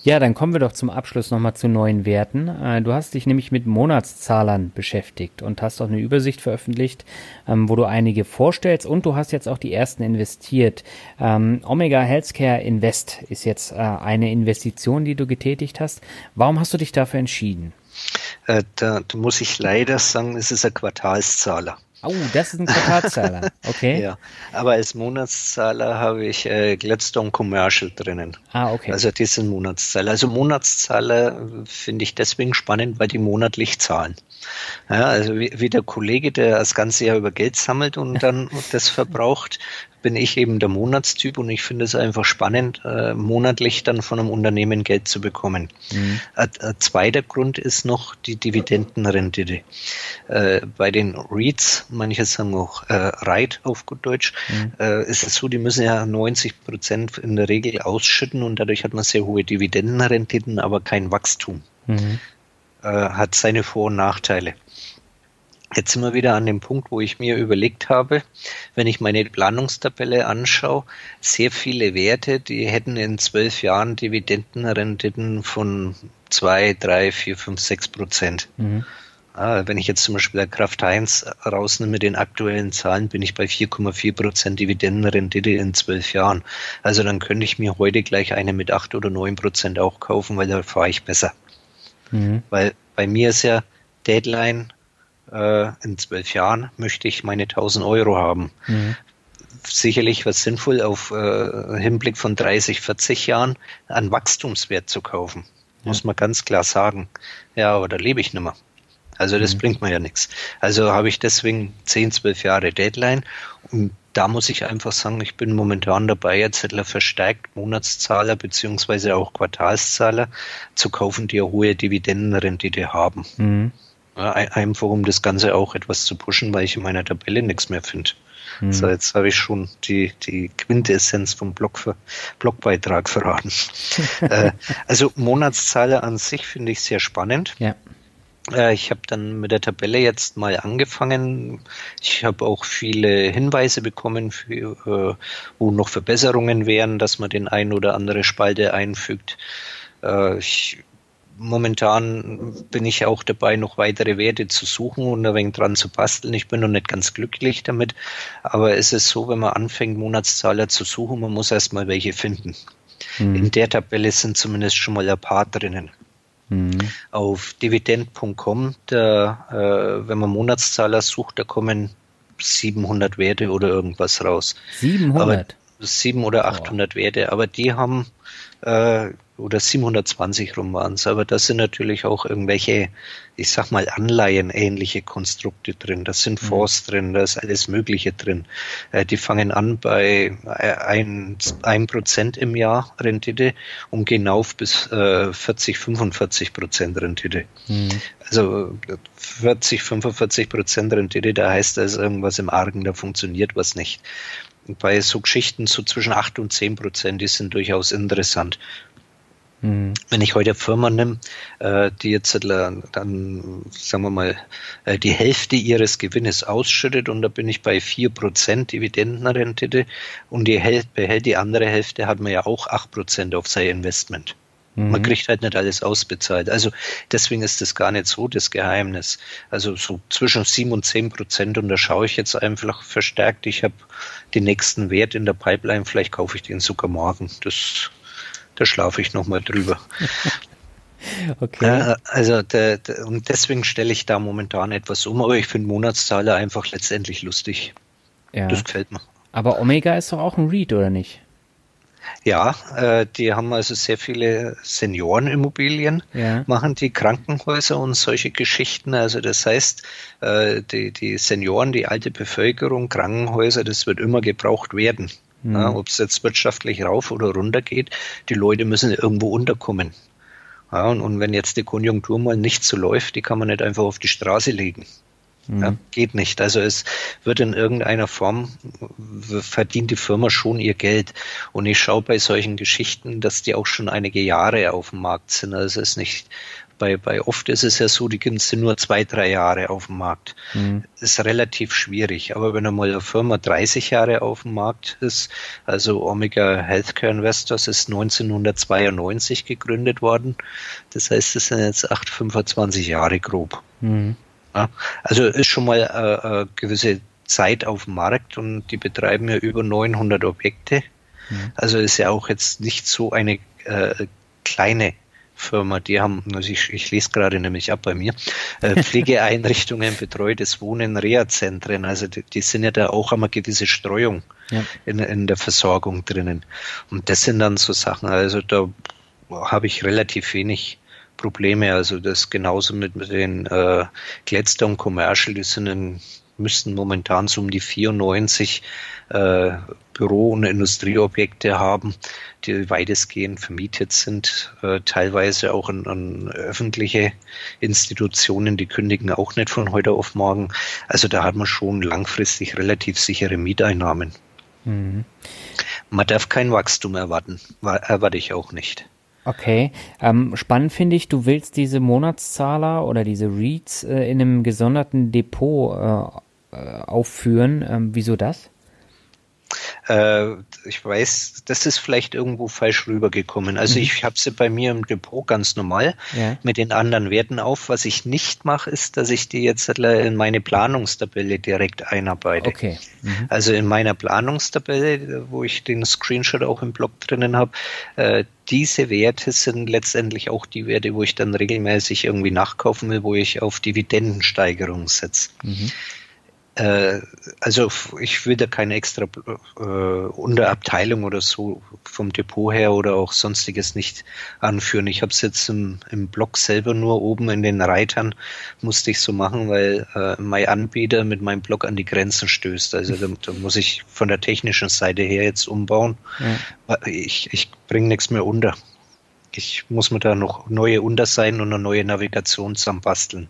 Ja, dann kommen wir doch zum Abschluss nochmal zu neuen Werten. Äh, du hast dich nämlich mit Monatszahlern beschäftigt und hast auch eine Übersicht veröffentlicht, ähm, wo du einige vorstellst und du hast jetzt auch die ersten investiert. Ähm, Omega Healthcare Invest ist jetzt äh, eine Investition, die du getätigt hast. Warum hast du dich dafür entschieden? Äh, da, da muss ich leider sagen, es ist ein Quartalszahler. Oh, das ist ein Quartalszahler. Okay. ja, aber als Monatszahler habe ich äh, Gladstone Commercial drinnen. Ah, okay. Also die sind Monatszahler. Also Monatszahler finde ich deswegen spannend, weil die monatlich zahlen. Ja, also wie, wie der Kollege, der das ganze Jahr über Geld sammelt und dann das verbraucht, bin ich eben der Monatstyp und ich finde es einfach spannend, äh, monatlich dann von einem Unternehmen Geld zu bekommen. Mhm. Ein, ein, zweiter Grund ist noch die Dividendenrendite. Äh, bei den REITs, manche sagen auch äh, REIT auf gut Deutsch, mhm. äh, ist es so, die müssen ja 90 Prozent in der Regel ausschütten und dadurch hat man sehr hohe Dividendenrenditen, aber kein Wachstum. Mhm. Äh, hat seine Vor- und Nachteile. Jetzt sind wir wieder an dem Punkt, wo ich mir überlegt habe, wenn ich meine Planungstabelle anschaue, sehr viele Werte, die hätten in zwölf Jahren Dividendenrenditen von zwei, drei, vier, fünf, sechs Prozent. Mhm. wenn ich jetzt zum Beispiel der Kraft 1 rausnehme mit den aktuellen Zahlen, bin ich bei 4,4 Prozent Dividendenrendite in zwölf Jahren. Also dann könnte ich mir heute gleich eine mit acht oder neun Prozent auch kaufen, weil da fahre ich besser. Mhm. Weil bei mir ist ja Deadline äh, in zwölf Jahren möchte ich meine 1000 Euro haben. Mhm. Sicherlich was sinnvoll auf äh, Hinblick von 30, 40 Jahren an Wachstumswert zu kaufen. Ja. Muss man ganz klar sagen. Ja, aber da lebe ich nicht mehr. Also das mhm. bringt mir ja nichts. Also habe ich deswegen 10, 12 Jahre Deadline und da muss ich einfach sagen, ich bin momentan dabei, jetzt verstärkt Monatszahler beziehungsweise auch Quartalszahler zu kaufen, die eine hohe Dividendenrendite haben. Mhm. Einfach um das Ganze auch etwas zu pushen, weil ich in meiner Tabelle nichts mehr finde. Hm. So, jetzt habe ich schon die, die Quintessenz vom Blog für, Blogbeitrag verraten. äh, also Monatszahler an sich finde ich sehr spannend. Ja. Äh, ich habe dann mit der Tabelle jetzt mal angefangen. Ich habe auch viele Hinweise bekommen, für, äh, wo noch Verbesserungen wären, dass man den ein oder andere Spalte einfügt. Äh, ich momentan bin ich auch dabei, noch weitere Werte zu suchen und ein wenig dran zu basteln. Ich bin noch nicht ganz glücklich damit, aber es ist so, wenn man anfängt, Monatszahler zu suchen, man muss erstmal welche finden. Mhm. In der Tabelle sind zumindest schon mal ein paar drinnen. Mhm. Auf dividend.com, äh, wenn man Monatszahler sucht, da kommen 700 Werte oder irgendwas raus. 700? Aber 7 oder 800 oh. Werte, aber die haben äh, oder 720 rum waren es, aber da sind natürlich auch irgendwelche, ich sag mal, Anleihen-ähnliche Konstrukte drin. Da sind. Fonds mhm. drin, da ist alles Mögliche drin. Äh, die fangen an bei äh, ein, ein Prozent im Jahr Rendite und gehen auf bis äh, 40, 45 Prozent Rendite. Mhm. Also 40, 45 Prozent Rendite, da heißt das irgendwas im Argen, da funktioniert was nicht. Bei so Geschichten so zwischen 8 und 10 Prozent, die sind durchaus interessant. Mhm. Wenn ich heute Firma nehme, äh, die jetzt dann, sagen wir mal, äh, die Hälfte ihres Gewinnes ausschüttet und da bin ich bei 4% Dividendenrendite und die behält die andere Hälfte, hat man ja auch 8% auf sein Investment. Mhm. Man kriegt halt nicht alles ausbezahlt. Also deswegen ist das gar nicht so das Geheimnis. Also so zwischen 7 und 10 Prozent und da schaue ich jetzt einfach verstärkt. Ich habe den nächsten Wert in der Pipeline, vielleicht kaufe ich den sogar morgen. Das da schlafe ich nochmal drüber. okay. Also der, der, und deswegen stelle ich da momentan etwas um, aber ich finde Monatszahler einfach letztendlich lustig. Ja. Das gefällt mir. Aber Omega ist doch auch ein Read, oder nicht? Ja, äh, die haben also sehr viele Seniorenimmobilien, ja. machen die Krankenhäuser und solche Geschichten. Also das heißt, äh, die, die Senioren, die alte Bevölkerung, Krankenhäuser, das wird immer gebraucht werden. Mhm. Ja, Ob es jetzt wirtschaftlich rauf oder runter geht, die Leute müssen irgendwo unterkommen. Ja, und, und, wenn jetzt die Konjunktur mal nicht so läuft, die kann man nicht einfach auf die Straße legen. Mhm. Ja, geht nicht. Also es wird in irgendeiner Form, verdient die Firma schon ihr Geld. Und ich schaue bei solchen Geschichten, dass die auch schon einige Jahre auf dem Markt sind. Also es ist nicht bei, bei oft ist es ja so, die sind nur zwei, drei Jahre auf dem Markt. Mhm. Ist relativ schwierig. Aber wenn einmal eine Firma 30 Jahre auf dem Markt ist, also Omega Healthcare Investors ist 1992 gegründet worden. Das heißt, es sind jetzt 8, 25 Jahre grob. Mhm. Also ist schon mal äh, eine gewisse Zeit auf dem Markt und die betreiben ja über 900 Objekte. Mhm. Also ist ja auch jetzt nicht so eine äh, kleine Firma, die haben, also ich, ich lese gerade nämlich ab bei mir, äh, Pflegeeinrichtungen, betreutes Wohnen, Reha-Zentren, also die, die, sind ja da auch einmal gewisse Streuung ja. in, in der Versorgung drinnen. Und das sind dann so Sachen, also da habe ich relativ wenig Probleme. Also das genauso mit, mit den äh, Gladstone Commercial, die sind in, müssten momentan so um die 94 äh, Büro- und Industrieobjekte haben, die weitestgehend vermietet sind, äh, teilweise auch an, an, öffentliche Institutionen, die kündigen auch nicht von heute auf morgen. Also da hat man schon langfristig relativ sichere Mieteinnahmen. Mhm. Man darf kein Wachstum erwarten, erwarte ich auch nicht. Okay, ähm, spannend finde ich, du willst diese Monatszahler oder diese Reads äh, in einem gesonderten Depot äh, äh aufführen. Ähm, wieso das? Äh, ich weiß, das ist vielleicht irgendwo falsch rübergekommen. Also mhm. ich habe sie bei mir im Depot ganz normal ja. mit den anderen Werten auf. Was ich nicht mache, ist, dass ich die jetzt in meine Planungstabelle direkt einarbeite. Okay. Mhm. Also in meiner Planungstabelle, wo ich den Screenshot auch im Blog drinnen habe, äh, diese Werte sind letztendlich auch die Werte, wo ich dann regelmäßig irgendwie nachkaufen will, wo ich auf Dividendensteigerung setze. Mhm. Äh, also ich will da keine extra äh, Unterabteilung oder so vom Depot her oder auch sonstiges nicht anführen. Ich habe es jetzt im, im Blog selber nur oben in den Reitern musste ich so machen, weil äh, mein Anbieter mit meinem Blog an die Grenzen stößt. Also da, da muss ich von der technischen Seite her jetzt umbauen. Ja. Ich, ich bringe nichts mehr unter ich muss mir da noch neue Unterseiten und eine neue Navigation zusammenbasteln.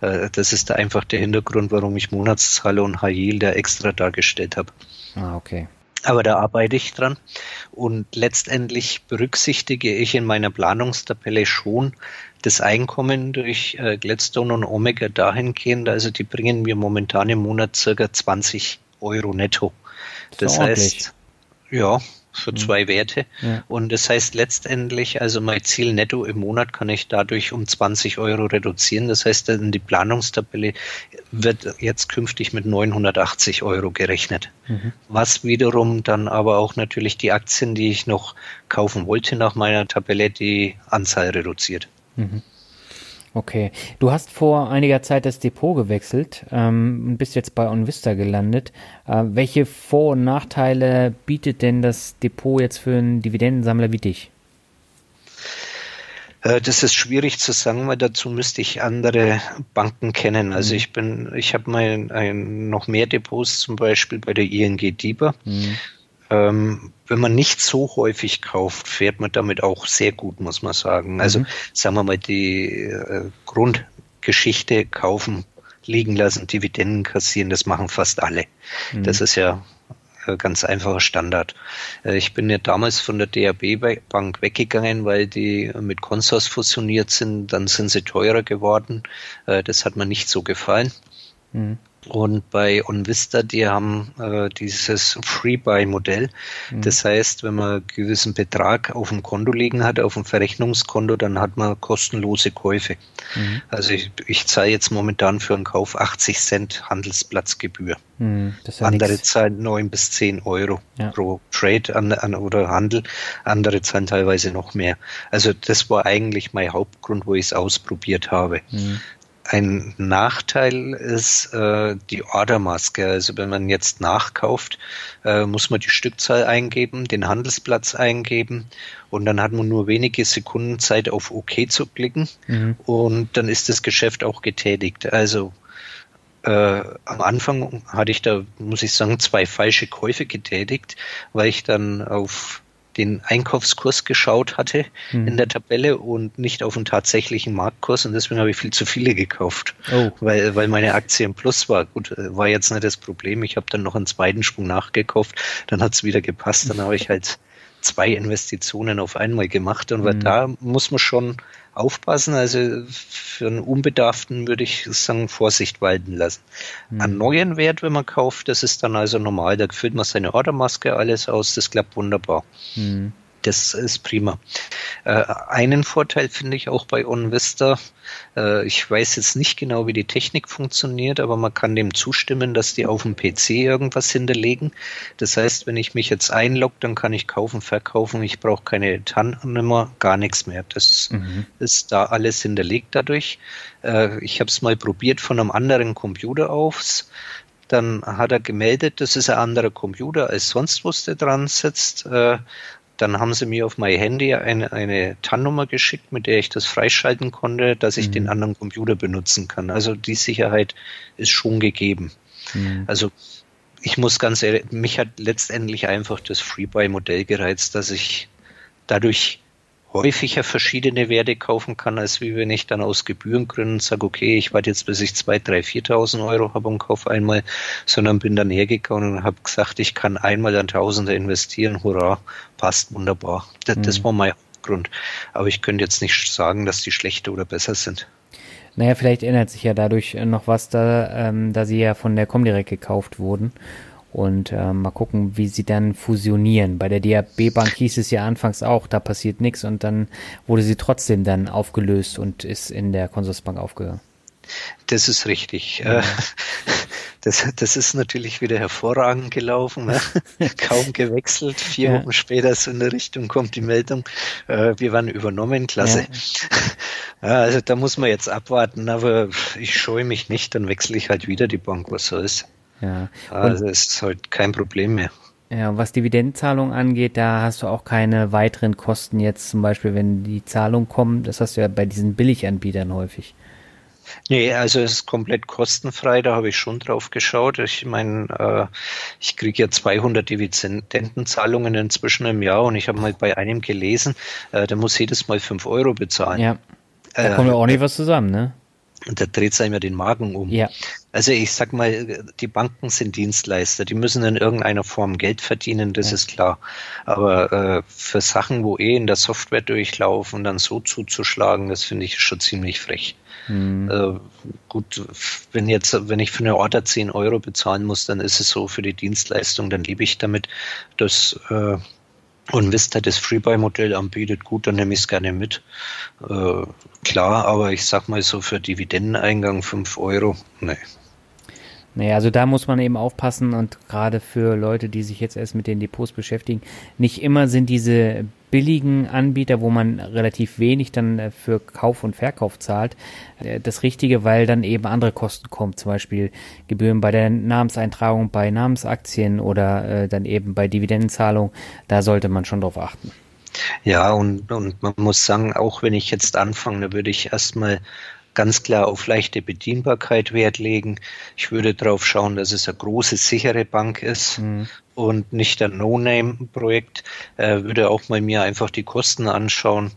Äh, das ist da einfach der Hintergrund, warum ich Monatszahle und High da extra dargestellt habe. Ah, okay. Aber da arbeite ich dran. Und letztendlich berücksichtige ich in meiner Planungstabelle schon das Einkommen durch äh, Gladstone und Omega dahingehend. Also die bringen mir momentan im Monat circa 20 Euro netto. Das, das heißt, ja, für mhm. zwei Werte. Ja. Und das heißt letztendlich, also mein Ziel netto im Monat kann ich dadurch um 20 Euro reduzieren. Das heißt, die Planungstabelle wird jetzt künftig mit 980 Euro gerechnet. Mhm. Was wiederum dann aber auch natürlich die Aktien, die ich noch kaufen wollte nach meiner Tabelle, die Anzahl reduziert. Mhm. Okay. Du hast vor einiger Zeit das Depot gewechselt ähm, und bist jetzt bei OnVista gelandet. Äh, welche Vor- und Nachteile bietet denn das Depot jetzt für einen Dividendensammler wie dich? Äh, das ist schwierig zu sagen, weil dazu müsste ich andere Banken kennen. Also mhm. ich bin, ich habe mal noch mehr Depots, zum Beispiel bei der ING DIBA. Mhm. Ähm, wenn man nicht so häufig kauft, fährt man damit auch sehr gut, muss man sagen. Also mhm. sagen wir mal, die äh, Grundgeschichte kaufen, liegen lassen, Dividenden kassieren, das machen fast alle. Mhm. Das ist ja äh, ganz einfacher Standard. Äh, ich bin ja damals von der DAB Bank weggegangen, weil die mit Consors fusioniert sind. Dann sind sie teurer geworden. Äh, das hat mir nicht so gefallen. Mhm. Und bei OnVista, die haben äh, dieses Free-Buy-Modell. Mhm. Das heißt, wenn man einen gewissen Betrag auf dem Konto liegen hat, auf dem Verrechnungskonto, dann hat man kostenlose Käufe. Mhm. Also ich, ich zahle jetzt momentan für einen Kauf 80 Cent Handelsplatzgebühr. Mhm. Ja Andere nix. zahlen 9 bis 10 Euro ja. pro Trade an, an, oder Handel. Andere zahlen teilweise noch mehr. Also das war eigentlich mein Hauptgrund, wo ich es ausprobiert habe. Ein Nachteil ist äh, die Ordermaske. Also wenn man jetzt nachkauft, äh, muss man die Stückzahl eingeben, den Handelsplatz eingeben und dann hat man nur wenige Sekunden Zeit auf OK zu klicken mhm. und dann ist das Geschäft auch getätigt. Also äh, am Anfang hatte ich da, muss ich sagen, zwei falsche Käufe getätigt, weil ich dann auf den Einkaufskurs geschaut hatte mhm. in der Tabelle und nicht auf den tatsächlichen Marktkurs und deswegen habe ich viel zu viele gekauft, oh. weil, weil meine Aktie im Plus war. Gut, äh, war jetzt nicht das Problem. Ich habe dann noch einen zweiten Sprung nachgekauft, dann hat es wieder gepasst, dann habe ich halt zwei Investitionen auf einmal gemacht und weil mhm. da muss man schon aufpassen. Also für einen Unbedarften würde ich sagen, Vorsicht walten lassen. Mhm. An neuen Wert, wenn man kauft, das ist dann also normal. Da füllt man seine Ordermaske alles aus, das klappt wunderbar. Mhm das ist prima. Äh, einen Vorteil finde ich auch bei OnVista. Äh, ich weiß jetzt nicht genau, wie die Technik funktioniert, aber man kann dem zustimmen, dass die auf dem PC irgendwas hinterlegen. Das heißt, wenn ich mich jetzt einlogge, dann kann ich kaufen, verkaufen. Ich brauche keine TAN-Nummer, gar nichts mehr. Das mhm. ist da alles hinterlegt dadurch. Äh, ich habe es mal probiert von einem anderen Computer aus. Dann hat er gemeldet, das ist ein anderer Computer als sonst, wo der dran sitzt. Äh, dann haben sie mir auf mein Handy eine, eine TAN-Nummer geschickt, mit der ich das freischalten konnte, dass ich mhm. den anderen Computer benutzen kann. Also die Sicherheit ist schon gegeben. Mhm. Also ich muss ganz ehrlich, mich hat letztendlich einfach das Freebuy-Modell gereizt, dass ich dadurch häufiger verschiedene Werte kaufen kann, als wie wenn ich dann aus Gebührengründen sage, okay, ich warte jetzt, bis ich 2.000, 3.000, 4.000 Euro habe und kaufe einmal, sondern bin dann hergegangen und habe gesagt, ich kann einmal dann Tausende investieren, hurra, passt wunderbar. Das, mhm. das war mein Grund. Aber ich könnte jetzt nicht sagen, dass die schlechter oder besser sind. Naja, vielleicht ändert sich ja dadurch noch was, da, ähm, da sie ja von der Comdirect gekauft wurden und äh, mal gucken, wie sie dann fusionieren. Bei der DAB Bank hieß es ja anfangs auch, da passiert nichts und dann wurde sie trotzdem dann aufgelöst und ist in der Konsorsbank aufgegangen. Das ist richtig. Ja. Äh, das, das ist natürlich wieder hervorragend gelaufen. Ne? Kaum gewechselt. Vier ja. Wochen später so in der Richtung kommt die Meldung, äh, wir waren übernommen, klasse. Ja. also da muss man jetzt abwarten, aber ich scheue mich nicht, dann wechsle ich halt wieder die Bank, was soll's. Ja. Also ist halt kein Problem mehr. Ja, und was Dividendenzahlung angeht, da hast du auch keine weiteren Kosten jetzt, zum Beispiel, wenn die Zahlung kommt. Das hast du ja bei diesen Billiganbietern häufig. Nee, also es ist komplett kostenfrei, da habe ich schon drauf geschaut. Ich meine, äh, ich kriege ja 200 Dividendenzahlungen inzwischen im Jahr und ich habe mal bei einem gelesen, äh, der muss jedes Mal 5 Euro bezahlen. Ja, da kommen ja auch nicht was zusammen, ne? Und da dreht es einem ja den Magen um. Ja. Also ich sag mal, die Banken sind Dienstleister, die müssen in irgendeiner Form Geld verdienen, das ja. ist klar. Aber äh, für Sachen, wo eh in der Software durchlaufen, dann so zuzuschlagen, das finde ich schon ziemlich frech. Mhm. Äh, gut, wenn jetzt, wenn ich für eine Order 10 Euro bezahlen muss, dann ist es so für die Dienstleistung, dann lebe ich damit, dass äh, und Vista das Freebuy-Modell anbietet, gut, dann nehme ich es gerne mit. Äh, klar, aber ich sag mal so für Dividendeneingang 5 Euro, nee. Naja, also da muss man eben aufpassen und gerade für Leute, die sich jetzt erst mit den Depots beschäftigen, nicht immer sind diese billigen Anbieter, wo man relativ wenig dann äh, für Kauf und Verkauf zahlt, äh, das Richtige, weil dann eben andere Kosten kommen, zum Beispiel Gebühren bei der Namenseintragung bei Namensaktien oder äh, dann eben bei Dividendenzahlung, da sollte man schon drauf achten. Ja, und, und man muss sagen, auch wenn ich jetzt anfange, da würde ich erstmal ganz klar auf leichte Bedienbarkeit Wert legen. Ich würde darauf schauen, dass es eine große, sichere Bank ist mhm. und nicht ein No-Name-Projekt. Äh, würde auch mal mir einfach die Kosten anschauen.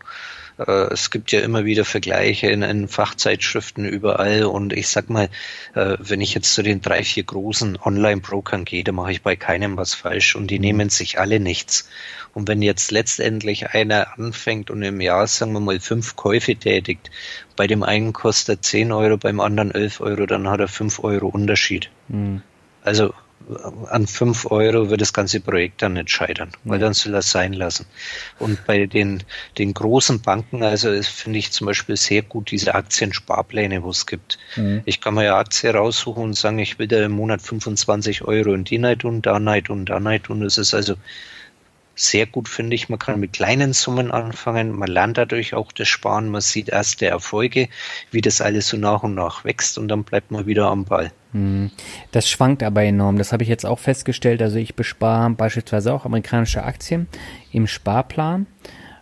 Äh, es gibt ja immer wieder Vergleiche in, in, Fachzeitschriften überall und ich sag mal, äh, wenn ich jetzt zu den drei, vier großen Online-Brokern gehe, da mache ich bei keinem was falsch und die nehmen sich alle nichts. Und wenn jetzt letztendlich einer anfängt und im Jahr, sagen wir mal, fünf Käufe tätigt, bei dem einen kostet 10 Euro, beim anderen 11 Euro, dann hat er 5 Euro Unterschied. Mhm. Also an 5 Euro wird das ganze Projekt dann nicht scheitern, weil dann soll er es sein lassen. Und bei den, den großen Banken, also finde ich zum Beispiel sehr gut diese Aktiensparpläne, wo es gibt. Mhm. Ich kann mir ja Aktie raussuchen und sagen, ich will da im Monat 25 Euro in die Night tun, da Night tun, da Night tun. Das ist also sehr gut, finde ich. Man kann mit kleinen Summen anfangen. Man lernt dadurch auch das Sparen. Man sieht erste Erfolge, wie das alles so nach und nach wächst und dann bleibt man wieder am Ball. Hm. Das schwankt aber enorm. Das habe ich jetzt auch festgestellt. Also ich bespare beispielsweise auch amerikanische Aktien im Sparplan.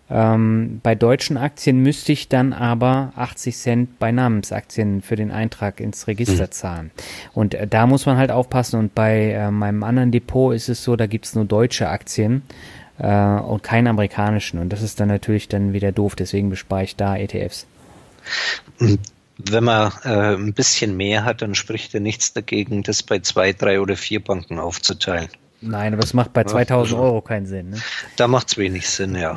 Ähm, bei deutschen Aktien müsste ich dann aber 80 Cent bei Namensaktien für den Eintrag ins Register mhm. zahlen. Und äh, da muss man halt aufpassen. Und bei äh, meinem anderen Depot ist es so, da gibt es nur deutsche Aktien äh, und keinen amerikanischen. Und das ist dann natürlich dann wieder doof, deswegen bespare ich da ETFs. Wenn man äh, ein bisschen mehr hat, dann spricht ja nichts dagegen, das bei zwei, drei oder vier Banken aufzuteilen. Nein, aber es macht bei 2000 Euro keinen Sinn. Ne? Da macht es wenig Sinn, ja.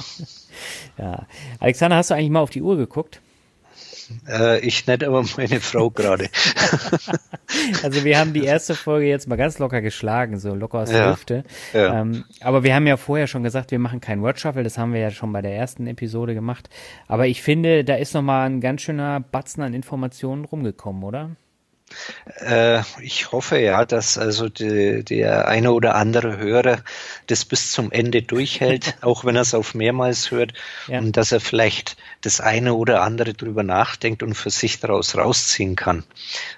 ja. Alexander, hast du eigentlich mal auf die Uhr geguckt? Äh, ich nicht, aber meine Frau gerade. also wir haben die erste Folge jetzt mal ganz locker geschlagen, so locker aus der ja, Hüfte. Ja. Ähm, aber wir haben ja vorher schon gesagt, wir machen kein Word Shuffle, das haben wir ja schon bei der ersten Episode gemacht. Aber ich finde, da ist nochmal ein ganz schöner Batzen an Informationen rumgekommen, oder? Äh, ich hoffe ja, dass also die, der eine oder andere Hörer das bis zum Ende durchhält, auch wenn er es auf mehrmals hört, ja. und dass er vielleicht das eine oder andere drüber nachdenkt und für sich daraus rausziehen kann.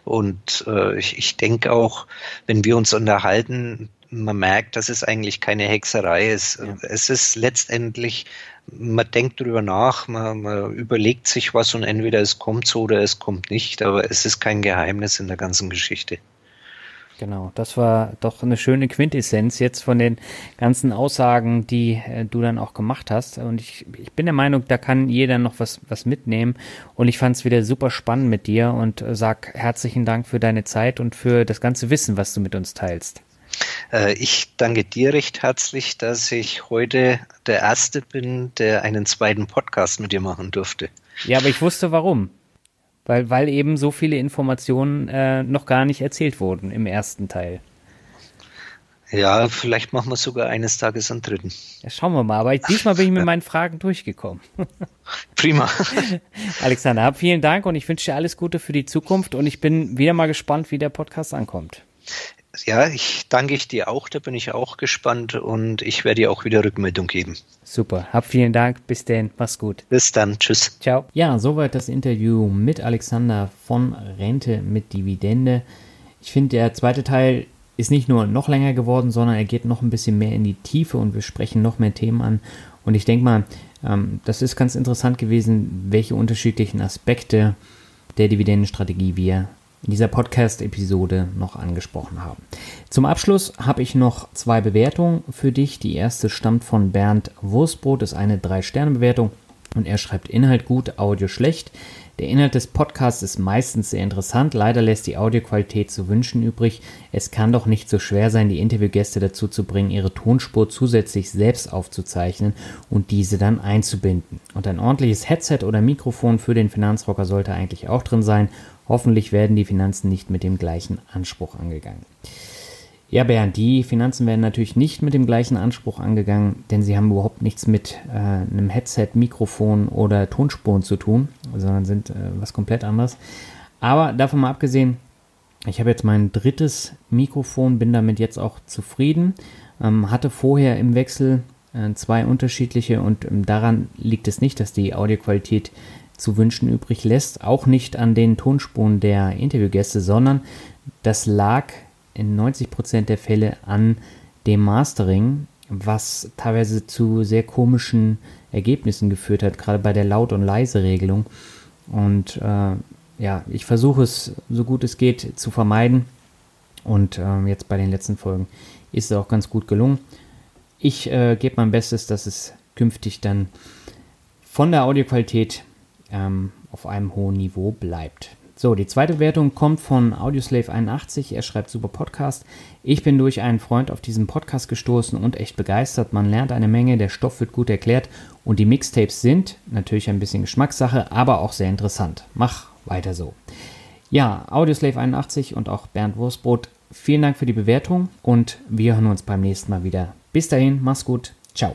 Und äh, ich, ich denke auch, wenn wir uns unterhalten, man merkt, dass es eigentlich keine Hexerei ist. Ja. Es ist letztendlich man denkt drüber nach, man, man, überlegt sich was und entweder es kommt so oder es kommt nicht, aber es ist kein Geheimnis in der ganzen Geschichte. Genau, das war doch eine schöne Quintessenz jetzt von den ganzen Aussagen, die äh, du dann auch gemacht hast. Und ich, ich bin der Meinung, da kann jeder noch was, was mitnehmen. Und ich fand es wieder super spannend mit dir und äh, sag herzlichen Dank für deine Zeit und für das ganze Wissen, was du mit uns teilst. Äh, ich danke dir recht herzlich, dass ich heute der Erste bin, der einen zweiten Podcast mit dir machen durfte. Ja, aber ich wusste warum. Weil, weil eben so viele Informationen äh, noch gar nicht erzählt wurden im ersten Teil. Ja, vielleicht machen wir sogar eines Tages einen dritten. Ja, schauen wir mal. Aber diesmal bin ich mit meinen Fragen durchgekommen. Prima. Alexander, hab vielen Dank und ich wünsche dir alles Gute für die Zukunft und ich bin wieder mal gespannt, wie der Podcast ankommt. Ja, ich danke ich dir auch, da bin ich auch gespannt und ich werde dir auch wieder Rückmeldung geben. Super, hab vielen Dank, bis denn, mach's gut. Bis dann, tschüss. Ciao. Ja, soweit das Interview mit Alexander von Rente mit Dividende. Ich finde, der zweite Teil ist nicht nur noch länger geworden, sondern er geht noch ein bisschen mehr in die Tiefe und wir sprechen noch mehr Themen an. Und ich denke mal, ähm, das ist ganz interessant gewesen, welche unterschiedlichen Aspekte der Dividendenstrategie wir in dieser Podcast-Episode noch angesprochen haben. Zum Abschluss habe ich noch zwei Bewertungen für dich. Die erste stammt von Bernd Wurstbrot, ist eine 3-Sterne-Bewertung und er schreibt Inhalt gut, Audio schlecht. Der Inhalt des Podcasts ist meistens sehr interessant, leider lässt die Audioqualität zu wünschen übrig. Es kann doch nicht so schwer sein, die Interviewgäste dazu zu bringen, ihre Tonspur zusätzlich selbst aufzuzeichnen und diese dann einzubinden. Und ein ordentliches Headset oder Mikrofon für den Finanzrocker sollte eigentlich auch drin sein Hoffentlich werden die Finanzen nicht mit dem gleichen Anspruch angegangen. Ja, Bernd, die Finanzen werden natürlich nicht mit dem gleichen Anspruch angegangen, denn sie haben überhaupt nichts mit äh, einem Headset, Mikrofon oder Tonspuren zu tun, sondern sind äh, was komplett anderes. Aber davon mal abgesehen, ich habe jetzt mein drittes Mikrofon, bin damit jetzt auch zufrieden. Ähm, hatte vorher im Wechsel äh, zwei unterschiedliche und ähm, daran liegt es nicht, dass die Audioqualität zu wünschen übrig lässt, auch nicht an den Tonspuren der Interviewgäste, sondern das lag in 90% der Fälle an dem Mastering, was teilweise zu sehr komischen Ergebnissen geführt hat, gerade bei der Laut- und Leise-Regelung. Und äh, ja, ich versuche es so gut es geht zu vermeiden. Und äh, jetzt bei den letzten Folgen ist es auch ganz gut gelungen. Ich äh, gebe mein Bestes, dass es künftig dann von der Audioqualität ähm, auf einem hohen Niveau bleibt. So, die zweite Wertung kommt von Audioslave81. Er schreibt super Podcast. Ich bin durch einen Freund auf diesen Podcast gestoßen und echt begeistert. Man lernt eine Menge, der Stoff wird gut erklärt und die Mixtapes sind natürlich ein bisschen Geschmackssache, aber auch sehr interessant. Mach weiter so. Ja, Audioslave81 und auch Bernd Wurstbrot, vielen Dank für die Bewertung und wir hören uns beim nächsten Mal wieder. Bis dahin, mach's gut. Ciao.